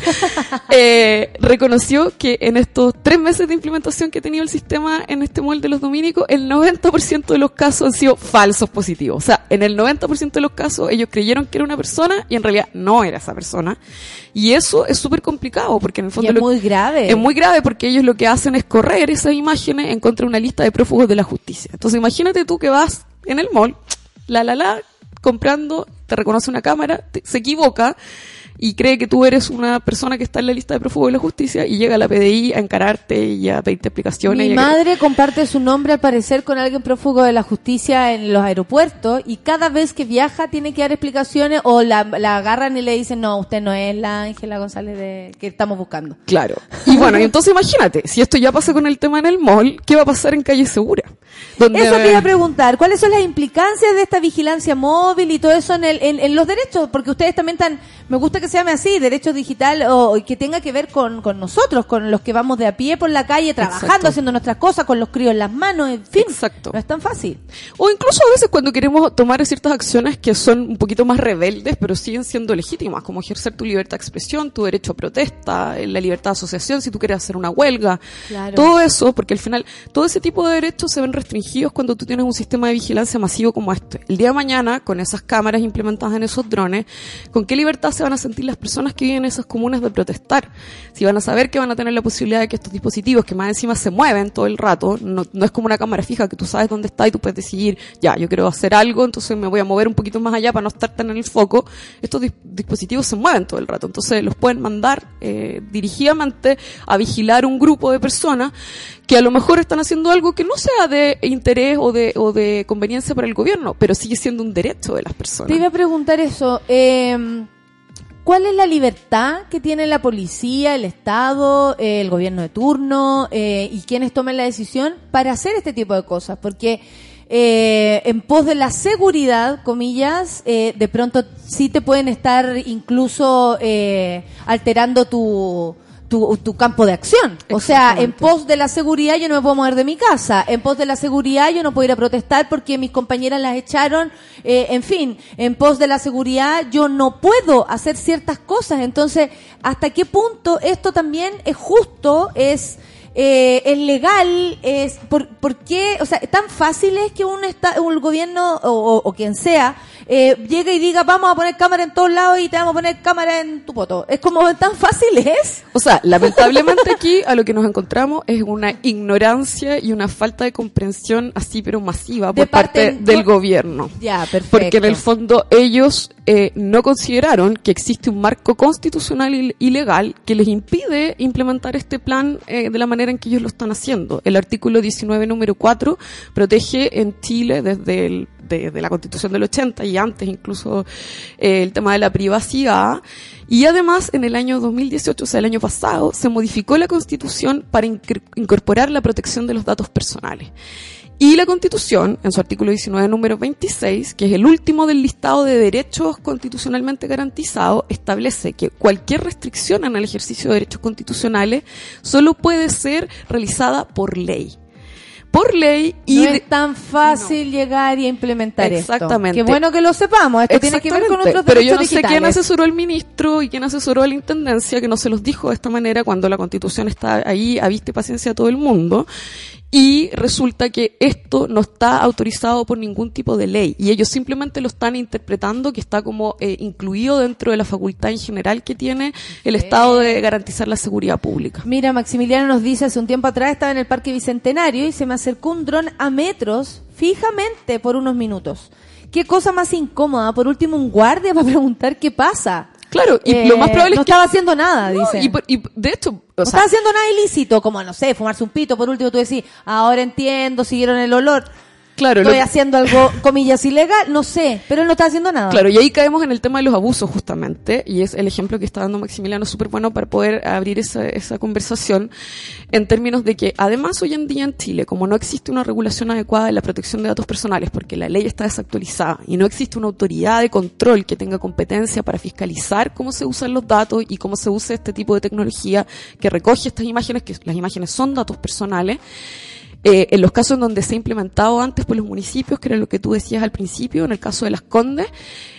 eh, reconoció que en estos tres meses de implementación que ha tenido el sistema en este molde de los dominicos, el 90% de los casos han sido falsos positivos. O sea, en el 90% de los casos ellos creyeron que era una persona y en realidad no era esa persona. Y eso es súper complicado porque en el Y fondo es lo- muy grave. es muy grave porque ellos lo que hacen es correr esas imágenes en contra de una lista de prófugos de la justicia. Entonces imagínate tú que vas en el mall, la la la, comprando, te reconoce una cámara, te- se equivoca y cree que tú eres una persona que está en la lista de prófugos de la justicia y llega a la PDI a encararte y a pedirte explicaciones. Mi y madre comparte su nombre al parecer con alguien prófugo de la justicia en los aeropuertos y cada vez que viaja tiene que dar explicaciones o la, la agarran y le dicen, no, usted no es la Ángela González de, que estamos buscando. Claro. (laughs) Y bueno, y entonces imagínate, si esto ya pasa con el tema en el mall, ¿qué va a pasar en Calle Segura? Donde Eso te iba a preguntar, ¿cuáles son las implicancias de esta vigilancia móvil y todo eso en, el, en, en los derechos? Porque ustedes también están, me gusta que se llame así, derecho digital o, que tenga que ver con, con nosotros, con los que vamos de a pie por la calle trabajando, Exacto. haciendo nuestras cosas, con los críos en las manos, en fin. Exacto. No es tan fácil. O incluso a veces cuando queremos tomar ciertas acciones que son un poquito más rebeldes, pero siguen siendo legítimas, como ejercer tu libertad de expresión, tu derecho a protesta, la libertad de asociación, si tú quieres hacer una huelga. Claro. Todo eso, porque al final, todo ese tipo de derechos se ven restringidos cuando tú tienes un sistema de vigilancia masivo como este. El día de mañana, con esas cámaras implementadas en esos drones, ¿con qué libertad se van a sentir las personas que viven en esas comunas de protestar? Si van a saber que van a tener la posibilidad de que estos dispositivos, que más encima se mueven todo el rato, no, no es como una cámara fija que tú sabes dónde está y tú puedes decidir, ya, yo quiero hacer algo, entonces me voy a mover un poquito más allá para no estar tan en el foco. Estos dis- dispositivos se mueven todo el rato, entonces los pueden mandar eh, dirigidamente a vigilar un grupo de personas que a lo mejor están haciendo algo que no sea de interés o de, o de conveniencia para el gobierno, pero sigue siendo un derecho de las personas. Te iba a preguntar eso. eh, ¿Cuál es la libertad que tiene la policía, el Estado, el gobierno de turno eh, y quienes tomen la decisión para hacer este tipo de cosas? Porque eh, en pos de la seguridad, comillas, eh, de pronto sí te pueden estar incluso eh, alterando tu, tu, tu campo de acción. O sea, en pos de la seguridad yo no me puedo mover de mi casa. En pos de la seguridad yo no puedo ir a protestar porque mis compañeras las echaron. Eh, en fin, en pos de la seguridad yo no puedo hacer ciertas cosas. Entonces, ¿hasta qué punto esto también es justo? Es... eh, es legal, es por, por qué, o sea, tan fácil es que un esta, un gobierno o, o- o quien sea eh, llegue y diga vamos a poner cámara en todos lados y te vamos a poner cámara en tu poto. Es como (laughs) tan fácil es. O sea, lamentablemente aquí a lo que nos encontramos es una ignorancia y una falta de comprensión así pero masiva De por parte, parte- del gobierno. Ya, perfecto. Porque en el fondo ellos eh, no consideraron que existe un marco constitucional y, legal que les impide implementar este plan eh, de la manera en que ellos lo están haciendo. El artículo 19, número 4, protege en Chile desde el la constitución del 80 y antes incluso eh, el tema de la privacidad. Y además en el año 2018, o sea, el año pasado, se modificó la constitución para incorporar la protección de los datos personales. Y la Constitución, en su artículo 19, número 26, que es el último del listado de derechos constitucionalmente garantizados, establece que cualquier restricción en el ejercicio de derechos constitucionales solo puede ser realizada por ley. Por ley y... no de- es tan fácil llegar y implementar Exactamente. esto. Qué bueno que lo sepamos. Esto tiene que ver con otros Pero yo no sé quién asesoró al ministro y quién asesoró a la intendencia que no se los dijo de esta manera cuando la constitución está ahí a vista y paciencia a todo el mundo. Y resulta que esto no está autorizado por ningún tipo de ley y ellos simplemente lo están interpretando que está como eh, incluido dentro de la facultad en general que tiene el Estado de garantizar la seguridad pública. Mira, Maximiliano nos dice, hace un tiempo atrás estaba en el Parque Bicentenario y se me acercó un dron a metros fijamente por unos minutos. Qué cosa más incómoda. Por último, un guardia (laughs) para preguntar qué pasa. Claro, y Eh, lo más probable no es que estaba haciendo nada, No, dice. y, y de hecho, O no sea, haciendo nada ilícito, como, no sé, fumarse un pito, por último tú decís, ahora entiendo, siguieron el olor. Claro, Estoy haciendo algo, comillas, ilegal, no sé, pero él no está haciendo nada. Claro, y ahí caemos en el tema de los abusos justamente, y es el ejemplo que está dando Maximiliano súper bueno para poder abrir esa, esa conversación en términos de que además hoy en día en Chile, como no existe una regulación adecuada de la protección de datos personales, porque la ley está desactualizada y no existe una autoridad de control que tenga competencia para fiscalizar cómo se usan los datos y cómo se usa este tipo de tecnología que recoge estas imágenes, que las imágenes son datos personales, eh, en los casos en donde se ha implementado antes por los municipios, que era lo que tú decías al principio, en el caso de Las Condes,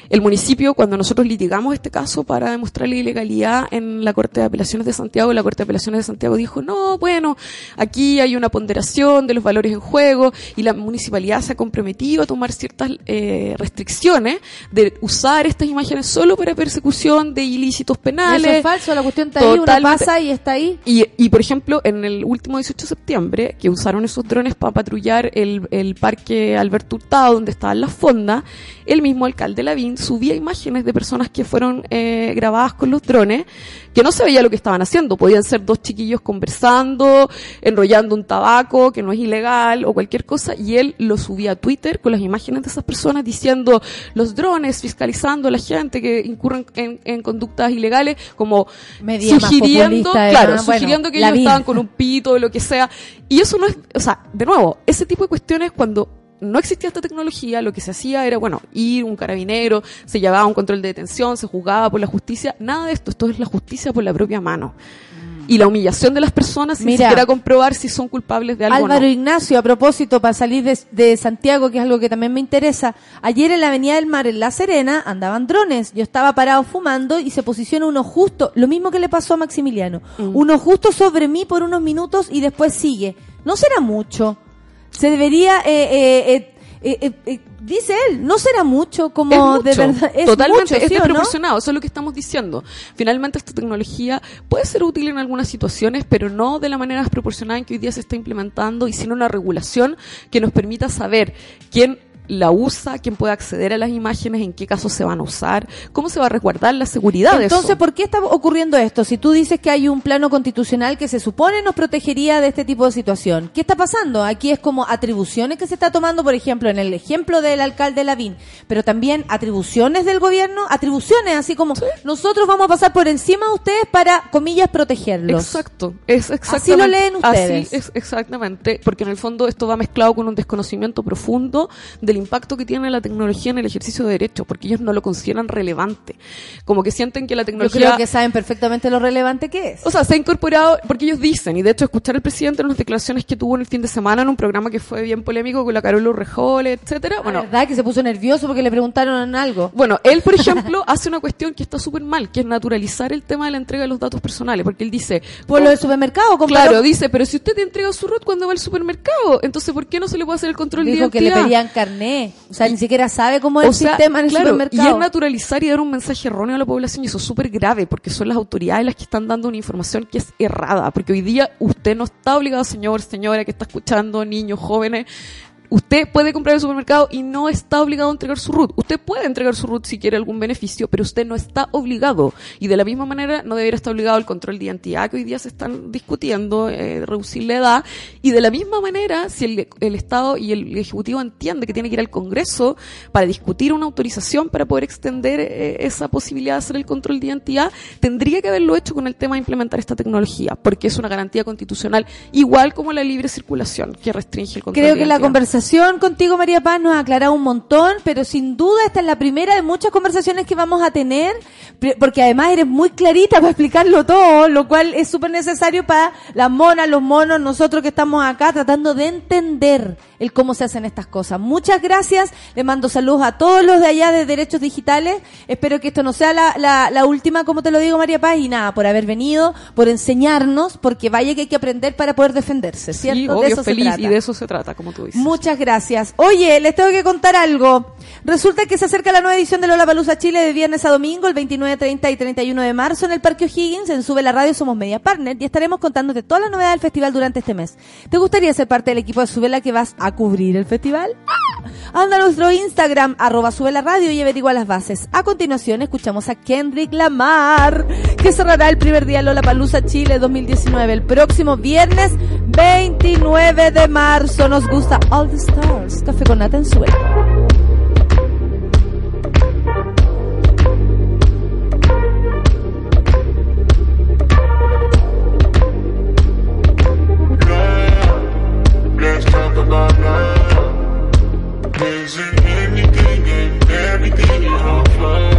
el municipio, cuando nosotros litigamos este caso para demostrar la ilegalidad en la Corte de Apelaciones de Santiago, la Corte de Apelaciones de Santiago dijo, no, bueno, aquí hay una ponderación de los valores en juego y la municipalidad se ha comprometido a tomar ciertas eh, restricciones de usar estas imágenes solo para persecución de ilícitos penales. Eso es falso, la cuestión está ahí, pasa y está ahí. Y, y, por ejemplo, en el último 18 de septiembre, que usaron esos drones para patrullar el, el parque Alberto Hurtado, donde estaban las fondas, el mismo alcalde Lavín subía imágenes de personas que fueron eh, grabadas con los drones, que no se veía lo que estaban haciendo. Podían ser dos chiquillos conversando, enrollando un tabaco, que no es ilegal, o cualquier cosa, y él lo subía a Twitter con las imágenes de esas personas diciendo los drones, fiscalizando a la gente que incurren en, en conductas ilegales, como Media sugiriendo, claro, bueno, sugiriendo que ellos estaban con un pito o lo que sea. Y eso no es, o sea, de nuevo, ese tipo de cuestiones cuando no existía esta tecnología, lo que se hacía era, bueno, ir un carabinero, se llevaba un control de detención, se juzgaba por la justicia, nada de esto, esto es la justicia por la propia mano. Y la humillación de las personas sin Mira. siquiera comprobar si son culpables de algo o Álvaro no. Ignacio, a propósito, para salir de, de Santiago, que es algo que también me interesa, ayer en la Avenida del Mar, en La Serena, andaban drones. Yo estaba parado fumando y se posiciona uno justo, lo mismo que le pasó a Maximiliano, Mm. uno justo sobre mí por unos minutos y después sigue. No será mucho. Se debería, eh, eh, eh, eh, eh, eh, dice él, no será mucho, como es mucho, de verdad. Es totalmente, mucho, es ¿sí o no? desproporcionado, eso es lo que estamos diciendo. Finalmente esta tecnología puede ser útil en algunas situaciones, pero no de la manera desproporcionada en que hoy día se está implementando y sin una regulación que nos permita saber quién la usa, quién puede acceder a las imágenes, en qué casos se van a usar, cómo se va a resguardar la seguridad de Entonces. ¿por qué está ocurriendo esto? Si tú dices que hay un plano constitucional que se supone nos protegería de este tipo de situación, ¿qué está pasando? Aquí es como atribuciones que se está tomando, por ejemplo, en el ejemplo del alcalde Lavín, pero también atribuciones del gobierno, atribuciones así como nosotros vamos a pasar por encima de ustedes para, comillas, protegerlos. Exacto, es exactamente. Así lo leen ustedes. Así es exactamente, porque en el fondo esto va mezclado con un desconocimiento profundo del impacto que tiene la tecnología en el ejercicio de derechos, porque ellos no lo consideran relevante. Como que sienten que la Yo tecnología creo que saben perfectamente lo relevante que es. o sea, se ha incorporado, porque ellos dicen, y de hecho escuchar al presidente en las declaraciones que tuvo en el fin de semana en un programa que fue bien polémico con la Carol Urrejole, etcétera. Bueno, Bueno, ¿verdad? Que se puso nervioso porque le preguntaron algo. bueno, él, por (laughs) ejemplo, hace una cuestión que está súper mal, que es naturalizar el tema de la entrega de los datos personales, porque él dice... Por lo del supermercado, compraron- Claro, dice, pero si usted te entrega su root cuando va al supermercado, entonces ¿por qué no se le puede hacer el control de Dijo que le identidad? pedían O sea, ni siquiera sabe cómo es el sea, sistema en el claro, supermercado. Y es naturalizar y dar un mensaje erróneo a la población y eso es súper grave porque son las autoridades las que están dando una información que es errada. Porque hoy día usted no está obligado, señor, señora que está escuchando, niños, jóvenes. Usted puede comprar en el supermercado y no está obligado a entregar su RUT. Usted puede entregar su RUT si quiere algún beneficio, pero usted no está obligado. Y de la misma manera no debería estar obligado al control de identidad que hoy día se están discutiendo, eh, reducir la edad. Y de la misma manera, si el, el Estado y el Ejecutivo entiende que tiene que ir al Congreso para discutir una autorización para poder extender eh, esa posibilidad de hacer el control de identidad, tendría que haberlo hecho con el tema de implementar esta tecnología, porque es una garantía constitucional igual como la libre circulación que restringe el control Creo de que la identidad. Conversación contigo, María Paz, nos ha aclarado un montón, pero sin duda esta es la primera de muchas conversaciones que vamos a tener, porque además eres muy clarita para explicarlo todo, lo cual es súper necesario para las monas, los monos, nosotros que estamos acá tratando de entender el cómo se hacen estas cosas. Muchas gracias, le mando saludos a todos los de allá de Derechos Digitales, espero que esto no sea la, la, la última, como te lo digo, María Paz, y nada, por haber venido, por enseñarnos, porque vaya que hay que aprender para poder defenderse, ¿cierto? Sí, de obvio, eso se feliz, trata. y de eso se trata, como tú dices. Muchas gracias. Oye, les tengo que contar algo. Resulta que se acerca la nueva edición de Lola Palusa Chile de viernes a domingo, el 29, 30 y 31 de marzo en el Parque O'Higgins, en Sube la Radio Somos Media Partner y estaremos contándote todas las novedades del festival durante este mes. ¿Te gustaría ser parte del equipo de Sube la que vas a cubrir el festival? Anda a nuestro Instagram, arroba sube radio y averigua las bases. A continuación escuchamos a Kendrick Lamar, que cerrará el primer día Lola Palusa Chile 2019, el próximo viernes 29 de marzo. Nos gusta All the Stars, café con nata en. Losing anything and everything you hope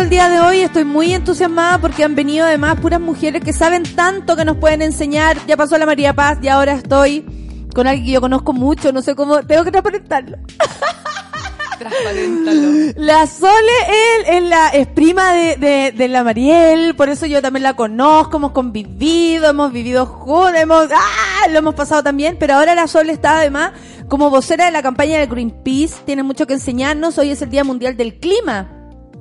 el día de hoy. Estoy muy entusiasmada porque han venido además puras mujeres que saben tanto que nos pueden enseñar. Ya pasó la María Paz y ahora estoy con alguien que yo conozco mucho. No sé cómo. Tengo que transparentarlo. Transparéntalo. La Sole él, es, la, es prima de, de, de la Mariel, por eso yo también la conozco, hemos convivido, hemos vivido juntos, hemos, ¡ah! lo hemos pasado también, pero ahora la Sole está además como vocera de la campaña de Greenpeace, tiene mucho que enseñarnos, hoy es el Día Mundial del Clima.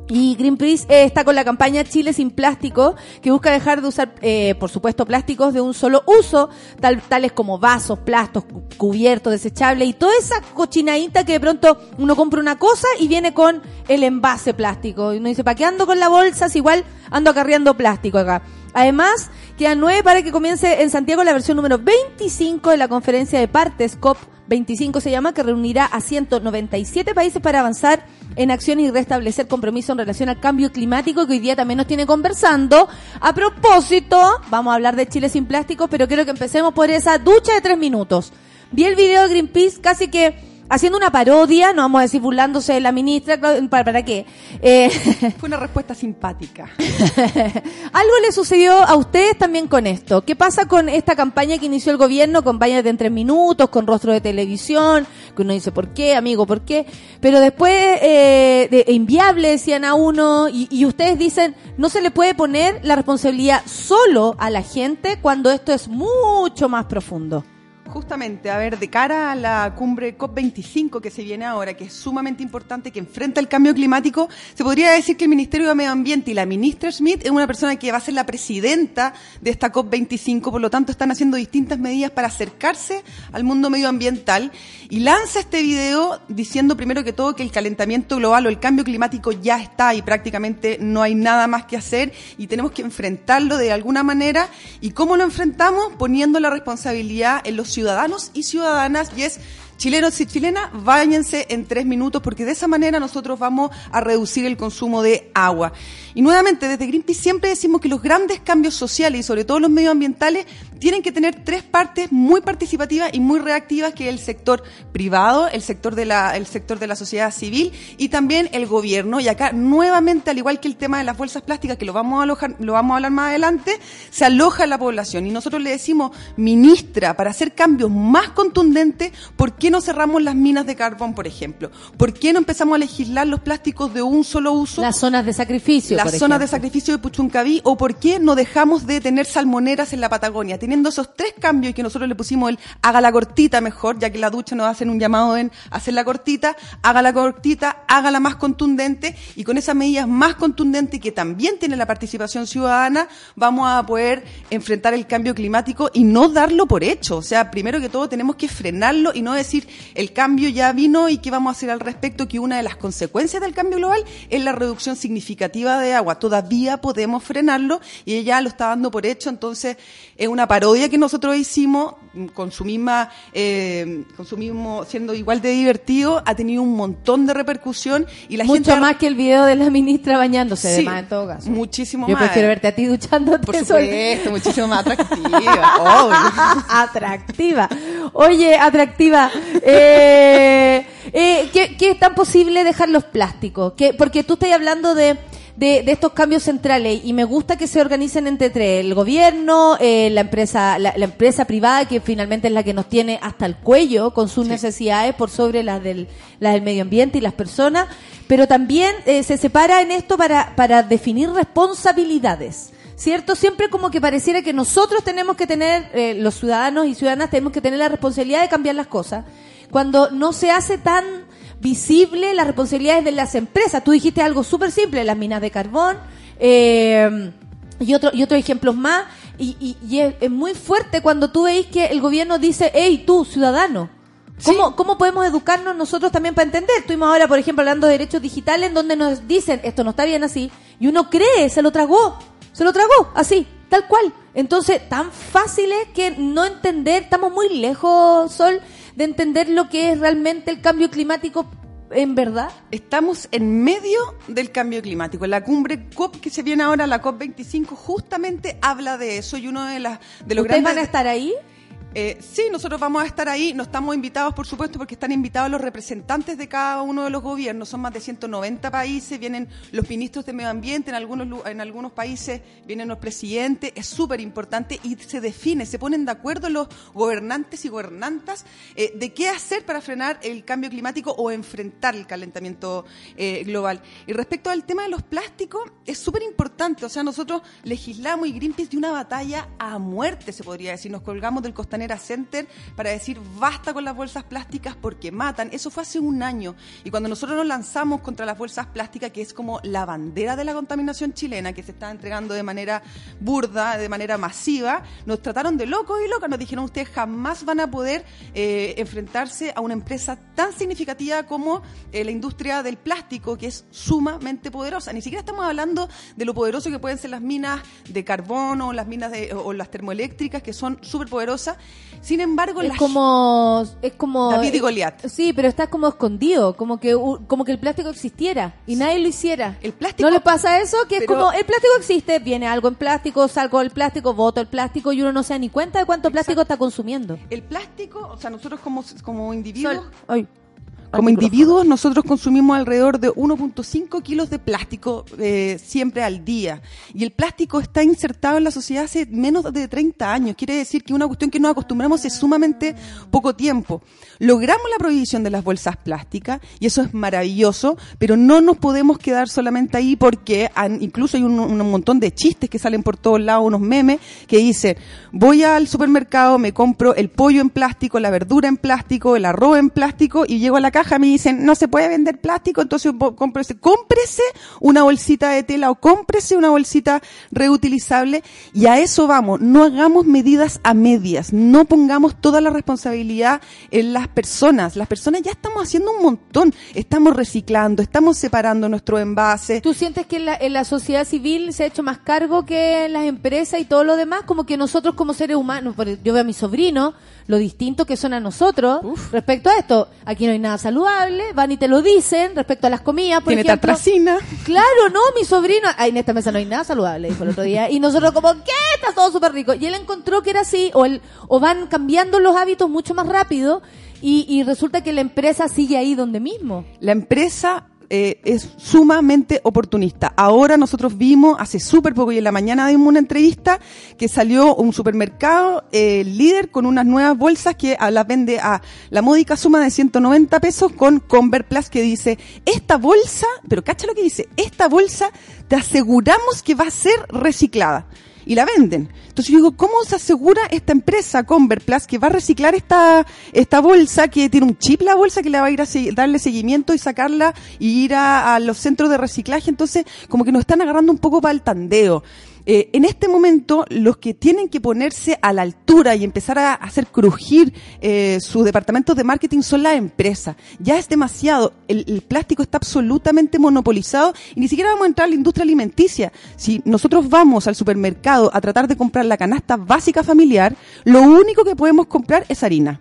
Y Greenpeace eh, está con la campaña Chile sin plástico, que busca dejar de usar, eh, por supuesto, plásticos de un solo uso, tal- tales como vasos, plastos, cu- cubiertos, desechables y toda esa cochinadita que de pronto uno compra una cosa y viene con el envase plástico. Y uno dice, ¿para qué ando con la bolsa igual ando acarreando plástico acá? Además, quedan nueve para que comience en Santiago la versión número 25 de la conferencia de partes COP 25 se llama, que reunirá a 197 países para avanzar en acción y restablecer compromiso en relación al cambio climático que hoy día también nos tiene conversando. A propósito, vamos a hablar de Chile sin plásticos, pero quiero que empecemos por esa ducha de tres minutos. Vi el video de Greenpeace casi que haciendo una parodia, no vamos a decir burlándose de la ministra, ¿para, para qué? Eh, (laughs) Fue una respuesta simpática. (laughs) algo le sucedió a ustedes también con esto. ¿Qué pasa con esta campaña que inició el gobierno, campañas de en tres minutos, con rostro de televisión, que uno dice, ¿por qué, amigo, por qué? Pero después, eh, de, inviable, decían a uno, y, y ustedes dicen, no se le puede poner la responsabilidad solo a la gente cuando esto es mucho más profundo. Justamente, a ver, de cara a la cumbre COP25 que se viene ahora, que es sumamente importante, que enfrenta el cambio climático, se podría decir que el Ministerio de Medio Ambiente y la ministra Schmidt es una persona que va a ser la presidenta de esta COP25, por lo tanto están haciendo distintas medidas para acercarse al mundo medioambiental y lanza este video diciendo primero que todo que el calentamiento global o el cambio climático ya está y prácticamente no hay nada más que hacer y tenemos que enfrentarlo de alguna manera. ¿Y cómo lo enfrentamos? Poniendo la responsabilidad en los ciudadanos y ciudadanas y es chilenos y chilenas, váyanse en tres minutos porque de esa manera nosotros vamos a reducir el consumo de agua. Y nuevamente, desde Greenpeace siempre decimos que los grandes cambios sociales y sobre todo los medioambientales tienen que tener tres partes muy participativas y muy reactivas, que es el sector privado, el sector de la, el sector de la sociedad civil y también el gobierno. Y acá nuevamente, al igual que el tema de las bolsas plásticas, que lo vamos a alojar, lo vamos a hablar más adelante, se aloja en la población. Y nosotros le decimos, ministra, para hacer cambios más contundentes, ¿por qué no cerramos las minas de carbón, por ejemplo? ¿Por qué no empezamos a legislar los plásticos de un solo uso? Las zonas de sacrificio. las por zonas de sacrificio de Puchuncaví o por qué no dejamos de tener salmoneras en la Patagonia. Teniendo esos tres cambios y que nosotros le pusimos el haga la cortita mejor, ya que la ducha nos hacen un llamado en hacer la cortita, haga la cortita, hágala más contundente y con esas medidas más contundentes que también tiene la participación ciudadana, vamos a poder enfrentar el cambio climático y no darlo por hecho. O sea, primero que todo tenemos que frenarlo y no decir el cambio ya vino y qué vamos a hacer al respecto, que una de las consecuencias del cambio global es la reducción significativa de agua. Todavía podemos frenarlo y ella lo está dando por hecho, entonces es una parodia que nosotros hicimos con su misma, eh, con su mismo, siendo igual de divertido, ha tenido un montón de repercusión y la Mucho gente... más que el video de la ministra bañándose, Sí, además, en todo caso. muchísimo Yo más. prefiero verte a ti duchándote. Por supuesto, muchísimo más (laughs) atractiva, obvio. atractiva. Oye, atractiva. Eh, eh, ¿qué, qué es tan posible dejar los plásticos? ¿Qué- porque tú estás hablando de, de, de estos cambios centrales y me gusta que se organicen entre tres, el gobierno, eh, la empresa la, la empresa privada que finalmente es la que nos tiene hasta el cuello con sus necesidades por sobre las del, las del medio ambiente y las personas, pero también eh, se separa en esto para, para definir responsabilidades. ¿Cierto? Siempre como que pareciera que nosotros tenemos que tener, eh, los ciudadanos y ciudadanas tenemos que tener la responsabilidad de cambiar las cosas. Cuando no se hace tan visible las responsabilidades de las empresas. Tú dijiste algo súper simple, las minas de carbón eh, y, otro, y otros ejemplos más. Y, y- y es, es muy fuerte cuando tú veis que el gobierno dice, hey, tú, ciudadano, ¿Cómo, ¿Cómo podemos educarnos nosotros también para entender? Estuvimos ahora, por ejemplo, hablando de derechos digitales, en donde nos dicen, esto no está bien así, y uno cree, se lo tragó, se lo tragó, así, tal cual. Entonces, tan fácil es que no entender, estamos muy lejos, Sol, de entender lo que es realmente el cambio climático en verdad. Estamos en medio del cambio climático. La cumbre COP que se viene ahora, la COP 25, justamente habla de eso y uno de, las de los ¿Ustedes grandes... van a estar ahí? Eh, sí, nosotros vamos a estar ahí. No estamos invitados, por supuesto, porque están invitados los representantes de cada uno de los gobiernos. Son más de 190 países. Vienen los ministros de medio ambiente. En algunos, en algunos países vienen los presidentes. Es súper importante y se define, se ponen de acuerdo los gobernantes y gobernantas eh, de qué hacer para frenar el cambio climático o enfrentar el calentamiento eh, global. Y respecto al tema de los plásticos, es súper importante. O sea, nosotros legislamos y Greenpeace de una batalla a muerte, se podría decir. Nos colgamos del Center para decir basta con las bolsas plásticas porque matan. Eso fue hace un año. Y cuando nosotros nos lanzamos contra las bolsas plásticas, que es como la bandera de la contaminación chilena, que se está entregando de manera burda, de manera masiva, nos trataron de locos y locas. Nos dijeron, ustedes jamás van a poder eh, enfrentarse a una empresa tan significativa como eh, la industria del plástico, que es sumamente poderosa. Ni siquiera estamos hablando de lo poderoso que pueden ser las minas de carbono, las minas de, o las termoeléctricas, que son súper poderosas, Sin embargo, Es la- como, es como David y eh, Goliat. Sí, pero está como escondido, como que como que el plástico existiera y nadie lo hiciera. El plástico- ¿No le pasa eso? Que es como el plástico existe, viene algo en plástico, salgo del plástico, voto el plástico y uno no se da ni cuenta de cuánto plástico está consumiendo. el plástico, o sea, nosotros como, como individuos, Sol. Ay. Como individuos, nosotros consumimos alrededor de 1.5 kilos de plástico eh, siempre al día. Y el plástico está insertado en la sociedad hace menos de 30 años. Quiere decir que una cuestión que nos acostumbramos hace sumamente poco tiempo. Logramos la prohibición de las bolsas plásticas y eso es maravilloso, pero no nos podemos quedar solamente ahí porque han- incluso hay un, un montón de chistes que salen por todos lados, unos memes que dicen, voy al supermercado, me compro el pollo en plástico, la verdura en plástico, el arroz en plástico y llego a la caja, me dicen, no se puede vender plástico, entonces cómprese, una bolsita de tela o cómprese una bolsita reutilizable y a eso vamos, no hagamos medidas a medias, no pongamos toda la responsabilidad en las personas, las personas ya estamos haciendo un montón, estamos reciclando, estamos separando nuestro envase, ¿Tú sientes que en la, en la sociedad civil se ha hecho más cargo que en las empresas y todo lo demás? Como que nosotros como seres humanos, por- yo veo a mis sobrinos, lo distinto que son a nosotros respecto a esto. Aquí no hay nada saludable, van y te lo dicen respecto a las comidas, por tiene ejemplo. tartracina. Claro, no, mi sobrino, ay, en esta mesa no hay nada saludable, dijo el otro día. Y nosotros como, ¿qué? Está todo súper rico. Y él encontró que era así, o, el, o van cambiando los hábitos mucho más rápido y, y resulta que la empresa sigue ahí donde mismo. La empresa eh, es sumamente oportunista. Ahora nosotros vimos hace súper poco y en la mañana dimos una entrevista que salió un supermercado eh, líder con unas nuevas bolsas que a- las vende a la módica suma de 190 pesos con Convert Plus que dice, esta bolsa, pero cacha lo que dice, esta bolsa te aseguramos que va a ser reciclada. Y la venden. Entonces yo digo, ¿cómo se asegura esta empresa Converplus que va a reciclar esta, esta bolsa que tiene un chip la bolsa que le va a ir a darle seguimiento y sacarla y ir a, a los centros de reciclaje? Entonces, como que nos están agarrando un poco para el tandeo. Eh, en este momento, los que tienen que ponerse a la altura y empezar a hacer crujir eh, sus departamentos de marketing son las empresas. Ya es demasiado. El, plástico está absolutamente monopolizado y ni siquiera vamos a entrar a la industria alimenticia. Si nosotros vamos al supermercado a tratar de comprar la canasta básica familiar, lo único que podemos comprar es harina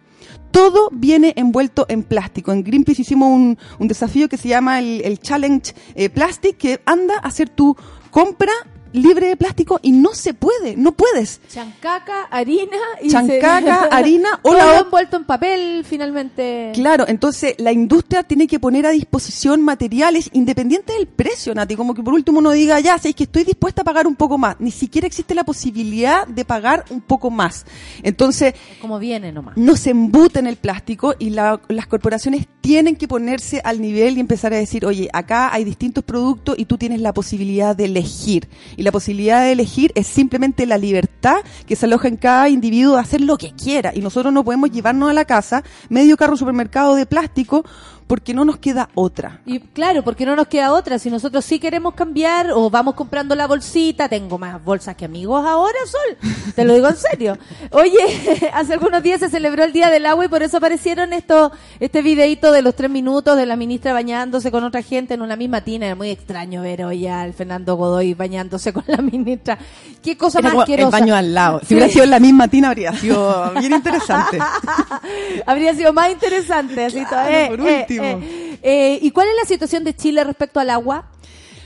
todo viene envuelto en plástico. En Greenpeace hicimos un, un desafío que se llama el, el Challenge eh, Plastic, que anda a hacer tu compra libre de plástico y no se puede, no puedes. Chancaca, harina y Chancaca, (laughs) harina o la- envuelto en papel finalmente. Claro, entonces la industria tiene que poner a disposición materiales independientes del precio, Nati. Como que por último uno diga, ya, sé que estoy dispuesta a pagar un poco más. Ni siquiera existe la posibilidad de pagar un poco más. Entonces, Como viene nomás. no se embuten el plástico y la- las corporaciones tienen que ponerse al nivel y empezar a decir, oye, acá hay distintos productos y tú tienes la posibilidad de elegir. Y la posibilidad de elegir es simplemente la libertad que se aloja en cada individuo de hacer lo que quiera. Y nosotros no podemos llevarnos a la casa medio carro supermercado de plástico porque no nos queda otra. Y claro, porque no nos queda otra. Si nosotros sí queremos cambiar o vamos comprando la bolsita, tengo más bolsas que amigos ahora, Sol. Te lo digo en serio. Oye, (laughs) hace algunos días se celebró el Día del Agua y por eso aparecieron estos, este videito de los tres minutos de la ministra bañándose con otra gente en una misma tina. Era muy extraño ver hoy al Fernando Godoy bañándose con la ministra. Qué cosa Era más como el asquerosa. baño al lado. Si Sí. hubiera sido en la misma tina habría sido bien interesante. (laughs) Habría sido más interesante. Así todo. Claro, Eh, por eh, eh. Eh, ¿Y cuál es la situación de Chile respecto al agua?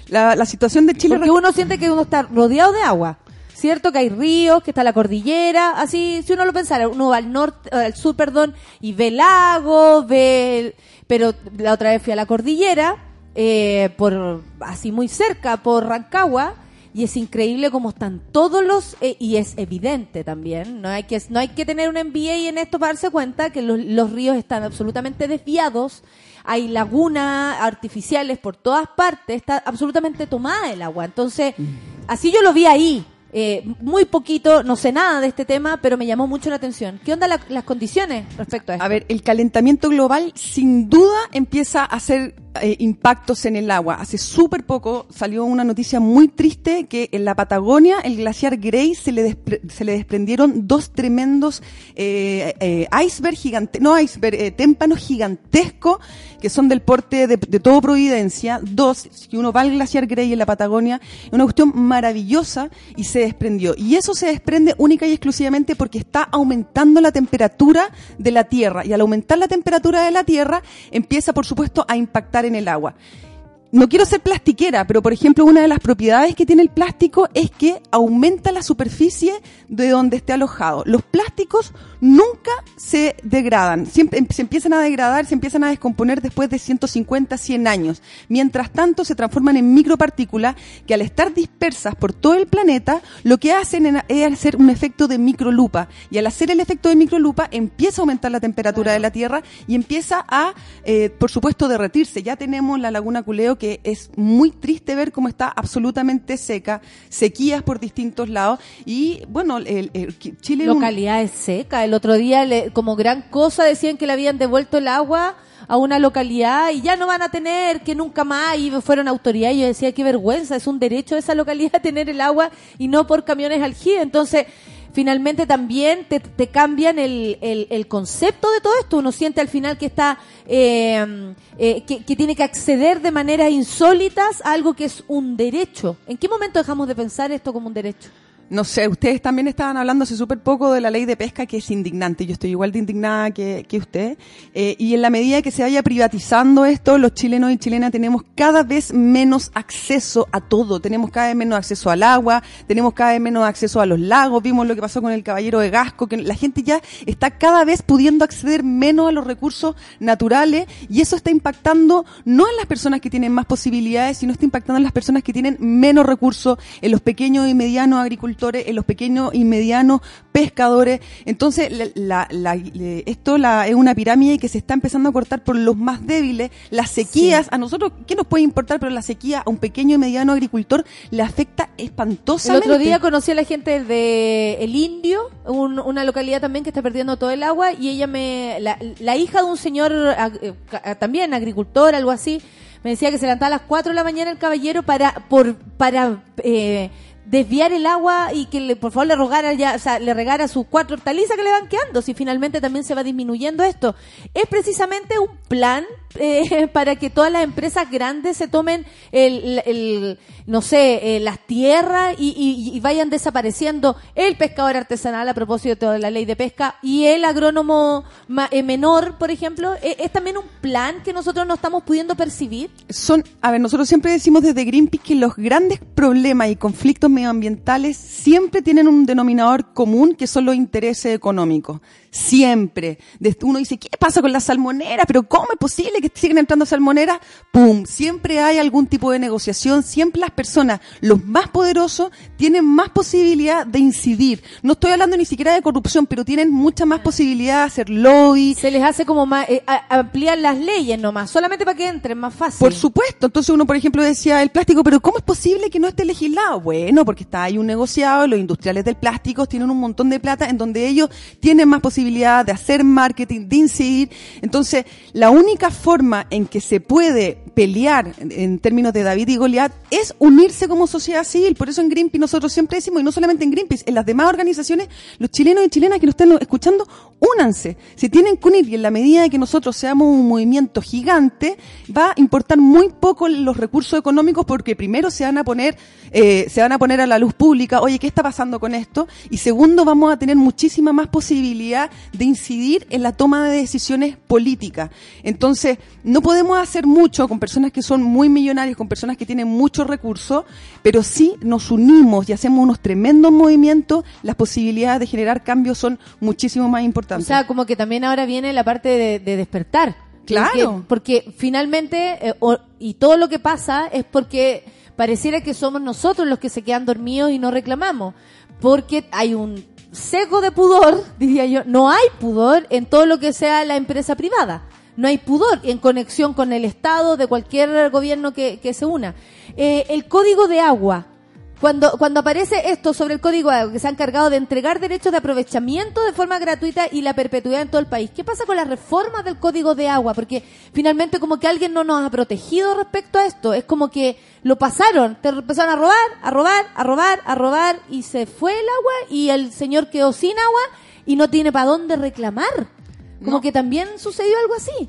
La, la situación de Chile... Porque uno siente que uno está rodeado de agua. Cierto que hay ríos, que está la cordillera, así, si uno lo pensara, uno va al norte, eh, al sur, perdón, y ve lagos, ve, pero la otra vez fui a la cordillera, eh, por, así muy cerca, por Rancagua, y es increíble cómo están todos los, eh, y es evidente también, no hay que, no hay que tener un MBA en esto para darse cuenta que los, los ríos están absolutamente desviados, hay lagunas artificiales por todas partes, está absolutamente tomada el agua. Entonces, así yo lo vi ahí. eh, muy poquito, no sé nada de este tema, pero me llamó mucho la atención. ¿Qué onda la- las condiciones respecto a esto? A ver, el calentamiento global sin duda empieza a ser eh, impactos en el agua. Hace súper poco salió una noticia muy triste que en la Patagonia, el glaciar Grey, se le, se le desprendieron dos tremendos eh, eh, iceberg gigante, no iceberg, eh, témpanos gigantescos que son del porte de, de todo Providencia. Dos, si uno va al glaciar Grey en la Patagonia, una cuestión maravillosa y se desprendió. Y eso se desprende única y exclusivamente porque está aumentando la temperatura de la Tierra. Y al aumentar la temperatura de la Tierra, empieza, por supuesto, a impactar en el agua. No quiero ser plastiquera, pero por ejemplo, una de las propiedades que tiene el plástico es que aumenta la superficie de donde esté alojado. Los plásticos nunca se degradan, siempre em- se empiezan a degradar, se empiezan a descomponer después de 150, 100 años. Mientras tanto, se transforman en micropartículas que al estar dispersas por todo el planeta, lo que hacen en- es hacer un efecto de microlupa. Y al hacer el efecto de microlupa, empieza a aumentar la temperatura de la Tierra y empieza a, eh, por supuesto, derretirse. Ya tenemos la laguna Culeo que es muy triste ver cómo está absolutamente seca, sequías por distintos lados y bueno, el, el- Chile es un- Localidad es seca. El otro día, le- como gran cosa, decían que le habían devuelto el agua a una localidad y ya no van a tener, que nunca más, y fueron autoridades. Y yo decía, qué vergüenza, es un derecho de esa localidad (laughs) tener el agua y no por camiones aljibe. Entonces, finalmente también te, te cambian el, el, el concepto de todo esto. Uno siente al final que está, eh, eh, que, que tiene que acceder de maneras insólitas a algo que es un derecho. ¿En qué momento dejamos de pensar esto como un derecho? No sé, ustedes también estaban hablando hace súper poco de la ley de pesca que es indignante. Yo estoy igual de indignada que, que usted. Eh, y en la medida que se vaya privatizando esto, los chilenos y chilenas tenemos cada vez menos acceso a todo. Tenemos cada vez menos acceso al agua, tenemos cada vez menos acceso a los lagos. Vimos lo que pasó con el caballero de Gasco, que la gente ya está cada vez pudiendo acceder menos a los recursos naturales y eso está impactando no en las personas que tienen más posibilidades, sino está impactando en las personas que tienen menos recursos, en los pequeños y medianos agricultores, en los pequeños y medianos pescadores. Entonces, la, la- la- le- esto es una pirámide que se está empezando a cortar por los más débiles. Las sequías, a nosotros, ¿qué nos puede importar? Pero la sequía a un pequeño y mediano agricultor le afecta El espantosamente. otro día conocí a la gente de El Indio, un- una localidad también que está perdiendo todo el agua, y ella me, la, hija de un señor ag- eh, ca- también agricultor, algo así, me decía que se levantaba a las 4 de la mañana el caballero para, por, para eh, desviar el agua y que le, por favor le rogara ya, o sea, le regara sus cuatro hortalizas que le van quedando, si finalmente también se va disminuyendo esto. Es precisamente un plan eh, (laughs) para que todas las empresas grandes se tomen el, no sé, eh, las tierras y, y- y vayan desapareciendo el pescador artesanal a propósito de la ley de pesca y el agrónomo ma- eh, menor, por ejemplo, Eh, es también un plan que nosotros no estamos pudiendo percibir. son, a ver, nosotros siempre decimos desde Greenpeace que los grandes problemas y conflictos medioambientales siempre tienen un denominador común que son los intereses económicos. Siempre. Uno dice, ¿qué pasa con las salmoneras? Pero ¿cómo es posible que siguen entrando salmoneras? ¡Pum! Siempre hay algún tipo de negociación. Siempre las personas, los más poderosos, tienen más posibilidad de incidir. No estoy hablando ni siquiera de corrupción, pero tienen mucha más posibilidad de hacer lobby, Se les hace como más, eh, ampliar las leyes nomás, solamente para que entren más fácil. Por supuesto. Entonces uno, por ejemplo, decía el plástico, pero ¿cómo es posible que no esté legislado? Bueno, porque está ahí un negociado, los industriales del plástico tienen un montón de plata en donde ellos tienen más posibilidad de hacer marketing, de incidir. Entonces, la única forma en que se puede pelear en, términos de David y Goliat es unirse como sociedad civil. Por eso en Greenpeace nosotros siempre decimos, y no solamente en Greenpeace, en las demás organizaciones, los chilenos y chilenas que nos estén escuchando, únanse. Se tienen que unir y en la medida de que nosotros seamos un movimiento gigante, va a importar muy poco los recursos económicos porque primero se van a poner, eh, se van a poner a la luz pública, oye, ¿qué está pasando con esto? Y segundo, vamos a tener muchísima más posibilidad de incidir en la toma de decisiones políticas. Entonces, no podemos hacer mucho con personas que son muy millonarias, con personas que tienen muchos recursos, pero si nos unimos y hacemos unos tremendos movimientos, las posibilidades de generar cambios son muchísimo más O sea, como que también ahora viene la parte de, de despertar. Claro. Porque, porque finalmente, eh, o- y todo lo que pasa es porque pareciera que somos nosotros los que se quedan dormidos y no reclamamos. Porque hay un seco de pudor, (laughs) diría yo, no hay pudor en todo lo que sea la empresa privada. No hay pudor en conexión con el Estado de cualquier gobierno que, que se una. Eh, el código de agua, Cuando, cuando aparece esto sobre el código de agua, que se han encargado de entregar derechos de aprovechamiento de forma gratuita y la perpetuidad en todo el país, ¿qué pasa con las reformas del código de agua? Porque finalmente como que alguien no nos ha protegido respecto a esto. Es como que lo pasaron, te empezaron a robar, a robar, a robar, a robar y se fue el agua y el señor quedó sin agua y no tiene para dónde reclamar. Como No. que también sucedió algo así.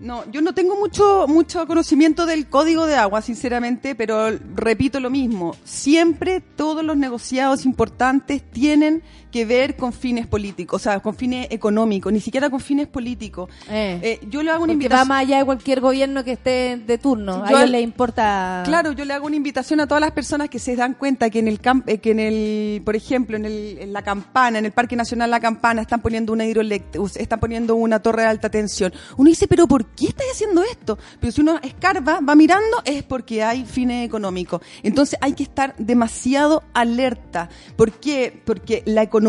No, yo no tengo mucho, mucho conocimiento del código de agua, sinceramente, pero repito lo mismo. Siempre todos los negociados importantes tienen que ver con fines políticos, o sea, con fines económicos, ni siquiera con fines políticos. Eh. Eh, yo le hago una Porque va invitación. más allá de cualquier gobierno que esté de turno. A Yo ellos al- les importa. Claro, yo le hago una invitación a todas las personas que se dan cuenta que en el camp- eh, que en el, por ejemplo, en, el, en la Campana, en el Parque Nacional La Campana, están poniendo una hidroeléctrica, están poniendo una torre de alta tensión. Uno dice, pero ¿por qué estás haciendo esto? Pero si uno escarba, va mirando, es porque hay fines económicos. Entonces hay que estar demasiado alerta. ¿Por qué? Porque la economía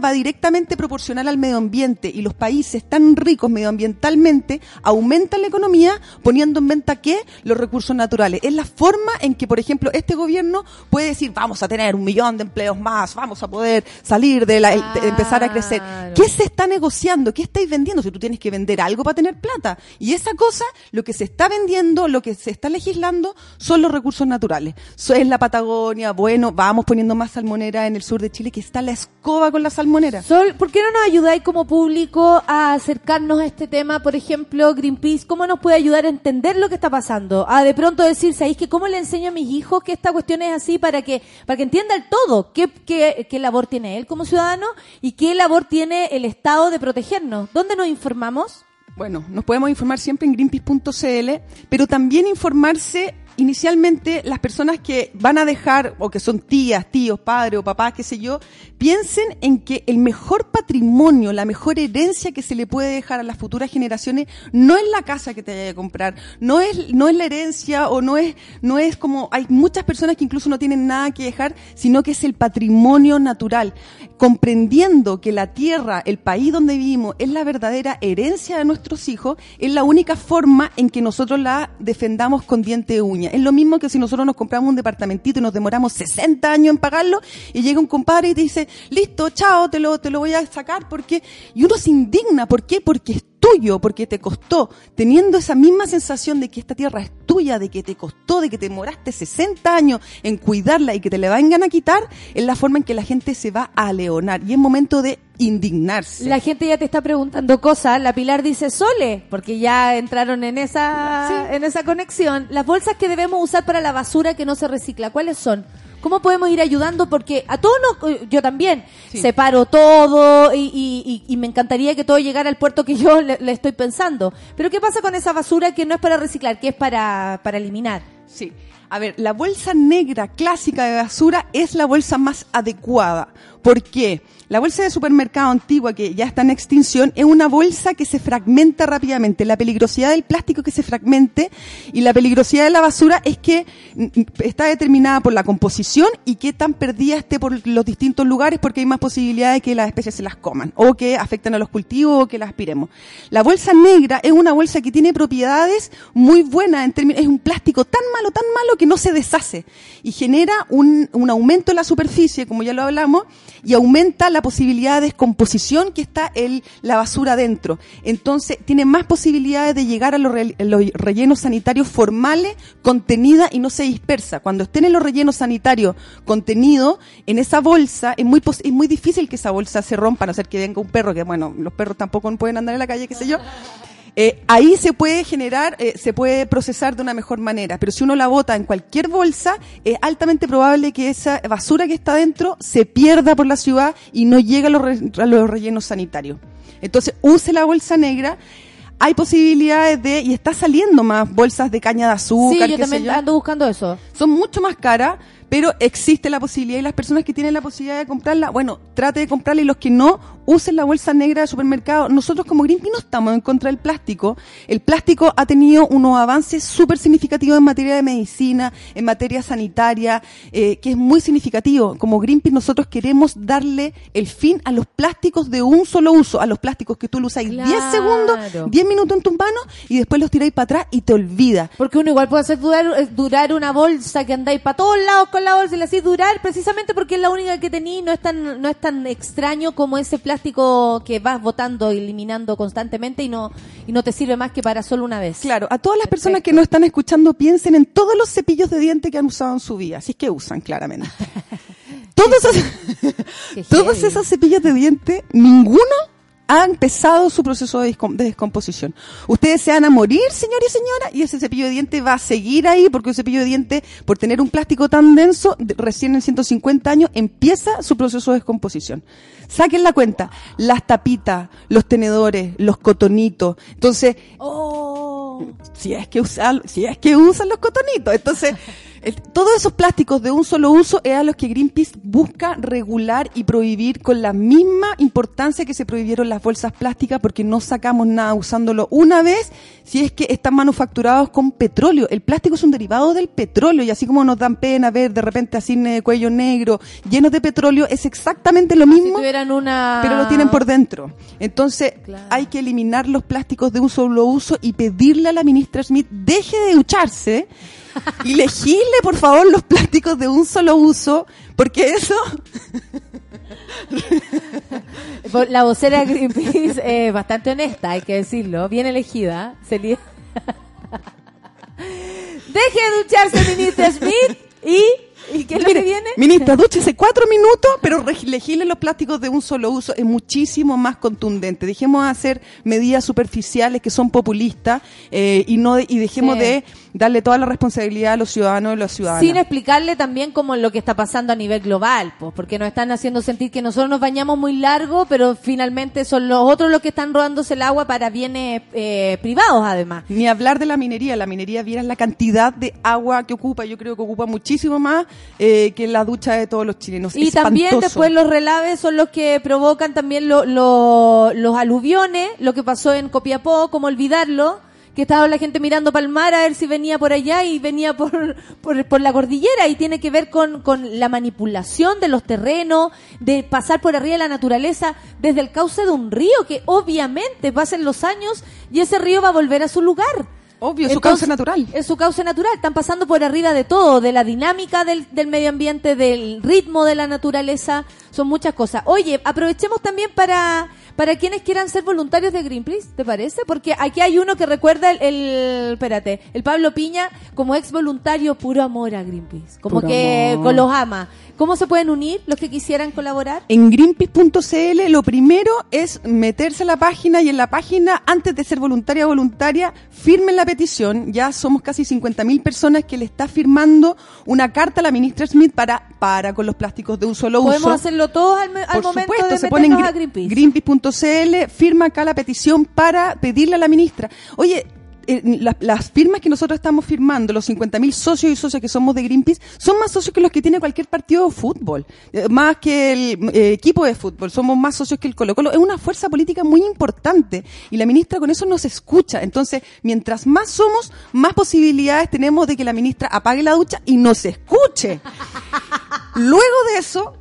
va directamente proporcional al medio ambiente y los países tan ricos medioambientalmente aumentan la economía poniendo en venta qué? Los recursos naturales. Es la forma en que, por ejemplo, este gobierno puede decir, vamos a tener un millón de empleos más, vamos a poder salir de la, de empezar a crecer. Claro. ¿Qué se está negociando? ¿Qué estáis vendiendo? Si tú tienes que vender algo para tener plata. Y esa cosa, lo que se está vendiendo, lo que se está legislando, son los recursos naturales. So, es la Patagonia, bueno, vamos poniendo más salmonera en el sur de Chile, que está la escoba con la salmonera. Sol, ¿por qué no nos ayudáis como público a acercarnos a este tema? Por ejemplo, Greenpeace, ¿cómo nos puede ayudar a entender lo que está pasando? A de pronto decir, ¿sabéis que cómo le enseño a mis hijos que esta cuestión es así para que, para que entienda el todo? ¿Qué, qué, qué labor tiene él como ciudadano y qué labor tiene el Estado de protegernos? ¿Dónde nos informamos? Bueno, nos podemos informar siempre en greenpeace.cl, pero también informarse inicialmente las personas que van a dejar, o que son tías, tíos, padres o papás, qué sé yo, piensen en que el mejor patrimonio, la mejor herencia que se le puede dejar a las futuras generaciones no es la casa que te vaya a comprar, no es, no es la herencia o no es, no es como, hay muchas personas que incluso no tienen nada que dejar, sino que es el patrimonio natural. Comprendiendo que la tierra, el país donde vivimos, es la verdadera herencia de nuestros hijos, es la única forma en que nosotros la defendamos con diente de uña. Es lo mismo que si nosotros nos compramos un departamentito y nos demoramos 60 años en pagarlo y llega un compadre y te dice, listo, chao, te lo, te lo voy a sacar porque, y uno se indigna, ¿por qué? Porque tuyo, porque te costó, teniendo esa misma sensación de que esta tierra es tuya, de que te costó, de que te demoraste 60 años en cuidarla y que te la vengan a quitar, es la forma en que la gente se va a leonar y es momento de indignarse. La gente ya te está preguntando cosas. La Pilar dice Sole, porque ya entraron en esa, en esa conexión. Las bolsas que debemos usar para la basura que no se recicla, ¿cuáles son? ¿Cómo podemos ir ayudando? Porque a todos nos, yo también Sí. separo todo y, y- y- y me encantaría que todo llegara al puerto que (laughs) yo le, le estoy pensando. Pero ¿qué pasa con esa basura que no es para reciclar, que es para, para eliminar? Sí. A ver, la bolsa negra clásica de basura es la bolsa más adecuada. ¿Por qué? La bolsa de supermercado antigua que ya está en extinción es una bolsa que se fragmenta rápidamente. La peligrosidad del plástico que se fragmente y la peligrosidad de la basura es que mm, mm, está determinada por la composición y qué tan perdida esté por los distintos lugares porque hay más posibilidad de que las especies se las coman o que afecten a los cultivos o que las aspiremos. La bolsa negra es una bolsa que tiene propiedades muy buenas en términos, es un plástico tan malo, tan malo que no se deshace y genera un, un aumento en la superficie, como ya lo hablamos, y aumenta la posibilidad de descomposición que está el, la basura dentro. Entonces, tiene más posibilidades de llegar a los, re- los rellenos sanitarios formales, contenida y no se dispersa. Cuando estén en los rellenos sanitarios contenido en esa bolsa, es muy, es muy difícil que esa bolsa se rompa, a no ser que venga un perro, que bueno, los perros tampoco pueden andar en la calle, qué sé yo. Eh, ahí se puede generar, eh, se puede procesar de una mejor manera, pero si uno la bota en cualquier bolsa, es altamente probable que esa basura que está dentro se pierda por la ciudad y no llegue a los, re- a los rellenos sanitarios. Entonces, use la bolsa negra. Hay posibilidades de, y está saliendo más bolsas de caña de azúcar. sí, yo también yo. ando buscando eso. Son mucho más caras, pero existe la posibilidad y las personas que tienen la posibilidad de comprarla, bueno, trate de comprarla y los que no, usen la bolsa negra de supermercado. Nosotros como Greenpeace no estamos en contra del plástico. El plástico ha tenido unos avances súper significativos en materia de medicina, en materia sanitaria, eh, que es muy significativo. Como Greenpeace nosotros queremos darle el fin a los plásticos de un solo uso, a los plásticos que tú lo usáis 10 Claro. segundos, 10 minutos en tus manos y después los tiráis para atrás y te olvidas. Porque uno igual puede hacer durar, eh, durar una bolsa que andáis para todos lados con al lado si la hacís durar, precisamente porque es la única que tení, no es tan, no es tan extraño como ese plástico que vas botando, eliminando constantemente y no, y no te sirve más que para solo una vez. Claro, a todas las personas que nos están escuchando, piensen en todos los cepillos de diente que han usado en su vida. Si es que usan, claramente. (laughs) todos, esos, (laughs) (laughs) todos esos cepillos de diente, ninguno ha empezado su proceso de, descom- de descomposición. Ustedes se van a morir, señor y señora, y ese cepillo de diente va a seguir ahí, porque un cepillo de diente, por tener un plástico tan denso, de- recién en 150 años, empieza su proceso de descomposición. Saquen la cuenta, las tapitas, los tenedores, los cotonitos. Entonces, Oh. si es que usan, si es que usan los cotonitos. Entonces, (laughs) el- todos esos plásticos de un solo uso es a los que Greenpeace busca regular y prohibir con la misma importancia que se prohibieron las bolsas plásticas porque no sacamos nada usándolo una vez si es que están manufacturados con petróleo. El plástico es un derivado del petróleo y así como nos dan pena ver de repente así de cuello negro llenos de petróleo, es exactamente lo Si mismo tuvieran una... pero lo tienen por dentro. Entonces, Claro. hay que eliminar los plásticos de un solo uso y pedirle a la ministra Smith deje de ducharse (laughs) y legisle, por favor, los plásticos de un solo uso, porque eso (laughs) La vocera de Greenpeace es bastante honesta, hay que decirlo, bien elegida. (laughs) Deje de ducharse, ministra Smith, y... ¿Y qué es lo que viene? Ministra, dúchese cuatro minutos, pero legisle los plásticos de un solo uso. Es muchísimo más contundente. Dejemos de hacer medidas superficiales que son populistas eh, y no de- y dejemos Sí. de darle toda la responsabilidad a los ciudadanos y las ciudadanas. Sin explicarle también como lo que está pasando a nivel global, pues, porque nos están haciendo sentir que nosotros nos bañamos muy largo, pero finalmente son los otros los que están rodándose el agua para bienes eh, privados, además. Ni hablar de la minería. La minería, vieras la cantidad de agua que ocupa. Yo creo que ocupa muchísimo más eh, que la ducha de todos los chilenos. Y también después los relaves son los que provocan también lo- lo- los aluviones, lo que pasó en Copiapó, como olvidarlo, que estaba la gente mirando para el mar a ver si venía por allá y venía por, por, por la cordillera y tiene que ver con, con la manipulación de los terrenos, de pasar por arriba de la naturaleza desde el cauce de un río que obviamente pasen los años y ese río va a volver a su lugar. Obvio, su Entonces, cauce natural. Es su cauce natural. Están pasando por arriba de todo, de la dinámica del, del medio ambiente, del ritmo de la naturaleza. Son muchas cosas. Oye, aprovechemos también para, para quienes quieran ser voluntarios de Greenpeace, ¿te parece? Porque aquí hay uno que recuerda el, el- espérate, el Pablo Piña como ex voluntario puro amor a Greenpeace. Como Puro que amor. con los ama. ¿Cómo se pueden unir los que quisieran colaborar? En greenpeace.cl lo primero es meterse a la página y en la página, antes de ser voluntaria o voluntaria, firmen la petición. Ya somos casi 50.000 personas que le está firmando una carta a la ministra Smith para, para con los plásticos de un solo Podemos uso. hacerlo todos al, al Por momento supuesto, de se pone en meternos a gre- Greenpeace. greenpeace.cl, firma acá la petición para pedirle a la ministra. Oye, eh, la- las firmas que nosotros estamos firmando, los 50.000 socios y socias que somos de Greenpeace, son más socios que los que tiene cualquier partido de fútbol, eh, más que el eh, equipo de fútbol, somos más socios que el Colo Colo. Es una fuerza política muy importante y la ministra con eso nos escucha. Entonces, mientras más somos, más posibilidades tenemos de que la ministra apague la ducha y nos escuche. (laughs) Luego de eso,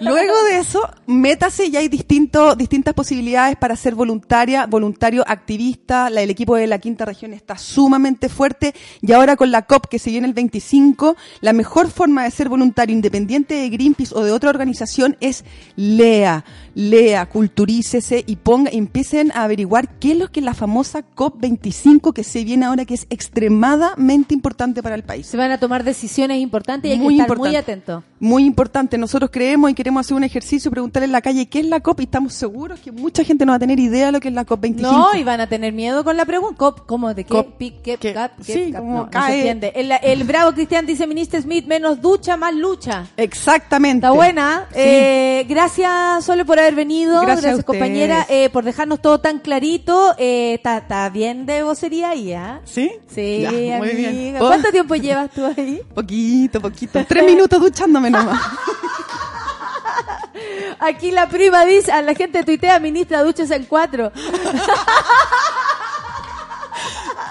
Luego de eso, métase y hay distinto, distintas posibilidades para ser voluntaria, voluntario activista. La, el equipo de la quinta región está sumamente fuerte y ahora con la COP que se viene el 25, la mejor forma de ser voluntario independiente de Greenpeace o de otra organización es lea, lea, culturícese y ponga, empiecen a averiguar qué es lo que la famosa COP 25 que se viene ahora que es extremadamente importante para el país. Se van a tomar decisiones importantes y hay Muy que estar muy atentos. Muy importante. Nosotros creemos y queremos hacer un ejercicio, preguntarle en la calle qué es la COP y estamos seguros que mucha gente no va a tener idea de lo que es la COP 25. No, y van a tener miedo con la pregunta. Cop, ¿Cómo? ¿De qué? Cop, Pic, qué, ¿qué? cap, qué, Sí, cap? como No, no cae. se entiende. El, el bravo cristian dice, ministro Smith, menos ducha, más lucha. Exactamente. Está buena. Sí. Eh, gracias, Sole, por haber venido. Gracias compañera, eh, por dejarnos todo tan clarito. Eh, Está está bien de vocería ahí, ¿ah? ¿Sí? Sí, Ya, muy bien. ¿Cuánto tiempo llevas tú ahí? (laughs) Poquito, poquito. Tres (laughs) minutos duchándome nomás. (laughs) Aquí la prima dice, a la gente tuitea, ministra, duches en cuatro.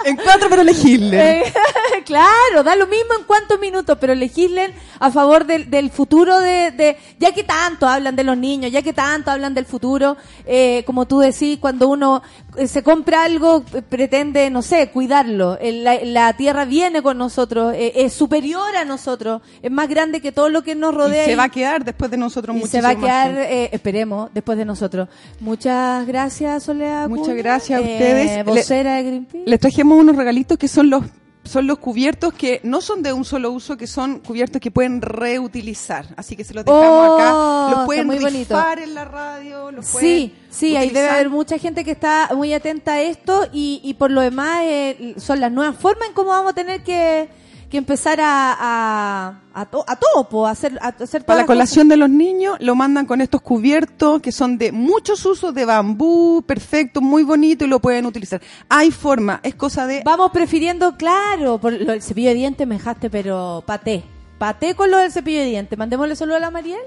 en cuatro, pero legible. Eh, (laughs) claro, da lo mismo en cuántos minutos, pero legislen a favor del, del futuro de, de, ya que tanto hablan de los niños, ya que tanto hablan del futuro, eh, como tú decís, cuando uno se compra algo, eh, pretende, no sé, cuidarlo. Eh, La, la tierra viene con nosotros, eh, es superior a nosotros, es más grande que todo lo que nos Y rodea. se va a quedar después de nosotros y se va a quedar, eh, esperemos, después de nosotros. Muchas gracias, Soledad. Muchas gracias a eh, ustedes. vocera de Greenpeace. Les trajimos unos regalitos que son los son los cubiertos que no son de un solo uso, que son cubiertos que pueden reutilizar. Así que se los dejamos Oh, acá. Los pueden muy rifar en la radio. Los Sí, pueden sí, ahí debe haber mucha gente que está muy atenta a esto y, y por lo demás eh, son las nuevas formas en cómo vamos a tener que, que empezar a, a, a, to- a todo, po, a hacer, a hacer Para la colación de los niños lo mandan con estos cubiertos que son de muchos usos de bambú, perfecto, muy bonito y lo pueden utilizar. Hay forma, es cosa de... Vamos prefiriendo, claro, por lo del cepillo de dientes me dejaste, pero paté. Paté con lo del cepillo de dientes. Mandémosle saludo a la Mariel,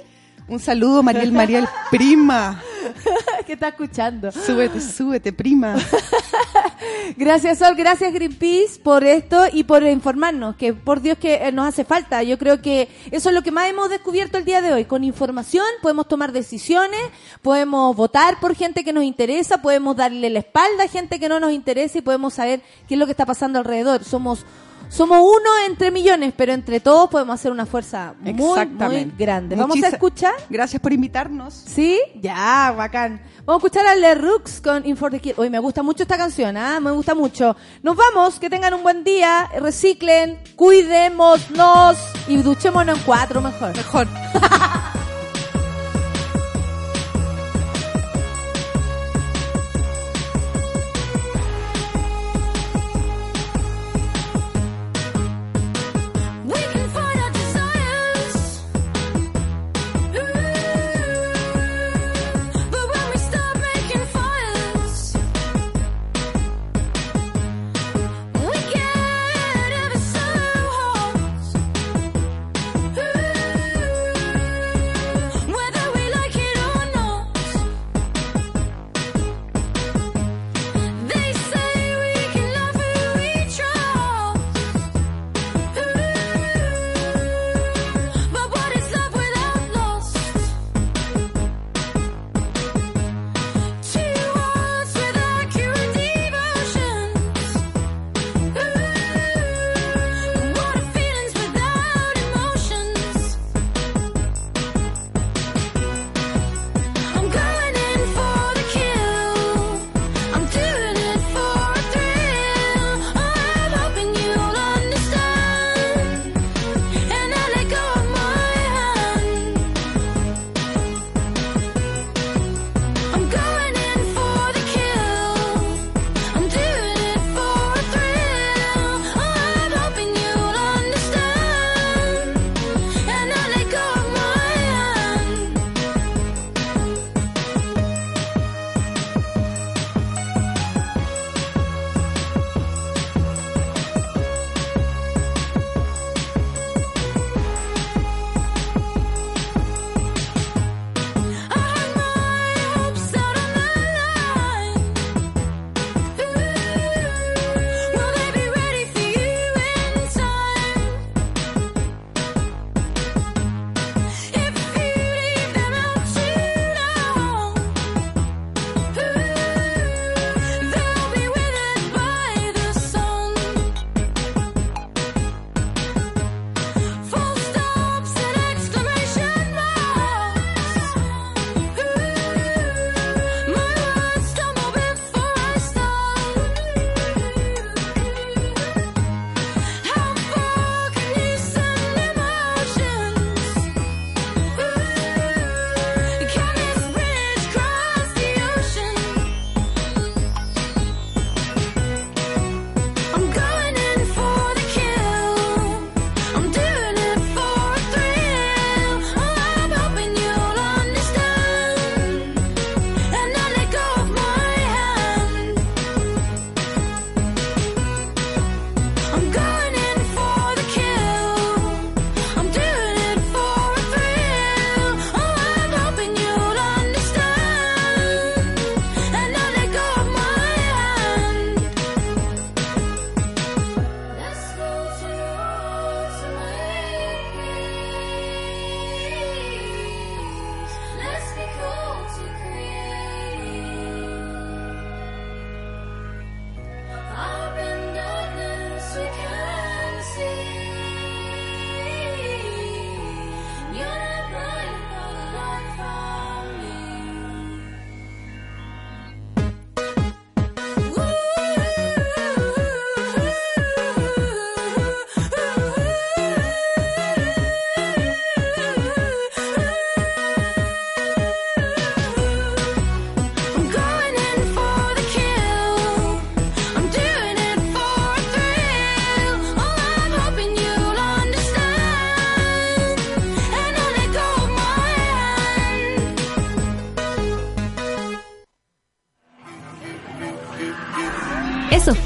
Un saludo, Mariel, Mariel, prima. (laughs) que está escuchando. Súbete, súbete, prima. (laughs) Gracias Sol, gracias Greenpeace por esto y por informarnos, que por Dios que eh, nos hace falta. Yo creo que eso es lo que más hemos descubierto el día de hoy. Con información podemos tomar decisiones, podemos votar por gente que nos interesa, podemos darle la espalda a gente que no nos interesa y podemos saber qué es lo que está pasando alrededor. Somos somos uno entre millones, pero entre todos podemos hacer una fuerza muy, muy grande. Vamos a escuchar. Gracias por invitarnos. ¿Sí? Ya, bacán. Vamos a escuchar a Le Rooks con In for the Kid. Hoy me gusta mucho esta canción, ¿ah? Me gusta mucho. Nos vamos, que tengan un buen día, reciclen, cuidémonos y duchémonos en cuatro mejor. Mejor. (laughs)